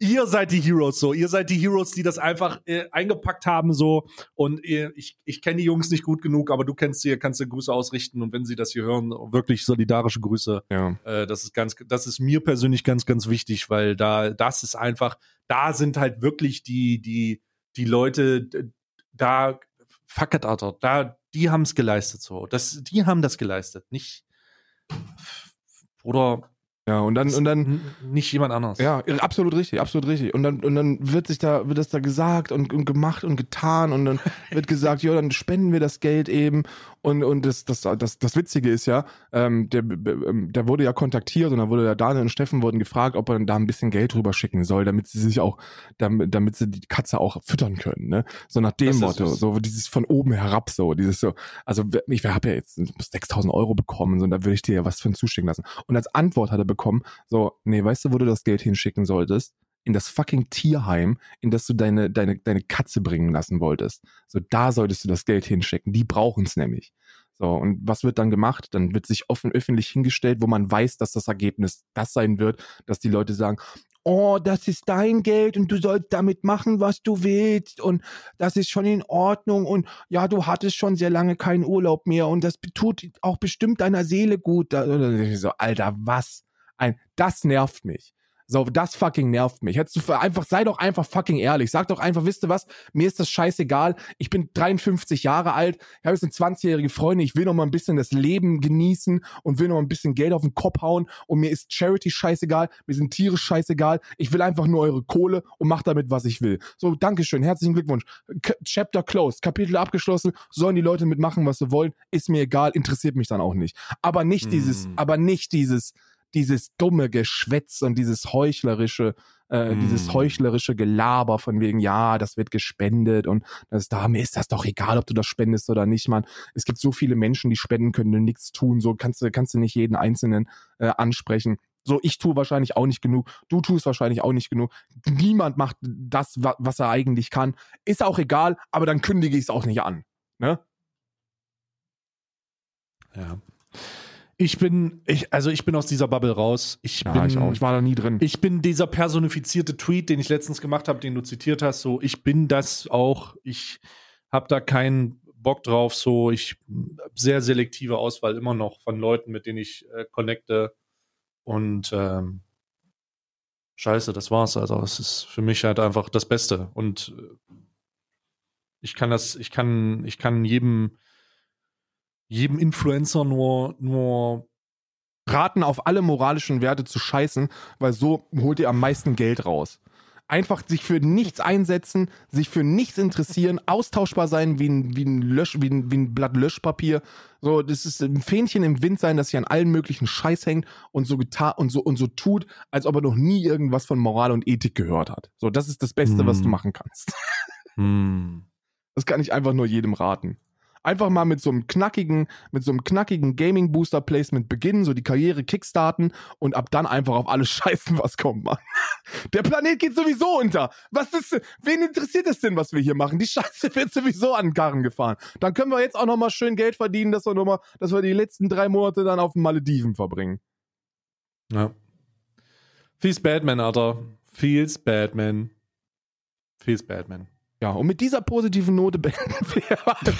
[SPEAKER 1] Ihr seid die Heroes so. Ihr seid die Heroes, die das einfach äh, eingepackt haben so. Und ihr, ich, ich kenne die Jungs nicht gut genug, aber du kennst sie, kannst dir Grüße ausrichten. Und wenn sie das hier hören, wirklich solidarische Grüße.
[SPEAKER 2] Ja.
[SPEAKER 1] Äh, das ist ganz, das ist mir persönlich ganz, ganz wichtig, weil da, das ist einfach, da sind halt wirklich die, die, die Leute, da, fuck it, Alter, da, die haben es geleistet so. Das, die haben das geleistet, nicht, oder
[SPEAKER 2] Ja, und dann, und dann,
[SPEAKER 1] nicht jemand anderes.
[SPEAKER 2] Ja, absolut richtig, absolut richtig. Und dann, und dann wird sich da, wird das da gesagt und, und gemacht und getan und dann wird gesagt, ja, dann spenden wir das Geld eben. Und, und das, das, das, das Witzige ist ja, ähm, der, ähm, der wurde ja kontaktiert und da wurde ja Daniel und Steffen wurden gefragt, ob er da ein bisschen Geld rüber schicken soll, damit sie sich auch, damit, damit sie die Katze auch füttern können, ne? So nach dem Motto, so dieses von oben herab so, dieses so, also ich habe ja jetzt 6000 Euro bekommen, so, und da würde ich dir ja was für ein zuschicken lassen. Und als Antwort hat er bekommen, so, nee, weißt du, wo du das Geld hinschicken solltest? In das fucking Tierheim, in das du deine, deine, deine Katze bringen lassen wolltest. So, da solltest du das Geld hinschicken. Die brauchen es nämlich. So, und was wird dann gemacht? Dann wird sich offen öffentlich hingestellt, wo man weiß, dass das Ergebnis das sein wird, dass die Leute sagen, oh, das ist dein Geld und du sollst damit machen, was du willst und das ist schon in Ordnung und ja, du hattest schon sehr lange keinen Urlaub mehr und das tut auch bestimmt deiner Seele gut. So, Alter, was? Ein, das nervt mich. So, das fucking nervt mich. Hättest du einfach, sei doch einfach fucking ehrlich. Sag doch einfach, wisst ihr was? Mir ist das scheißegal. Ich bin 53 Jahre alt. Ich habe jetzt eine 20-jährige Freundin. Ich will noch mal ein bisschen das Leben genießen und will noch mal ein bisschen Geld auf den Kopf hauen. Und mir ist Charity scheißegal. Mir sind Tiere scheißegal. Ich will einfach nur eure Kohle und mach damit, was ich will. So, Dankeschön. Herzlichen Glückwunsch. K Chapter closed. Kapitel abgeschlossen. Sollen die Leute mitmachen, was sie wollen. Ist mir egal. Interessiert mich dann auch nicht. Aber nicht
[SPEAKER 1] Mm.
[SPEAKER 2] dieses, aber nicht dieses, dieses dumme Geschwätz und dieses heuchlerische, äh,
[SPEAKER 1] Mm.
[SPEAKER 2] dieses heuchlerische Gelaber von wegen, ja, das wird gespendet und das da, mir ist das doch egal, ob du das spendest oder nicht, Mann. Es gibt so viele Menschen, die spenden können und nichts tun, so kannst du, kannst du nicht jeden Einzelnen äh, ansprechen. So, ich tue wahrscheinlich auch nicht genug, du tust wahrscheinlich auch nicht genug. Niemand macht das, wa- was er eigentlich kann. Ist auch egal, aber dann kündige ich es auch nicht an. Ne?
[SPEAKER 1] Ja. Ich bin, ich, also ich bin aus dieser Bubble raus. Ich
[SPEAKER 2] Ja,
[SPEAKER 1] bin,
[SPEAKER 2] ich auch. Ich war da nie drin.
[SPEAKER 1] Ich bin dieser personifizierte Tweet, den ich letztens gemacht habe, den du zitiert hast. So, ich bin das auch. Ich habe da keinen Bock drauf. So, ich sehr selektive Auswahl immer noch von Leuten, mit denen ich äh, connecte. Und ähm, Scheiße, das war's. Also es ist für mich halt einfach das Beste. Und äh, ich kann das, ich kann, ich kann jedem, jedem Influencer nur, nur
[SPEAKER 2] raten, auf alle moralischen Werte zu scheißen, weil so holt ihr am meisten Geld raus. Einfach sich für nichts einsetzen, sich für nichts interessieren, austauschbar sein wie ein, wie ein, Lösch, wie ein, wie ein Blatt Löschpapier. So, das ist ein Fähnchen im Wind sein, das sich an allen möglichen Scheiß hängt und so getan und so und so tut, als ob er noch nie irgendwas von Moral und Ethik gehört hat. So, das ist das Beste, was
[SPEAKER 1] Hm.
[SPEAKER 2] du machen kannst.
[SPEAKER 1] hm,
[SPEAKER 2] Das kann ich einfach nur jedem raten. Einfach mal mit so einem knackigen, mit so einem knackigen Gaming Booster Placement beginnen, so die Karriere kickstarten und ab dann einfach auf alles scheißen, was kommt, Mann. Der Planet geht sowieso unter. Was ist, wen interessiert es denn, was wir hier machen? Die Scheiße wird sowieso an den Karren gefahren. Dann können wir jetzt auch noch mal schön Geld verdienen, dass wir noch mal, dass wir die letzten drei Monate dann auf den Malediven verbringen.
[SPEAKER 1] Ja. Feels Batman, Alter. Feels Batman. Feels Batman.
[SPEAKER 2] Ja, und mit dieser positiven Note beenden wir.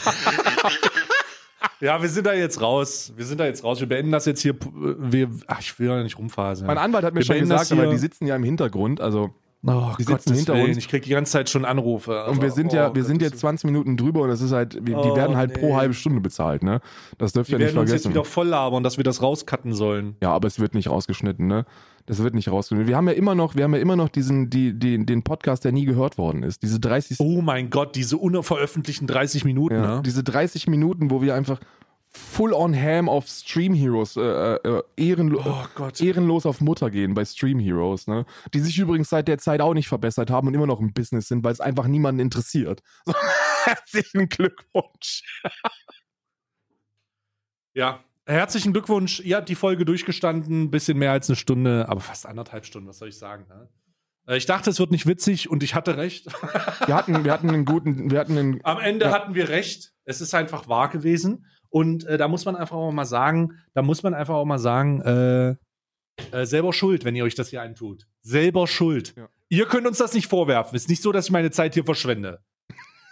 [SPEAKER 1] Ja, wir sind da jetzt raus. Wir sind da jetzt raus. Wir beenden das jetzt hier. Wir, ach, ich will ja nicht rumfaseln.
[SPEAKER 2] mein Anwalt hat mir
[SPEAKER 1] Wir
[SPEAKER 2] schon gesagt, aber die sitzen ja im Hintergrund, also
[SPEAKER 1] oh,
[SPEAKER 2] die sitzen hinter uns.
[SPEAKER 1] Ich krieg die ganze Zeit schon Anrufe.
[SPEAKER 2] Und wir sind ja,
[SPEAKER 1] Oh,
[SPEAKER 2] wir sind
[SPEAKER 1] Gottes
[SPEAKER 2] jetzt 20 Minuten drüber und das ist halt, wir, die
[SPEAKER 1] Oh,
[SPEAKER 2] werden halt pro
[SPEAKER 1] nee.
[SPEAKER 2] halbe Stunde bezahlt, ne? Das dürft
[SPEAKER 1] Die
[SPEAKER 2] ihr nicht
[SPEAKER 1] werden uns jetzt
[SPEAKER 2] vergessen.
[SPEAKER 1] wieder voll labern, dass wir das rauscutten sollen.
[SPEAKER 2] Ja, aber es wird nicht rausgeschnitten, ne? Das wird nicht rausgeschnitten. Wir haben ja immer noch, wir haben ja immer noch diesen, die, die, den Podcast, der nie gehört worden ist. Diese 30,
[SPEAKER 1] Oh mein Gott, diese unveröffentlichten 30 Minuten,
[SPEAKER 2] ja,
[SPEAKER 1] ne?
[SPEAKER 2] diese 30 Minuten, wo wir einfach full on ham auf Stream Heroes, äh, äh, ehrenlo
[SPEAKER 1] Oh Gott.
[SPEAKER 2] ehrenlos auf Mutter gehen bei Stream Heroes, ne? Die sich übrigens seit der Zeit auch nicht verbessert haben und immer noch im Business sind, weil es einfach niemanden interessiert. So, herzlichen Glückwunsch.
[SPEAKER 1] Ja, herzlichen Glückwunsch. Ihr habt die Folge durchgestanden, bisschen mehr als eine Stunde, aber fast anderthalb Stunden, was soll ich sagen? Ne? Äh, Ich dachte, es wird nicht witzig und ich hatte recht.
[SPEAKER 2] Wir hatten, wir hatten einen guten, wir hatten einen,
[SPEAKER 1] Am Ende
[SPEAKER 2] Ja.
[SPEAKER 1] hatten wir recht. Es ist einfach wahr gewesen. Und äh, da muss man einfach auch mal sagen, da muss man einfach auch mal sagen, äh, äh, selber schuld, wenn ihr euch das hier antut. Selber schuld.
[SPEAKER 2] Ja.
[SPEAKER 1] Ihr könnt uns das nicht vorwerfen. Ist nicht so, dass ich meine Zeit hier verschwende.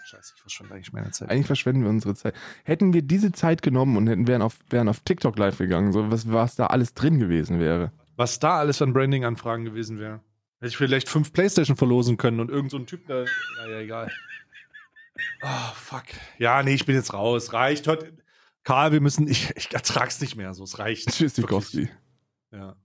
[SPEAKER 1] Scheiße, ich verschwende eigentlich meine Zeit.
[SPEAKER 2] Eigentlich verschwenden wir unsere Zeit. Hätten wir diese Zeit genommen und hätten, wären, auf, wären auf TikTok live gegangen, so was, was da alles drin gewesen wäre.
[SPEAKER 1] Was da alles an Branding-Anfragen gewesen wäre. Hätte ich vielleicht fünf Playstation verlosen können und irgend so ein Typ, der. Naja, egal. Ah, fuck. Ja, nee, ich bin jetzt raus. Reicht heute. Karl, wir müssen. Ich, ich ertrag's nicht mehr. So, es reicht.
[SPEAKER 2] Tschüss. Dikowski.
[SPEAKER 1] Ja.